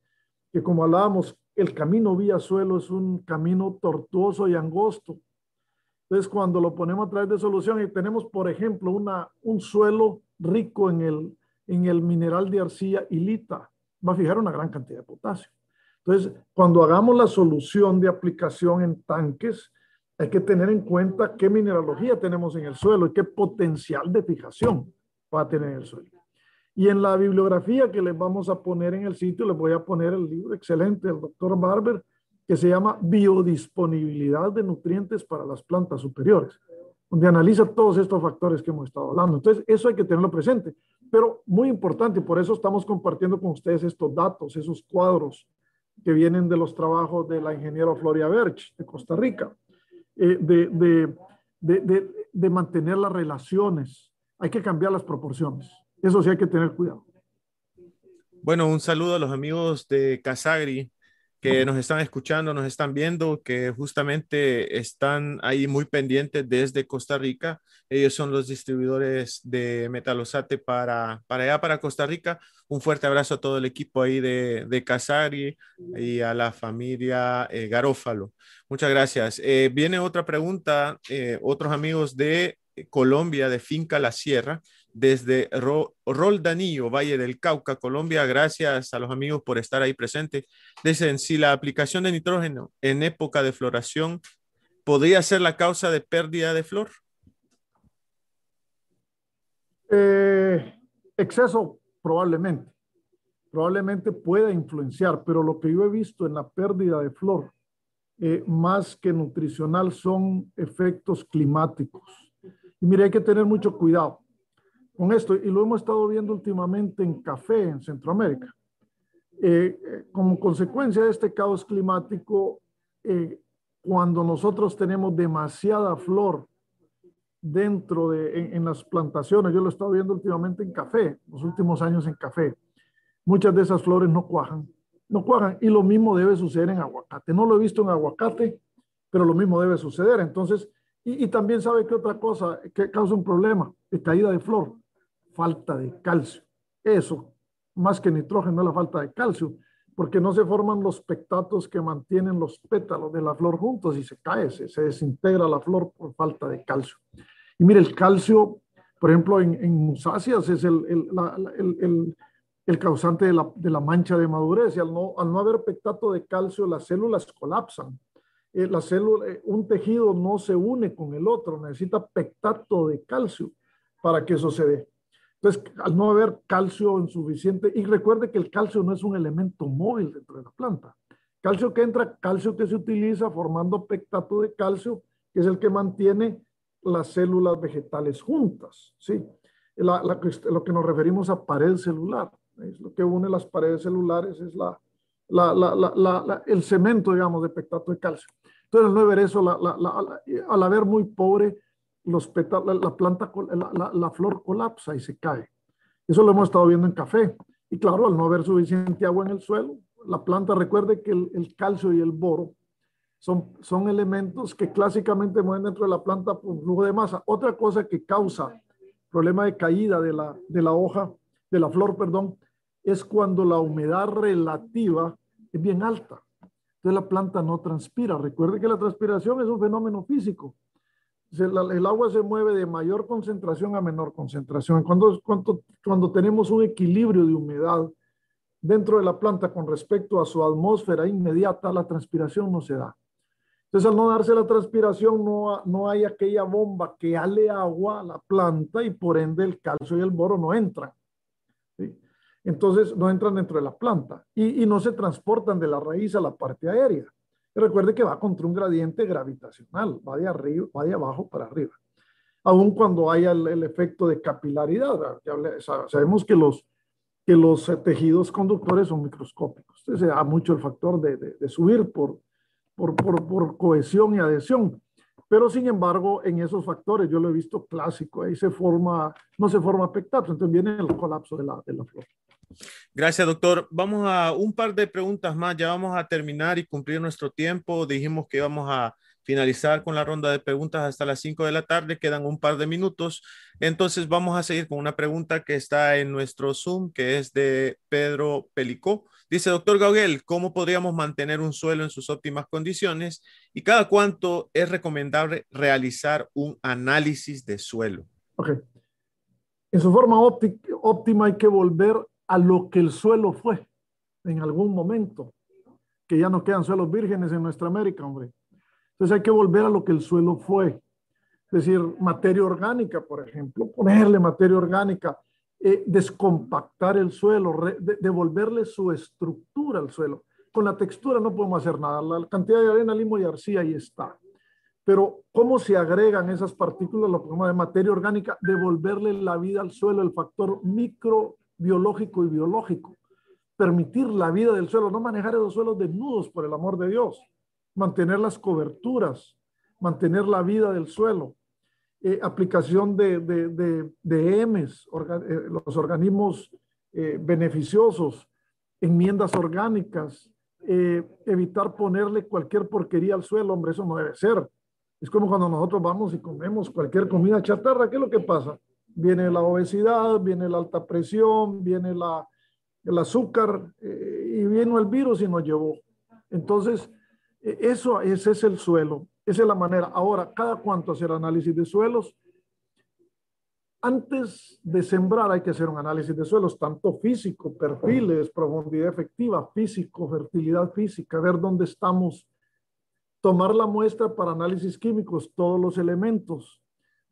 que como hablábamos, el camino vía suelo es un camino tortuoso y angosto. Entonces, cuando lo ponemos a través de solución y tenemos, por ejemplo, una, un suelo rico en el, en el mineral de arcilla hilita, va a fijar una gran cantidad de potasio. Entonces, cuando hagamos la solución de aplicación en tanques, hay que tener en cuenta qué mineralogía tenemos en el suelo y qué potencial de fijación va a tener el suelo. Y en la bibliografía que les vamos a poner en el sitio, les voy a poner el libro excelente del doctor Barber, que se llama Biodisponibilidad de nutrientes para las plantas superiores, donde analiza todos estos factores que hemos estado hablando. Entonces, eso hay que tenerlo presente. Pero muy importante, por eso estamos compartiendo con ustedes estos datos, esos cuadros que vienen de los trabajos de la ingeniera Floria Berch de Costa Rica, eh, de, de, de, de mantener las relaciones. Hay que cambiar las proporciones. Eso sí hay que tener cuidado. Bueno, un saludo a los amigos de Casagri que nos están escuchando, nos están viendo, que justamente están ahí muy pendientes desde Costa Rica. Ellos son los distribuidores de Metalosate para, para allá, para Costa Rica. Un fuerte abrazo a todo el equipo ahí de, de Casari y a la familia eh, Garófalo. Muchas gracias. Eh, viene otra pregunta, eh, otros amigos de Colombia, de Finca La Sierra desde Roldanillo, Valle del Cauca, Colombia. Gracias a los amigos por estar ahí presentes. Dicen, si la aplicación de nitrógeno en época de floración podría ser la causa de pérdida de flor. Eh, exceso, probablemente. Probablemente pueda influenciar, pero lo que yo he visto en la pérdida de flor, eh, más que nutricional, son efectos climáticos. Y mire, hay que tener mucho cuidado con esto, y lo hemos estado viendo últimamente en café en Centroamérica. Eh, eh, como consecuencia de este caos climático, eh, cuando nosotros tenemos demasiada flor dentro de en, las plantaciones, yo lo he estado viendo últimamente en café, los últimos años en café, muchas de esas flores no cuajan, no cuajan, y lo mismo debe suceder en aguacate. No lo he visto en aguacate, pero lo mismo debe suceder. Entonces, y, y también sabe que otra cosa que causa un problema de caída de flor falta de calcio. Eso, más que nitrógeno, es la falta de calcio, porque no se forman los pectatos que mantienen los pétalos de la flor juntos y se cae, se, desintegra la flor por falta de calcio. Y mire, el calcio, por ejemplo, en, en musáceas es el, el, el, causante de la, de la, mancha de madurez y al no, al no haber pectato de calcio, las células colapsan. Eh, la célula, eh, un tejido no se une con el otro, necesita pectato de calcio para que eso se dé. Entonces, al no haber calcio en suficiente, y recuerde que el calcio no es un elemento móvil dentro de la planta. Calcio que entra, calcio que se utiliza formando pectato de calcio, que es el que mantiene las células vegetales juntas, ¿sí? lo que nos referimos a pared celular, es lo que une las paredes celulares, es la, el cemento, digamos, de pectato de calcio. Entonces, al no haber eso, al haber muy pobre los la, planta, la, flor colapsa y se cae. Eso lo hemos estado viendo en café. Y claro, al no haber suficiente agua en el suelo, la planta, recuerde que el, calcio y el boro son, son elementos que clásicamente mueven dentro de la planta por flujo de masa. Otra cosa que causa problema de caída de la, de la hoja, de la flor, perdón, es cuando la humedad relativa es bien alta. Entonces la planta no transpira. Recuerde que la transpiración es un fenómeno físico el agua se mueve de mayor concentración a menor concentración. Cuando, cuando, cuando tenemos un equilibrio de humedad dentro de la planta con respecto a su atmósfera inmediata, la transpiración no se da. Entonces, al no darse la transpiración, no, no hay aquella bomba que ale agua a la planta y por ende el calcio y el boro no entran. Entonces, no entran dentro de la planta y, y no se transportan de la raíz a la parte aérea recuerde que va contra un gradiente gravitacional, va de arriba, va de abajo para arriba. Aun cuando haya el, efecto de capilaridad, sabemos que los, que los eh, tejidos conductores son microscópicos. Entonces se da mucho el factor de, de, subir por, por, por, por, cohesión y adhesión. Pero sin embargo, en esos factores, yo lo he visto clásico, ahí se forma, no se forma pectato, entonces viene el colapso de la, de la flor. Gracias, doctor. Vamos a un par de preguntas más. Ya vamos a terminar y cumplir nuestro tiempo. Dijimos que íbamos a finalizar con la ronda de preguntas hasta las 5 de la tarde. Quedan un par de minutos. Entonces vamos a seguir con una pregunta que está en nuestro Zoom, que es de Pedro Pelicó. Dice, doctor Gauguel, ¿cómo podríamos mantener un suelo en sus óptimas condiciones y cada cuánto es recomendable realizar un análisis de suelo? Ok. En su forma óptima hay que volver a lo que el suelo fue en algún momento, que ya no quedan suelos vírgenes en nuestra América, hombre. Entonces hay que volver a lo que el suelo fue. Es decir, materia orgánica, por ejemplo, ponerle materia orgánica, eh, descompactar el suelo, devolverle su estructura al suelo. Con la textura no podemos hacer nada. La cantidad de arena, limo y arcilla ahí está. Pero cómo se agregan esas partículas, lo que de materia orgánica, devolverle la vida al suelo, el factor microbiológico y biológico. Permitir la vida del suelo, no manejar esos suelos desnudos, por el amor de Dios. Mantener las coberturas, mantener la vida del suelo eh, aplicación de, de, de, de EMES, eh, los organismos eh, beneficiosos, enmiendas orgánicas, evitar ponerle cualquier porquería al suelo, hombre, eso no debe ser. Es como cuando nosotros vamos y comemos cualquier comida chatarra, ¿qué es lo que pasa? Viene la obesidad, viene la alta presión, viene la, el azúcar y vino el virus y nos llevó. Entonces, eso, ese es el suelo. Esa es la manera. Ahora, ¿cada cuánto hacer análisis de suelos? Antes de sembrar hay que hacer un análisis de suelos, tanto físico, perfiles, profundidad efectiva, físico, fertilidad física, ver dónde estamos, tomar la muestra para análisis químicos, todos los elementos.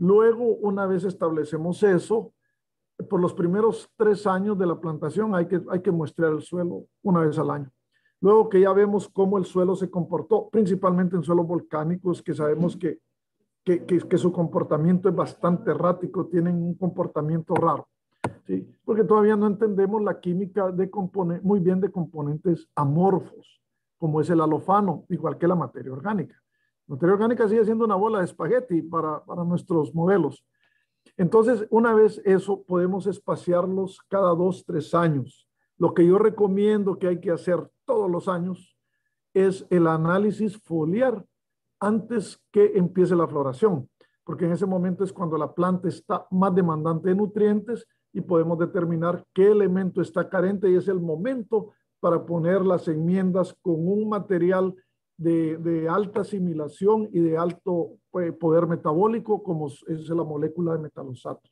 Luego, una vez establecemos eso, por los primeros tres años de la plantación hay que, hay que muestrear el suelo una vez al año. Luego que ya vemos cómo el suelo se comportó, principalmente en suelos volcánicos, que sabemos que, que, que, su comportamiento es bastante errático, tienen un comportamiento raro. ¿sí? Porque todavía no entendemos la química de muy bien de componentes amorfos, como es el alofano, igual que la materia orgánica. La materia orgánica sigue siendo una bola de espagueti para, para nuestros modelos. Entonces, una vez eso, podemos espaciarlos cada dos, tres años. Lo que yo recomiendo que hay que hacer todos los años es el análisis foliar antes que empiece la floración, porque en ese momento es cuando la planta está más demandante de nutrientes y podemos determinar qué elemento está carente y es el momento para poner las enmiendas con un material de, de alta asimilación y de alto eh, poder metabólico como es la molécula de metalosatos.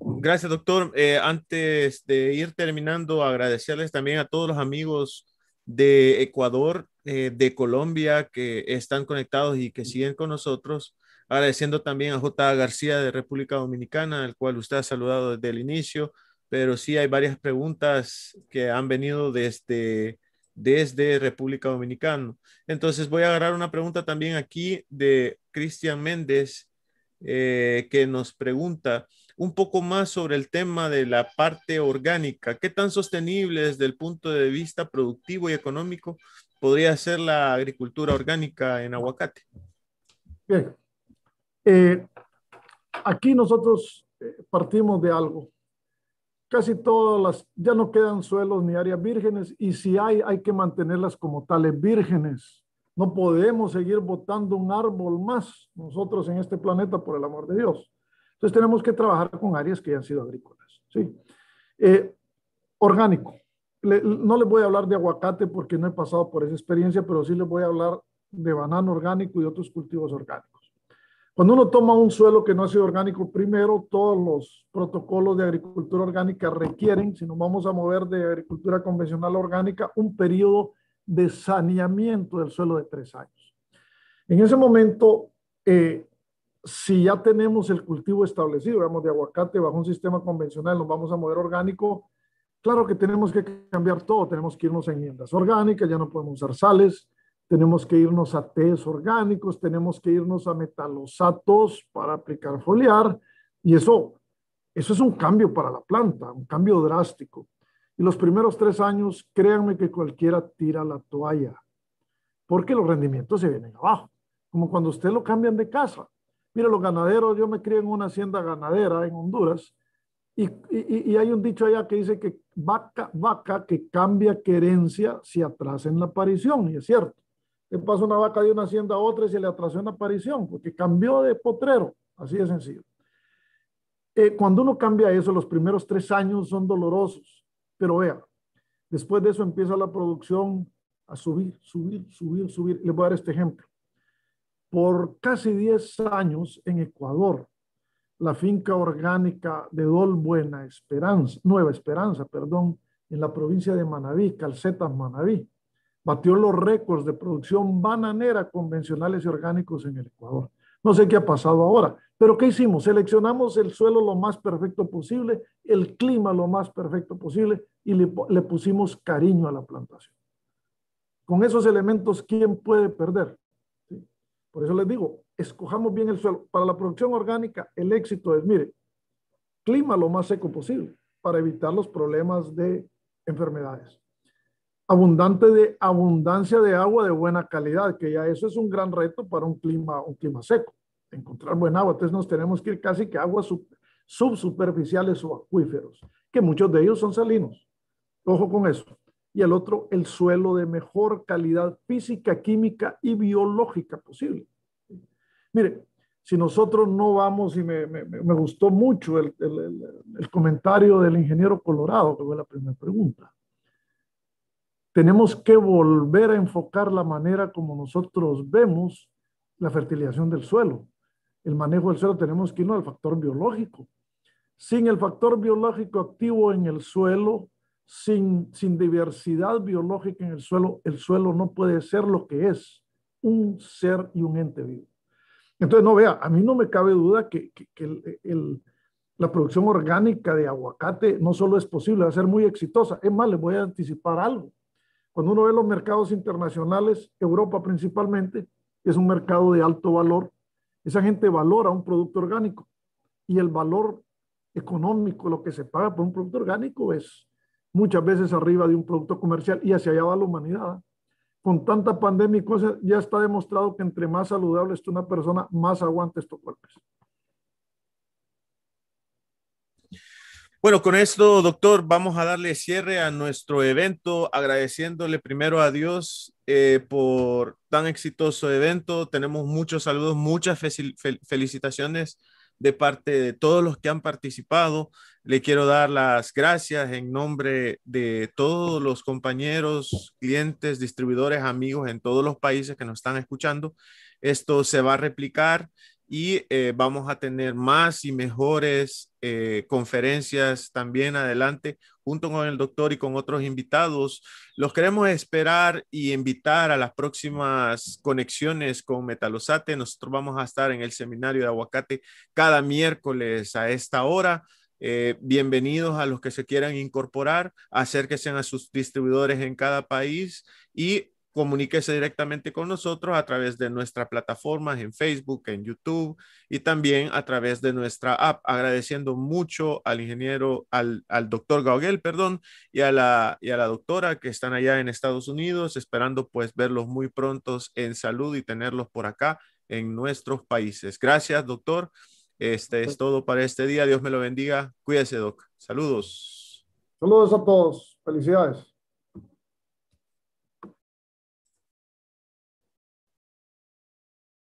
Gracias, doctor. Eh, antes de ir terminando, agradecerles también a todos los amigos de Ecuador, eh, de Colombia, que están conectados y que siguen con nosotros. Agradeciendo también a J. García de República Dominicana, al cual usted ha saludado desde el inicio, pero sí hay varias preguntas que han venido desde, desde República Dominicana. Entonces voy a agarrar una pregunta también aquí de Cristian Méndez, eh, que nos pregunta, un poco más sobre el tema de la parte orgánica. ¿Qué tan sostenible desde el punto de vista productivo y económico podría ser la agricultura orgánica en aguacate? Bien. Eh, aquí nosotros eh, partimos de algo. Casi todas las, ya no quedan suelos ni áreas vírgenes y si hay, hay que mantenerlas como tales vírgenes. No podemos seguir botando un árbol más nosotros en este planeta, por el amor de Dios. Entonces tenemos que trabajar con áreas que han sido agrícolas. ¿sí? Eh, orgánico. no les voy a hablar de aguacate porque no he pasado por esa experiencia, pero sí les voy a hablar de banano orgánico y otros cultivos orgánicos. Cuando uno toma un suelo que no ha sido orgánico, primero todos los protocolos de agricultura orgánica requieren, si nos vamos a mover de agricultura convencional a orgánica, un periodo de saneamiento del suelo de tres años. En ese momento, eh, si ya tenemos el cultivo establecido, digamos, de aguacate bajo un sistema convencional, nos vamos a mover orgánico, claro que tenemos que cambiar todo, tenemos que irnos a enmiendas orgánicas, ya no podemos usar sales, tenemos que irnos a tés orgánicos, tenemos que irnos a metalosatos para aplicar foliar, y eso, eso es un cambio para la planta, un cambio drástico. Y los primeros tres años, créanme que cualquiera tira la toalla, porque los rendimientos se vienen abajo, como cuando usted lo cambian de casa Mira, los ganaderos, yo me crié en una hacienda ganadera en Honduras y, y, hay un dicho allá que dice que vaca, vaca que cambia querencia se atrasa en la aparición, y es cierto. Le pasa una vaca de una hacienda a otra y se le atrasó en la aparición porque cambió de potrero, así de sencillo. Eh, cuando uno cambia eso, los primeros tres años son dolorosos, pero vea, Después de eso empieza la producción a subir, subir, subir, subir. Les voy a dar este ejemplo. Por casi 10 años en Ecuador, la finca orgánica de Dol Buena Esperanza, Nueva Esperanza, perdón, en la provincia de Manabí, Calcetas Manabí, batió los récords de producción bananera convencionales y orgánicos en el Ecuador. No sé qué ha pasado ahora, pero ¿qué hicimos? Seleccionamos el suelo lo más perfecto posible, el clima lo más perfecto posible y le, le pusimos cariño a la plantación. Con esos elementos, ¿quién puede perder? Por eso les digo, escojamos bien el suelo. Para la producción orgánica, el éxito es, mire, clima lo más seco posible para evitar los problemas de enfermedades. Abundante de abundancia de agua de buena calidad, que ya eso es un gran reto para un clima, un clima seco, encontrar buen agua. Entonces nos tenemos que ir casi que aguas sub, subsuperficiales o acuíferos, que muchos de ellos son salinos. Ojo con eso. Y el otro, el suelo de mejor calidad física, química y biológica posible. Mire, si nosotros no vamos, y me, me, me gustó mucho el, el, el, comentario del ingeniero Colorado, que fue la primera pregunta, tenemos que volver a enfocar la manera como nosotros vemos la fertilización del suelo. El manejo del suelo tenemos que irnos al factor biológico. Sin el factor biológico activo en el suelo, sin, sin diversidad biológica en el suelo, el suelo no puede ser lo que es, un ser y un ente vivo. Entonces, no vea, a mí no me cabe duda que, que, que el, el, la producción orgánica de aguacate no solo es posible, va a ser muy exitosa. Es más, les voy a anticipar algo. Cuando uno ve los mercados internacionales, Europa principalmente, es un mercado de alto valor, esa gente valora un producto orgánico y el valor económico, lo que se paga por un producto orgánico es muchas veces arriba de un producto comercial y hacia allá va la humanidad con tanta pandemia y cosas, ya está demostrado que entre más saludable esté una persona, más aguanta estos golpes. Bueno, con esto, doctor, vamos a darle cierre a nuestro evento, agradeciéndole primero a Dios eh, por tan exitoso evento. Tenemos muchos saludos, muchas felicitaciones de parte de todos los que han participado. Le quiero dar las gracias en nombre de todos los compañeros, clientes, distribuidores, amigos en todos los países que nos están escuchando. Esto se va a replicar y eh, vamos a tener más y mejores eh, conferencias también adelante junto con el doctor y con otros invitados. Los queremos esperar y invitar a las próximas conexiones con Metalosate. Nosotros vamos a estar en el seminario de aguacate cada miércoles a esta hora. Eh, bienvenidos a los que se quieran incorporar, acérquense a sus distribuidores en cada país y comuníquese directamente con nosotros a través de nuestra plataforma en Facebook, en YouTube y también a través de nuestra app. Agradeciendo mucho al ingeniero, al, al doctor Gauguel, perdón, y a, la, y a la doctora que están allá en Estados Unidos, esperando pues verlos muy prontos en salud y tenerlos por acá en nuestros países. Gracias, doctor. Este es todo para este día. Dios me lo bendiga. Cuídese, doc. Saludos. Saludos a todos. Felicidades.